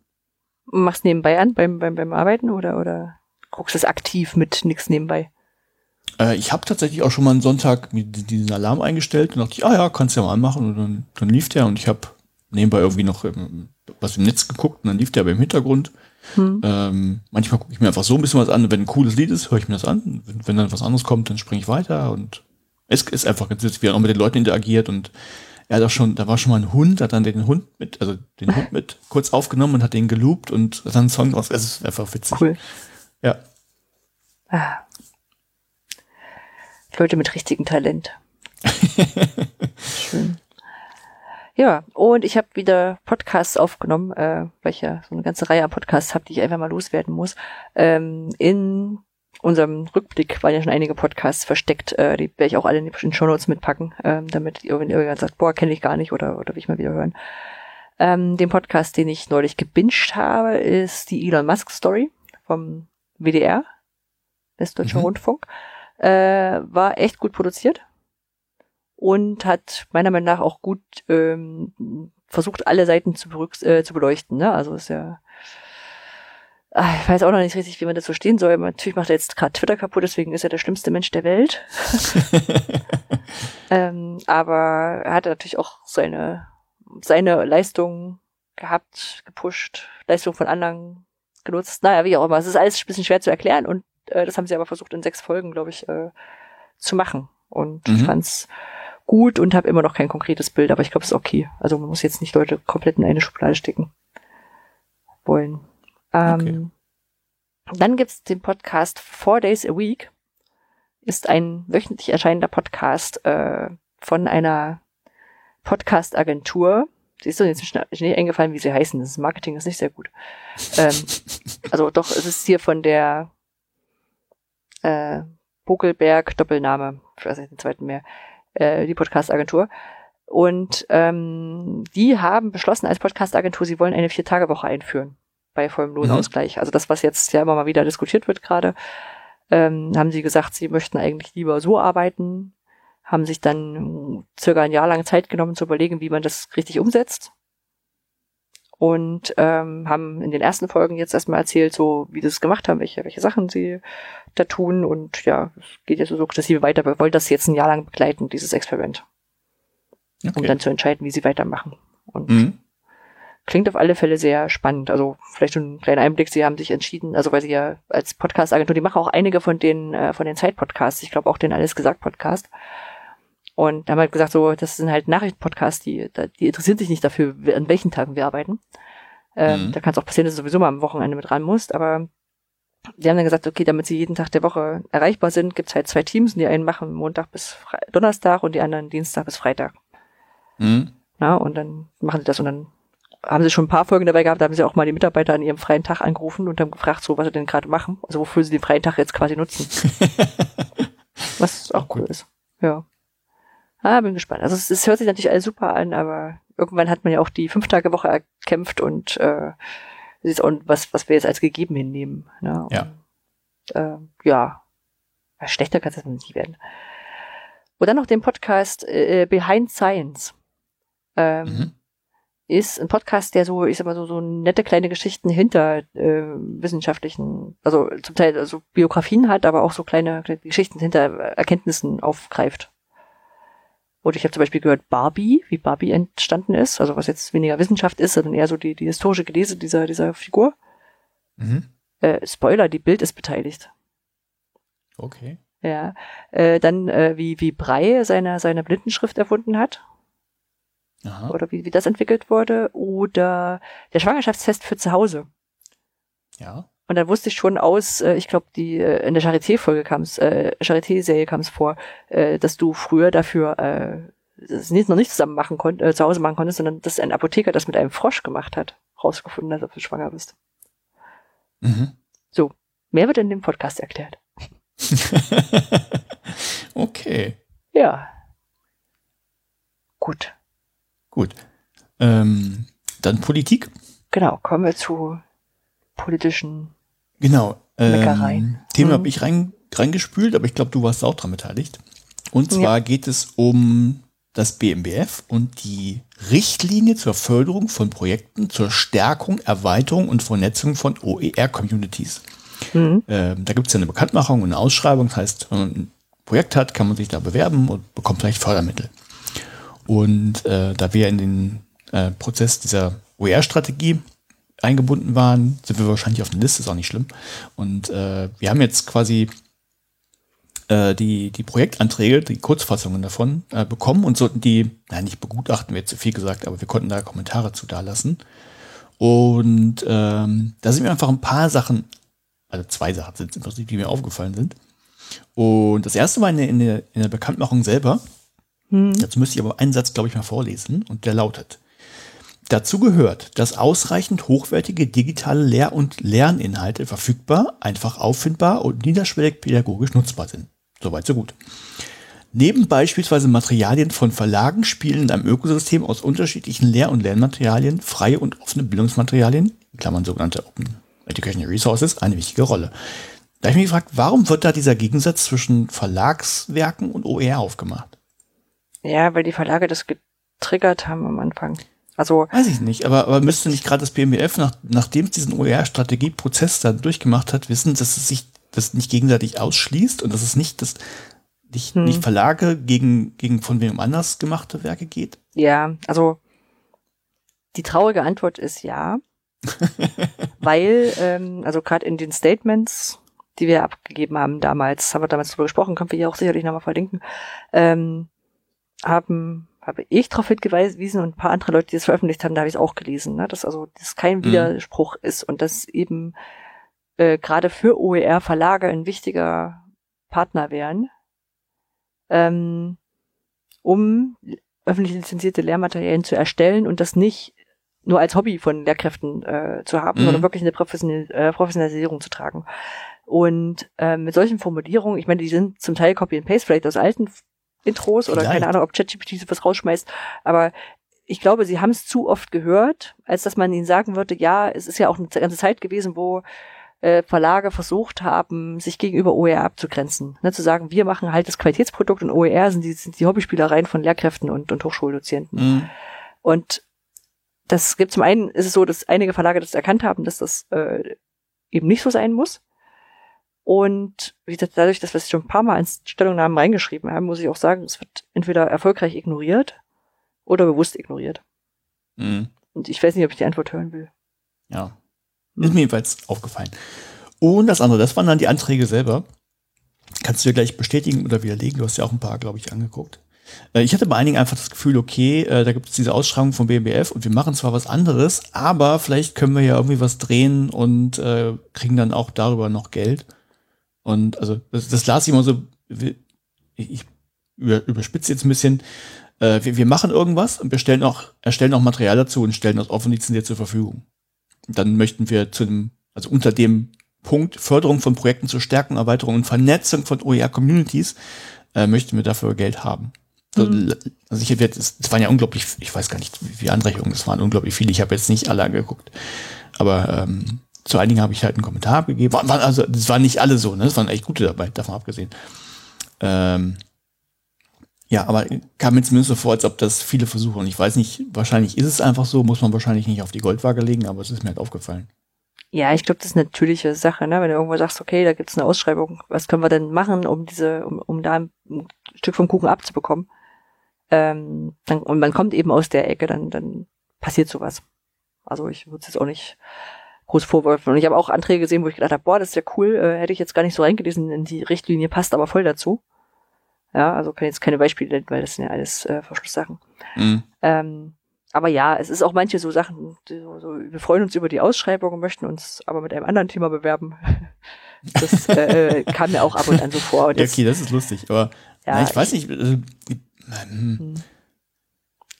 Machst nebenbei an beim, beim, beim Arbeiten oder, oder guckst du es aktiv mit nichts nebenbei? Äh, ich habe tatsächlich auch schon mal einen Sonntag diesen Alarm eingestellt und dachte ich, ah ja, kannst du ja mal anmachen und dann, dann lief der und ich habe nebenbei irgendwie noch was im Netz geguckt und dann lief der aber im Hintergrund. Hm. Ähm, manchmal gucke ich mir einfach so ein bisschen was an. Wenn ein cooles Lied ist, höre ich mir das an. Wenn, wenn dann was anderes kommt, dann springe ich weiter und es ist einfach ganz witzig, wie er auch mit den Leuten interagiert und er hat auch schon, da war schon mal ein Hund, hat dann den Hund mit, also den Hund mit kurz aufgenommen und hat den geloopt und dann einen Song raus. Es ist einfach witzig. Cool. Ja. Ah. Leute mit richtigem Talent. Schön. Ja, und ich habe wieder Podcasts aufgenommen, äh, weil ich ja so eine ganze Reihe an Podcasts habe, die ich einfach mal loswerden muss. Ähm, in unserem Rückblick waren ja schon einige Podcasts versteckt, äh, die werde ich auch alle in die Show Notes mitpacken, ähm, damit irgendjemand sagt, boah, kenne ich gar nicht oder, oder will ich mal wieder hören. Ähm, den Podcast, den ich neulich gebinged habe, ist die Elon Musk Story vom WDR, Westdeutscher mhm. Rundfunk. Äh, war echt gut produziert und hat meiner Meinung nach auch gut ähm, versucht, alle Seiten zu, äh, zu beleuchten. Ne? Also ist ja Ah, ich weiß auch noch nicht richtig, wie man das so stehen soll. Natürlich macht er jetzt gerade Twitter kaputt, deswegen ist er der schlimmste Mensch der Welt. ähm, aber er hat natürlich auch seine, seine Leistung gehabt, gepusht, Leistung von anderen genutzt. Naja, wie auch immer. Es ist alles ein bisschen schwer zu erklären und äh, das haben sie aber versucht in sechs Folgen, glaube ich, äh, zu machen. Und mhm. fand's gut und habe immer noch kein konkretes Bild, aber ich glaube, es ist okay. Also man muss jetzt nicht Leute komplett in eine Schublade stecken wollen. Ähm, okay. Dann gibt's den Podcast Four Days a Week. Ist ein wöchentlich erscheinender Podcast äh, von einer Podcast-Agentur. Sie ist doch jetzt nicht eingefallen, wie sie heißen. Das Marketing ist nicht sehr gut. ähm, also doch, es ist hier von der äh, Buckelberg Doppelname, ich weiß nicht den zweiten mehr, äh, die Podcast-Agentur. Und ähm, die haben beschlossen als Podcast-Agentur, sie wollen eine Vier-Tage-Woche einführen bei vollem Lohnausgleich. Mhm. Also das, was jetzt ja immer mal wieder diskutiert wird gerade, ähm, haben sie gesagt, sie möchten eigentlich lieber so arbeiten, haben sich dann circa ein Jahr lang Zeit genommen zu überlegen, wie man das richtig umsetzt. Und ähm, haben in den ersten Folgen jetzt erstmal erzählt, so wie sie es gemacht haben, welche, welche Sachen sie da tun. Und ja, es geht jetzt so sukzessive weiter. Wir wollen das jetzt ein Jahr lang begleiten, dieses Experiment. Okay. Um dann zu entscheiden, wie sie weitermachen. Und mhm. Klingt auf alle Fälle sehr spannend. Also vielleicht schon ein kleiner Einblick. Sie haben sich entschieden, also weil sie ja als Podcast-Agentur, die machen auch einige von den, äh, von den Zeit-Podcasts. Ich glaube auch den Alles gesagt Podcast. Und da haben halt gesagt, so, das sind halt Nachrichtenpodcasts, die, die interessieren sich nicht dafür, an welchen Tagen wir arbeiten. Ähm, mhm. Da kann es auch passieren, dass du sowieso mal am Wochenende mit ran musst, aber die haben dann gesagt, okay, damit sie jeden Tag der Woche erreichbar sind, gibt's halt zwei Teams und die einen machen Montag bis Fre Donnerstag und die anderen Dienstag bis Freitag. Mhm. Na, und dann machen sie das und dann haben sie schon ein paar Folgen dabei gehabt, da haben sie auch mal die Mitarbeiter an ihrem freien Tag angerufen und haben gefragt, so was sie denn gerade machen, also wofür sie den freien Tag jetzt quasi nutzen. was auch cool ist. Ja. Ah, bin gespannt. Also es, es, hört sich natürlich alles super an, aber irgendwann hat man ja auch die Fünf-Tage-Woche erkämpft und äh, ist auch was, was wir jetzt als gegeben hinnehmen. Ne? Und, ja. Äh, ja. Schlechter kann es nicht werden. Und dann noch den Podcast äh, Behind Science. Ähm, mhm ist ein Podcast, der so, ich sag mal so, so nette kleine Geschichten hinter äh, wissenschaftlichen, also zum Teil also Biografien hat, aber auch so kleine, kleine Geschichten hinter Erkenntnissen aufgreift. Und ich habe zum Beispiel gehört Barbie, wie Barbie entstanden ist, also was jetzt weniger Wissenschaft ist, sondern eher so die, die historische Gelese dieser, dieser Figur. Mhm. Äh, Spoiler, die Bild ist beteiligt. Okay. Ja. Äh, dann, äh, wie, wie Brei seine, seine Blindenschrift erfunden hat. Aha. oder wie, wie das entwickelt wurde, oder der Schwangerschaftstest für zu Hause. Ja. Und dann wusste ich schon aus, äh, ich glaube, die äh, in der Charité-Folge kam es, äh, Charité-Serie kam es vor, äh, dass du früher dafür äh, das nicht, noch nicht zusammen machen konntest, äh, zu Hause machen konntest, sondern dass ein Apotheker das mit einem Frosch gemacht hat, rausgefunden hat, ob du schwanger bist. Mhm. So, mehr wird in dem Podcast erklärt. okay. Ja. Gut. Gut. Ähm, dann Politik. Genau, kommen wir zu politischen. Genau. Ähm, Thema Mhm. habe ich rein, reingespült, aber ich glaube, du warst auch daran beteiligt. Und Ja. zwar geht es um das BMBF und die Richtlinie zur Förderung von Projekten zur Stärkung, Erweiterung und Vernetzung von OER-Communities. Mhm. Ähm, da gibt es ja eine Bekanntmachung und eine Ausschreibung. Das heißt, wenn man ein Projekt hat, kann man sich da bewerben und bekommt vielleicht Fördermittel. Und äh, da wir in den äh, Prozess dieser OER-Strategie eingebunden waren, sind wir wahrscheinlich auf der Liste, ist auch nicht schlimm. Und äh, wir haben jetzt quasi äh, die, die Projektanträge, die Kurzfassungen davon äh, bekommen und sollten die, nein, nicht begutachten, wäre zu viel gesagt, aber wir konnten da Kommentare zu da lassen. Und ähm, da sind mir einfach ein paar Sachen, also zwei Sachen sind es im Prinzip, die mir aufgefallen sind. Und das erste war in der, in der, in der Bekanntmachung selber. Hm. Dazu müsste ich aber einen Satz, glaube ich, mal vorlesen. Und der lautet. Dazu gehört, dass ausreichend hochwertige digitale Lehr- und Lerninhalte verfügbar, einfach auffindbar und niederschwellig pädagogisch nutzbar sind. Soweit, so gut. Neben beispielsweise Materialien von Verlagen spielen in einem Ökosystem aus unterschiedlichen Lehr- und Lernmaterialien freie und offene Bildungsmaterialien, in Klammern sogenannte Open Educational Resources, eine wichtige Rolle. Da habe ich mich gefragt, warum wird da dieser Gegensatz zwischen Verlagswerken und OER aufgemacht? Ja, weil die Verlage das getriggert haben am Anfang. Also, Weiß ich nicht, aber, aber müsste nicht gerade das BMWF, nach, nachdem es diesen OER-Strategieprozess dann durchgemacht hat, wissen, dass es sich das nicht gegenseitig ausschließt und dass es nicht, das, nicht, Hm. nicht Verlage gegen, gegen von wem anders gemachte Werke geht? ja, also die traurige Antwort ist ja. weil, ähm, also gerade in den Statements, die wir abgegeben haben damals, haben wir damals drüber gesprochen, können wir hier auch sicherlich nochmal verlinken, ähm, haben, habe ich darauf hingewiesen und ein paar andere Leute, die es veröffentlicht haben, da habe ich es auch gelesen, ne? dass also das kein Mhm. Widerspruch ist und dass eben äh, gerade für OER-Verlage ein wichtiger Partner wären, ähm, um öffentlich lizenzierte Lehrmaterialien zu erstellen und das nicht nur als Hobby von Lehrkräften äh, zu haben, Mhm. sondern wirklich eine Professional äh, Professionalisierung zu tragen. Und äh, mit solchen Formulierungen, ich meine, die sind zum Teil Copy and Paste, vielleicht aus alten Intros oder Vielleicht. keine Ahnung, ob ChatGPT so was rausschmeißt, aber ich glaube, sie haben es zu oft gehört, als dass man ihnen sagen würde, ja, es ist ja auch eine ganze Zeit gewesen, wo äh, Verlage versucht haben, sich gegenüber OER abzugrenzen. Ne, zu sagen, wir machen halt das Qualitätsprodukt und OER sind die, sind die Hobbyspielereien von Lehrkräften und, und Hochschuldozenten. Mhm. Und das gibt zum einen, ist es so, dass einige Verlage das erkannt haben, dass das äh, eben nicht so sein muss. Und wie gesagt, dadurch, dass wir es schon ein paar Mal ins Stellungnahmen reingeschrieben haben, muss ich auch sagen, es wird entweder erfolgreich ignoriert oder bewusst ignoriert. Mhm. Und ich weiß nicht, ob ich die Antwort hören will. Ja. Ist mir jedenfalls aufgefallen. Und das andere, das waren dann die Anträge selber. Kannst du dir gleich bestätigen oder widerlegen? Du hast ja auch ein paar, glaube ich, angeguckt. Äh, Ich hatte bei einigen einfach das Gefühl, okay, äh, da gibt es diese Ausschreibung vom BMBF und wir machen zwar was anderes, aber vielleicht können wir ja irgendwie was drehen und äh, kriegen dann auch darüber noch Geld. Und also das, das las ich immer so, ich, über, überspitze jetzt ein bisschen, äh, wir, wir machen irgendwas und wir stellen auch, erstellen auch Material dazu und stellen das offen lizenziert zur Verfügung. Und dann möchten wir zu dem, also unter dem Punkt Förderung von Projekten zur Stärkung, Erweiterung und Vernetzung von OER-Communities äh, möchten wir dafür Geld haben. So, Mhm. Also ich hätte jetzt, es waren ja unglaublich, ich weiß gar nicht, wie viele Anrechnungen, es waren unglaublich viele, ich habe jetzt nicht alle angeguckt. Aber ähm, zu einigen habe ich halt einen Kommentar abgegeben. Waren, waren, also das waren nicht alle so, ne? Es waren echt gute dabei, davon abgesehen. Ähm, ja, aber kam mir zumindest so vor, als ob das viele versuchen. Und ich weiß nicht, wahrscheinlich ist es einfach so, muss man wahrscheinlich nicht auf die Goldwaage legen, aber es ist mir halt aufgefallen. Ja, ich glaube, das ist eine natürliche Sache, ne? Wenn du irgendwo sagst, okay, da gibt's eine Ausschreibung, was können wir denn machen, um diese, um, um da ein Stück vom Kuchen abzubekommen? Ähm, dann, und man kommt eben aus der Ecke, dann, dann passiert sowas. Also ich würde es jetzt auch nicht groß vorwerfen. Und ich habe auch Anträge gesehen, wo ich gedacht habe, boah, das ist ja cool, äh, hätte ich jetzt gar nicht so reingelesen in die Richtlinie, passt aber voll dazu. Ja, also kann jetzt keine Beispiele nennen, weil das sind ja alles äh, Verschlusssachen. Mhm. Ähm, aber ja, es ist auch manche so Sachen, so, so, wir freuen uns über die Ausschreibung und möchten uns aber mit einem anderen Thema bewerben. Das äh, kam mir auch ab und an so vor. Und Ja, okay, das ist lustig, aber Ja, na, ich weiß nicht. Also, hm,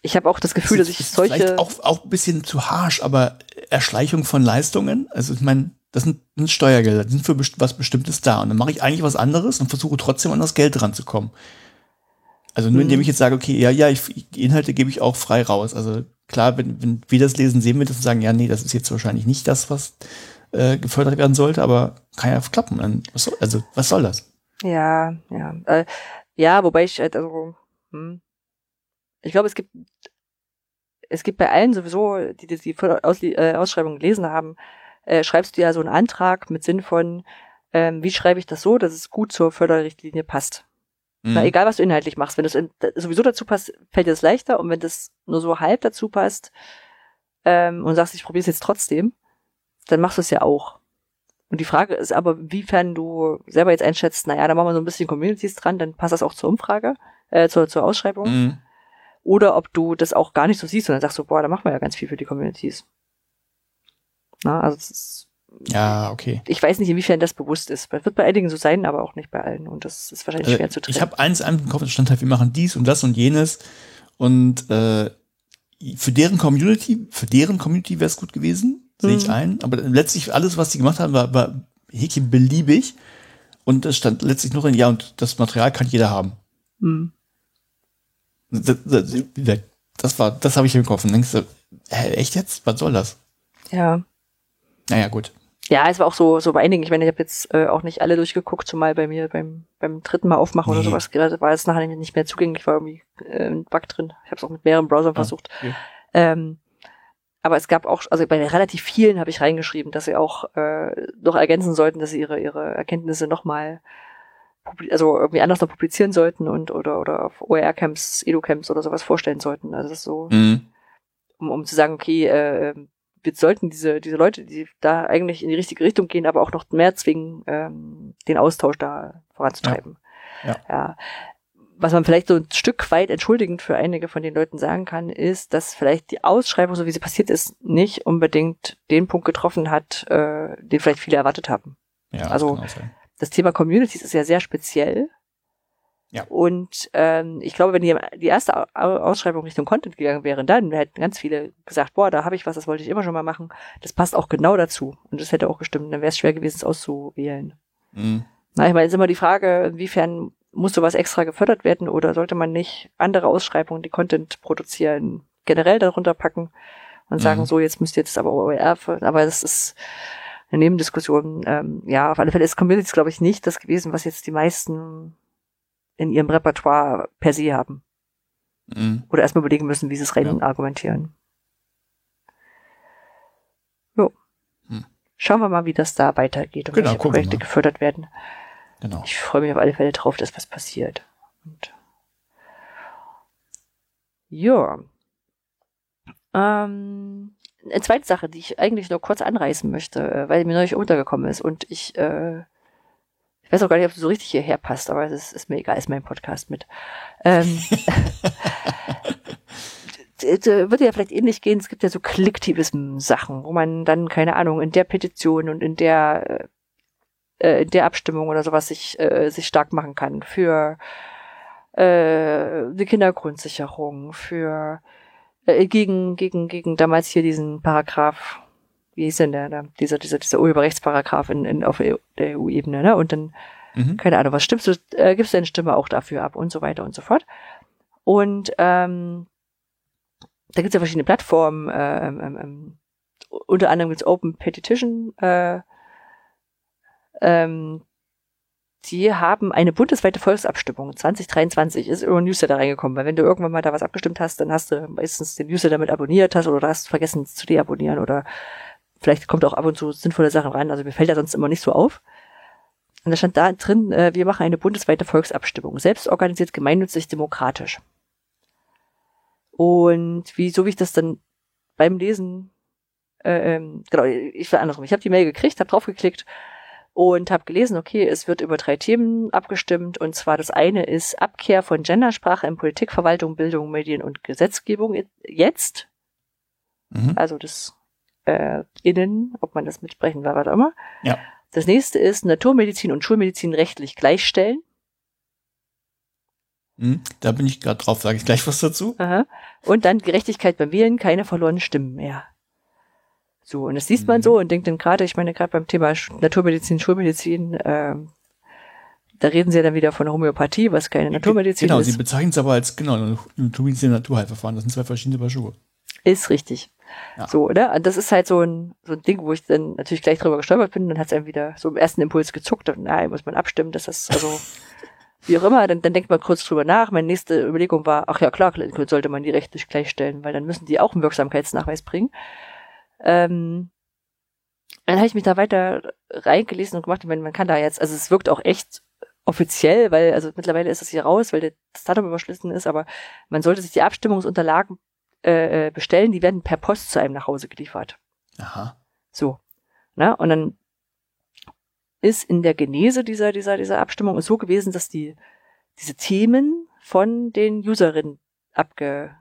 ich habe auch das Gefühl, dass ist- ich ist solche. Vielleicht auch, auch ein bisschen zu harsch, aber Erschleichung von Leistungen. Also ich meine, das sind, sind Steuergelder, die sind für best was Bestimmtes da. Und dann mache ich eigentlich was anderes und versuche trotzdem an das Geld ranzukommen. Also nur indem Mhm. ich jetzt sage, okay, ja, ja, ich, Inhalte gebe ich auch frei raus. Also klar, wenn, wenn wir das lesen, sehen wir das und sagen, ja, nee, das ist jetzt wahrscheinlich nicht das, was äh, gefördert werden sollte, aber kann ja klappen. Was soll, also, was soll das? Ja, ja. Äh, ja, wobei ich halt, also, hm. Ich glaube, es gibt, es gibt bei allen sowieso, die die, die Aus, äh, Ausschreibung gelesen haben, äh, schreibst du ja so einen Antrag mit Sinn von, ähm, wie schreibe ich das so, dass es gut zur Förderrichtlinie passt. Na, Mhm. egal, was du inhaltlich machst. Wenn das in, sowieso dazu passt, fällt dir das leichter. Und wenn das nur so halb dazu passt ähm, und sagst, ich probiere es jetzt trotzdem, dann machst du es ja auch. Und die Frage ist aber, inwiefern du selber jetzt einschätzt, naja, da machen wir so ein bisschen Communities dran, dann passt das auch zur Umfrage, äh, zur, zur Ausschreibung. Mhm. Oder ob du das auch gar nicht so siehst und dann sagst du, boah, da machen wir ja ganz viel für die Communities. Na, also das ist, Ja, okay. ich weiß nicht, inwiefern das bewusst ist. Das wird bei einigen so sein, aber auch nicht bei allen. Und das ist wahrscheinlich Also, schwer zu trennen. ich habe eins im Kopf, stand halt, wir machen dies und das und jenes. Und äh, für deren Community, für deren Community wäre es gut gewesen, sehe ich Mhm. ein. Aber letztlich alles, was die gemacht haben, war, war Häkchen beliebig. Und es stand letztlich nur in, ja, und das Material kann jeder haben. Hm. Das, das, das war, das habe ich im Kopf. Und denkst du, hä, echt jetzt? Was soll das? Ja. Naja, gut. Ja, es war auch so, so bei einigen. Ich meine, ich habe jetzt äh, auch nicht alle durchgeguckt, zumal bei mir beim, beim dritten Mal aufmachen oder Nee. sowas gerade war es nachher nicht mehr zugänglich, war irgendwie äh, ein Bug drin. Ich habe es auch mit mehreren Browsern versucht. okay. Ähm, aber es gab auch, also bei relativ vielen habe ich reingeschrieben, dass sie auch äh, noch ergänzen sollten, dass sie ihre, ihre Erkenntnisse nochmal also irgendwie anders noch publizieren sollten und oder oder auf OER-Camps, Edu-Camps oder sowas vorstellen sollten. Also das ist so, Mhm. um, um zu sagen, okay, äh, wir sollten diese, diese Leute, die da eigentlich in die richtige Richtung gehen, aber auch noch mehr zwingen, ähm, den Austausch da voranzutreiben. Ja. ja. Was man vielleicht so ein Stück weit entschuldigend für einige von den Leuten sagen kann, ist, dass vielleicht die Ausschreibung, so wie sie passiert ist, nicht unbedingt den Punkt getroffen hat, äh, den vielleicht viele erwartet haben. Ja, das Also- kann auch sein. Das Thema Communities ist ja sehr speziell. Ja. Und ähm, ich glaube, wenn die, die erste Au- Au- Ausschreibung Richtung Content gegangen wäre, dann hätten ganz viele gesagt, boah, da habe ich was, das wollte ich immer schon mal machen. Das passt auch genau dazu. Und das hätte auch gestimmt. Dann wäre es schwer gewesen, es auszuwählen. Mhm. Na, ich meine, ist immer die Frage, inwiefern muss sowas extra gefördert werden oder sollte man nicht andere Ausschreibungen, die Content produzieren, generell darunter packen und sagen, Mhm. so, jetzt müsst ihr jetzt aber OER, aber das ist eine Nebendiskussion. Ähm, ja, auf alle Fälle ist Communities, glaube ich, nicht das gewesen, was jetzt die meisten in ihrem Repertoire per se haben. Mhm. Oder erstmal überlegen müssen, wie sie es rein Ja. argumentieren. Jo. Hm. Schauen wir mal, wie das da weitergeht und Genau, welche Projekte gefördert werden. Genau. Ich freue mich auf alle Fälle drauf, dass was passiert. Und ja. Ähm, eine zweite Sache, die ich eigentlich nur kurz anreißen möchte, äh, weil mir neulich untergekommen ist und ich, äh, ich weiß auch gar nicht, ob du so richtig hierher passt, aber es ist, ist mir egal, ist mein Podcast mit. Ähm, würde ja vielleicht ähnlich gehen, es gibt ja so Klicktivism-Sachen, wo man dann, keine Ahnung, in der Petition und in der äh, äh, in der Abstimmung oder sowas sich, äh, sich stark machen kann für äh, eine Kindergrundsicherung, für äh, gegen, gegen, gegen damals hier diesen Paragraph, wie hieß denn der, der dieser, dieser, dieser Urheberrechtsparagraph in, in, auf der EU-Ebene, ne? Und dann, Mhm. keine Ahnung, was stimmst du, äh, gibst du deine Stimme auch dafür ab und so weiter und so fort. Und ähm, da gibt es ja verschiedene Plattformen, äh, ähm, ähm, unter anderem gibt's Open Petition, äh, ähm, die haben eine bundesweite Volksabstimmung 2023 ist über Newsletter reingekommen, weil wenn du irgendwann mal da was abgestimmt hast, dann hast du meistens den Newsletter mit abonniert hast oder hast vergessen es zu deabonnieren oder vielleicht kommt auch ab und zu sinnvolle Sachen rein, also mir fällt da sonst immer nicht so auf. Und da stand da drin, äh, wir machen eine bundesweite Volksabstimmung, selbst organisiert gemeinnützig demokratisch. Und wie, so wie ich das dann beim Lesen, äh, ähm, genau, ich war andersrum. Ich habe die Mail gekriegt, habe draufgeklickt und habe gelesen, okay, es wird über drei Themen abgestimmt. Und zwar das eine ist Abkehr von Gendersprache in Politik, Verwaltung, Bildung, Medien und Gesetzgebung jetzt. Mhm. Also das äh, Innen, ob man das mitsprechen war, was auch immer. Ja. Das nächste ist Naturmedizin und Schulmedizin rechtlich gleichstellen. Mhm. Da bin ich gerade drauf, sage ich gleich was dazu. Aha. Und dann Gerechtigkeit beim Wählen, keine verlorenen Stimmen mehr. So, und das liest man Mhm. so und denkt dann gerade, ich meine, gerade beim Thema Naturmedizin, Schulmedizin, ähm, da reden sie ja dann wieder von Homöopathie, was keine Naturmedizin Genau, ist. sie bezeichnen es aber als, genau, Naturmedizin Naturheilverfahren. Das sind zwei verschiedene Paar Schuhe. Ist richtig. Ja. So, oder? Und das ist halt so ein, so ein Ding, wo ich dann natürlich gleich drüber gestolpert bin, dann hat es einem wieder so im ersten Impuls gezuckt und na, muss man abstimmen, dass das, also, wie auch immer, dann, dann denkt man kurz drüber nach. Meine nächste Überlegung war, ach ja, klar, sollte man die rechtlich gleichstellen, weil dann müssen die auch einen Wirksamkeitsnachweis bringen. Ähm, dann habe ich mich da weiter reingelesen und gemacht, ich meine, man kann da jetzt, also es wirkt auch echt offiziell, weil, also mittlerweile ist es hier raus, weil das Datum überschlüssen ist, aber man sollte sich die Abstimmungsunterlagen äh, äh, bestellen, die werden per Post zu einem nach Hause geliefert. Aha. So. Ne? Und dann ist in der Genese dieser, dieser, dieser Abstimmung so gewesen, dass die, diese Themen von den Userinnen abge,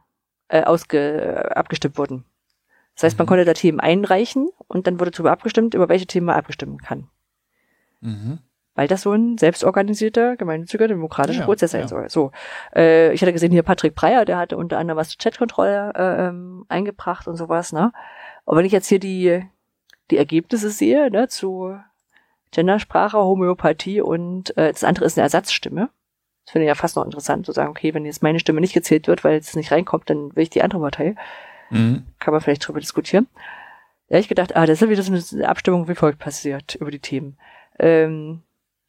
äh, ausge, abgestimmt wurden. Das heißt, man konnte da Themen einreichen und dann wurde darüber abgestimmt, über welche Themen man abgestimmen kann. Mhm. Weil das so ein selbstorganisierter, gemeinnütziger, demokratischer Ja, Prozess sein ja. soll. So, äh, ich hatte gesehen hier Patrick Breyer, der hatte unter anderem was zur Chatkontrolle äh, ähm, eingebracht und sowas, ne? Aber wenn ich jetzt hier die, die Ergebnisse sehe, ne, zu Gendersprache, Homöopathie und äh, das andere ist eine Ersatzstimme. Das finde ich ja fast noch interessant, zu sagen, okay, wenn jetzt meine Stimme nicht gezählt wird, weil es nicht reinkommt, dann will ich die andere Partei. Mhm. Kann man vielleicht drüber diskutieren. Hab ich gedacht, ah, das ist wieder so eine Abstimmung wie folgt passiert über die Themen. Ähm,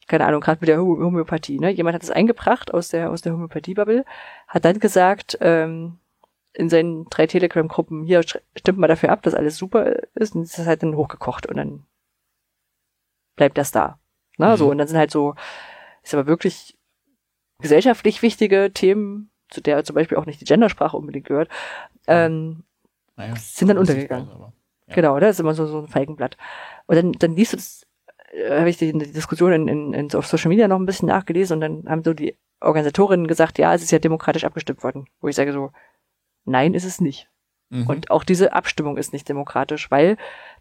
keine Ahnung, gerade mit der Ho- Homöopathie. Ne? Jemand hat es eingebracht aus der, aus der Homöopathie-Bubble, hat dann gesagt, ähm, in seinen drei Telegram-Gruppen, hier stimmt mal dafür ab, dass alles super ist, und das ist halt dann hochgekocht und dann bleibt das da. Ne? Mhm. So, und dann sind halt so, ist aber wirklich gesellschaftlich wichtige Themen, zu der zum Beispiel auch nicht die Gendersprache unbedingt gehört, ähm, Naja, Sind dann untergegangen. Ja. Genau, das ist immer so, so ein Feigenblatt. Und dann, dann liest du das, äh, habe ich die, die Diskussion in, in, in, auf Social Media noch ein bisschen nachgelesen und dann haben so die Organisatorinnen gesagt, ja, es ist ja demokratisch abgestimmt worden. Wo ich sage so, nein, ist es nicht. Mhm. Und auch diese Abstimmung ist nicht demokratisch, weil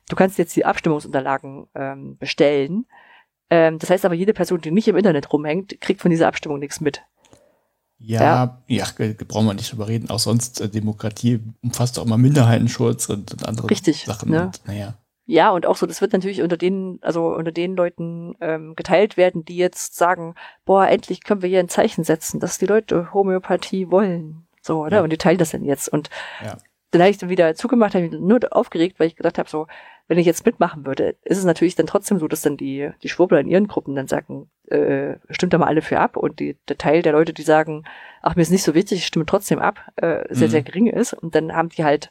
du kannst jetzt die Abstimmungsunterlagen ähm, bestellen. Ähm, das heißt aber, jede Person, die nicht im Internet rumhängt, kriegt von dieser Abstimmung nichts mit. Ja, ja, ja brauchen wir nicht drüber reden. Auch sonst, äh, Demokratie umfasst auch mal Minderheitenschutz und, und andere Richtig, Sachen. ne? Und, naja. Ja, und auch so, das wird natürlich unter den, also unter den Leuten ähm, geteilt werden, die jetzt sagen, boah, endlich können wir hier ein Zeichen setzen, dass die Leute Homöopathie wollen. So, oder? Ja. Und die teilen das dann jetzt. Und Ja. dann habe ich dann wieder zugemacht, habe mich nur aufgeregt, weil ich gedacht habe, so, wenn ich jetzt mitmachen würde, ist es natürlich dann trotzdem so, dass dann die, die Schwurbler in ihren Gruppen dann sagen, äh, stimmt da mal alle für ab und die, der Teil der Leute, die sagen, ach, mir ist nicht so wichtig, ich stimme trotzdem ab, äh, sehr, Mhm. sehr gering ist. Und dann haben die halt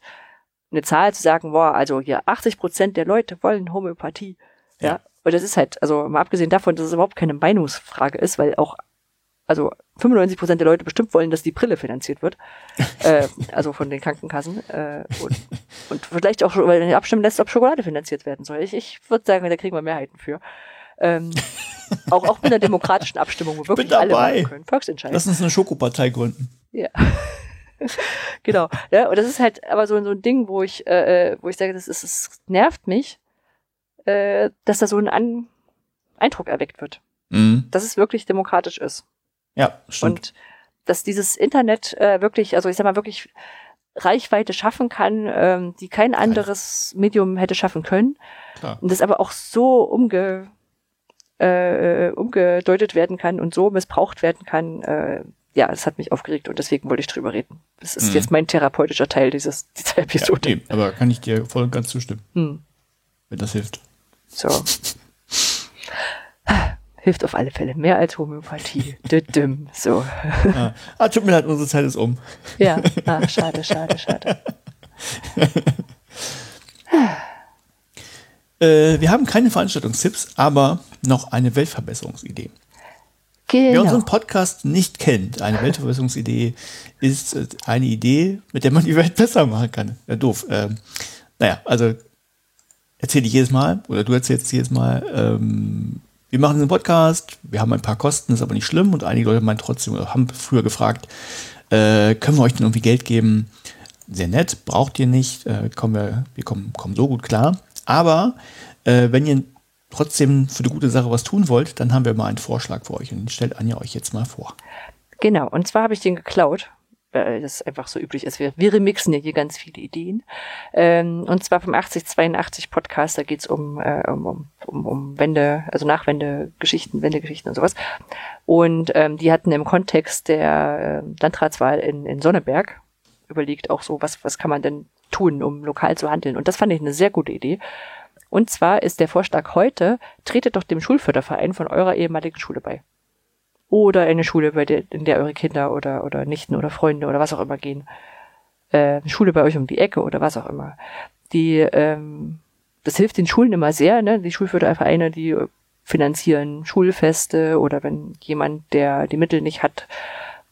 eine Zahl zu sagen, boah, also hier 80 Prozent der Leute wollen Homöopathie. Ja. Ja. Und das ist halt, also mal abgesehen davon, dass es überhaupt keine Meinungsfrage ist, weil auch, also 95 Prozent der Leute bestimmt wollen, dass die Brille finanziert wird. äh, also von den Krankenkassen. Äh, und, und vielleicht auch, weil man abstimmen lässt, ob Schokolade finanziert werden soll. Ich, ich würde sagen, da kriegen wir Mehrheiten für. Ähm, auch, auch mit einer demokratischen Abstimmung, wo wirklich alle machen können. Volksentscheid. Lass uns eine Schokopartei gründen. Ja. genau. Ja, und das ist halt aber so, so ein Ding, wo ich, äh, äh, wo ich sage, das ist, es nervt mich, äh, dass da so ein An Eindruck erweckt wird, Mhm. dass es wirklich demokratisch ist. Ja, stimmt. Und dass dieses Internet äh, wirklich, also ich sag mal, wirklich Reichweite schaffen kann, ähm, die kein anderes Medium hätte schaffen können. Klar. Und das aber auch so umge, äh, umgedeutet werden kann und so missbraucht werden kann. Äh, ja, das hat mich aufgeregt und deswegen wollte ich drüber reden. Das ist Mhm. jetzt mein therapeutischer Teil dieses, dieser Ja, Episode. nee, aber kann ich dir voll und ganz zustimmen, Hm, wenn das hilft. so. Hilft auf alle Fälle. Mehr als Homöopathie. Düdüm. So. ah, ah, tut mir leid, unsere Zeit ist um. Ja, ah, schade, schade, schade. Äh, wir haben keine Veranstaltungstipps, aber noch eine Weltverbesserungsidee. Wer Genau. unseren Podcast nicht kennt, eine Weltverbesserungsidee ist äh, eine Idee, mit der man die Welt besser machen kann. Ja, doof. Ähm, naja, also erzähle ich jedes Mal, oder du erzählst jedes Mal, ähm, wir machen einen Podcast, wir haben ein paar Kosten, ist aber nicht schlimm und einige Leute meinen trotzdem, haben früher gefragt, äh, können wir euch denn irgendwie Geld geben? Sehr nett, braucht ihr nicht, äh, kommen wir, wir kommen, kommen so gut klar. Aber äh, wenn ihr trotzdem für eine gute Sache was tun wollt, dann haben wir mal einen Vorschlag für euch und den stellt Anja euch jetzt mal vor. Genau, und zwar habe ich den geklaut äh, das einfach so üblich ist. Wir, wir remixen ja hier ganz viele Ideen. Ähm, und zwar vom 8082 Podcast, da geht's um, äh, um, um, um Wende, also Nachwendegeschichten, Wendegeschichten und sowas. Und ähm, die hatten im Kontext der äh, Landratswahl in, in Sonneberg überlegt auch so, was, was kann man denn tun, um lokal zu handeln. Und das fand ich eine sehr gute Idee. Und zwar ist der Vorschlag heute, tretet doch dem Schulförderverein von eurer ehemaligen Schule bei oder eine Schule, bei der, in der eure Kinder oder, oder Nichten oder Freunde oder was auch immer gehen. Äh, eine Schule bei euch um die Ecke oder was auch immer. Die, ähm, das hilft den Schulen immer sehr, ne? Die Schulfördervereine, die finanzieren Schulfeste oder wenn jemand, der die Mittel nicht hat,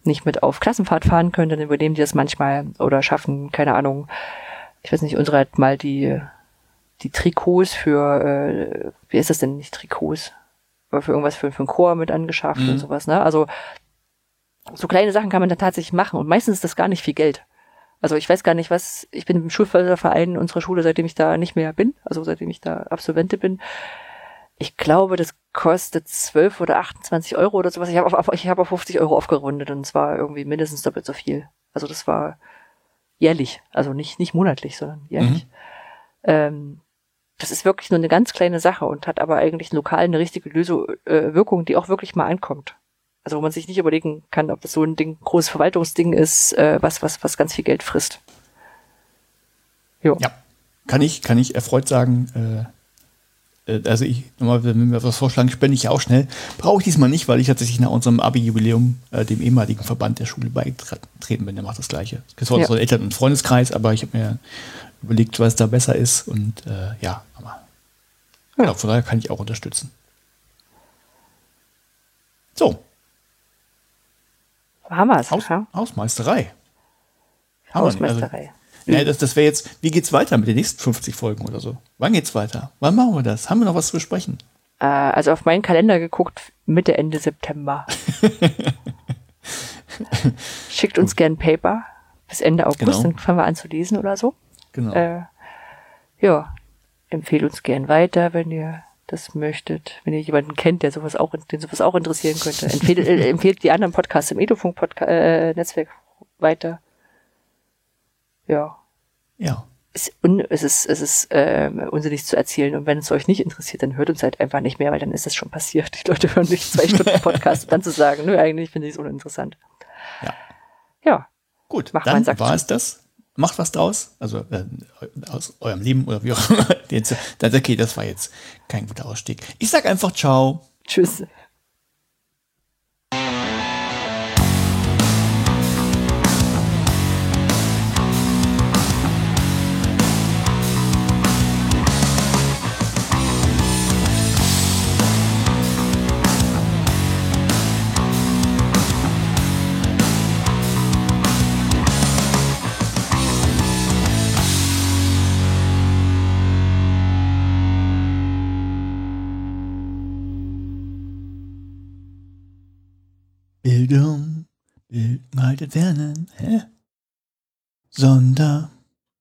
nicht mit auf Klassenfahrt fahren könnte, dann übernehmen die das manchmal oder schaffen, keine Ahnung, ich weiß nicht, unsere hat mal die, die Trikots für, äh, wie ist das denn nicht Trikots? Für irgendwas für, für einen Chor mit angeschafft mhm. und sowas, ne? Also so kleine Sachen kann man da tatsächlich machen und meistens ist das gar nicht viel Geld. Also ich weiß gar nicht, was, ich bin im Schulförderverein unserer Schule, seitdem ich da nicht mehr bin, also seitdem ich da Absolvente bin. Ich glaube, das kostet 12 oder 28 Euro oder sowas. Ich habe auf, ich hab auf 50 Euro aufgerundet und es war irgendwie mindestens doppelt so viel. Also das war jährlich, also nicht, nicht monatlich, sondern jährlich. Mhm. Ähm, das ist wirklich nur eine ganz kleine Sache und hat aber eigentlich lokal eine richtige Lösung, äh, Wirkung, die auch wirklich mal ankommt. Also wo man sich nicht überlegen kann, ob das so ein Ding, großes Verwaltungsding ist, äh, was, was, was ganz viel Geld frisst. Jo. Ja, kann ich, kann ich erfreut sagen, äh, äh also ich, nochmal, wenn wir was vorschlagen, spende ich ja auch schnell. Brauche ich diesmal nicht, weil ich tatsächlich nach unserem Abi-Jubiläum äh, dem ehemaligen Verband der Schule beitreten bin. Der macht das Gleiche. Das ist ja. so ein Eltern- und Freundeskreis, aber ich habe mir überlegt, was da besser ist. Und äh, ja, aber ja. von daher kann ich auch unterstützen. So. Haben wir es. Haus, ja? Hausmeisterei. Hausmeisterei. Also, ja, das, das wäre jetzt, wie geht's weiter mit den nächsten 50 Folgen oder so? Wann geht's weiter? Wann machen wir das? Haben wir noch was zu besprechen? Äh, also auf meinen Kalender geguckt, Mitte, Ende September. Schickt uns gern Paper bis Ende August, genau. dann fangen wir an zu lesen oder so. Genau. Äh, ja, empfehlt uns gern weiter, wenn ihr das möchtet. Wenn ihr jemanden kennt, der sowas auch, den sowas auch interessieren könnte, empfehlt, äh, empfehlt die anderen Podcasts im Edofunk-Netzwerk äh, weiter. Ja. Ja. Es, un, es ist, es ist äh, unsinnig zu erzählen. Und wenn es euch nicht interessiert, dann hört uns halt einfach nicht mehr, weil dann ist es schon passiert. Die Leute hören nicht zwei Stunden Podcast und dann zu sagen, nö, eigentlich finde ich es uninteressant. Ja. Ja. Gut, Macht dann war es das macht was draus, also äh, aus eurem Leben oder wie auch immer. okay, das war jetzt kein guter Ausstieg. Ich sag einfach ciao. Tschüss. Beinhaltet Lernen, hä? Sonder,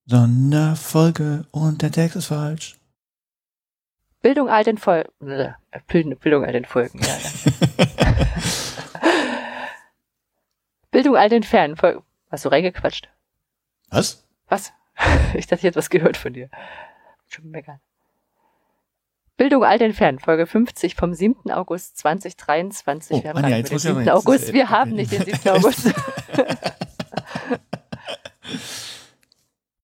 Sonderfolge und der Text ist falsch. Bildung all den Folgen. Bildung all den Folgen, ja. Bildung all den Fernen. Hast du reingequatscht? Was? Was? Ich dachte, ich hätte was gehört von dir. Schon meckern. Bildung alt entfernt, Folge 50 vom 7. August 2023. Oh, wir haben, Anja, den 7. August. Wir haben nicht den 7. August.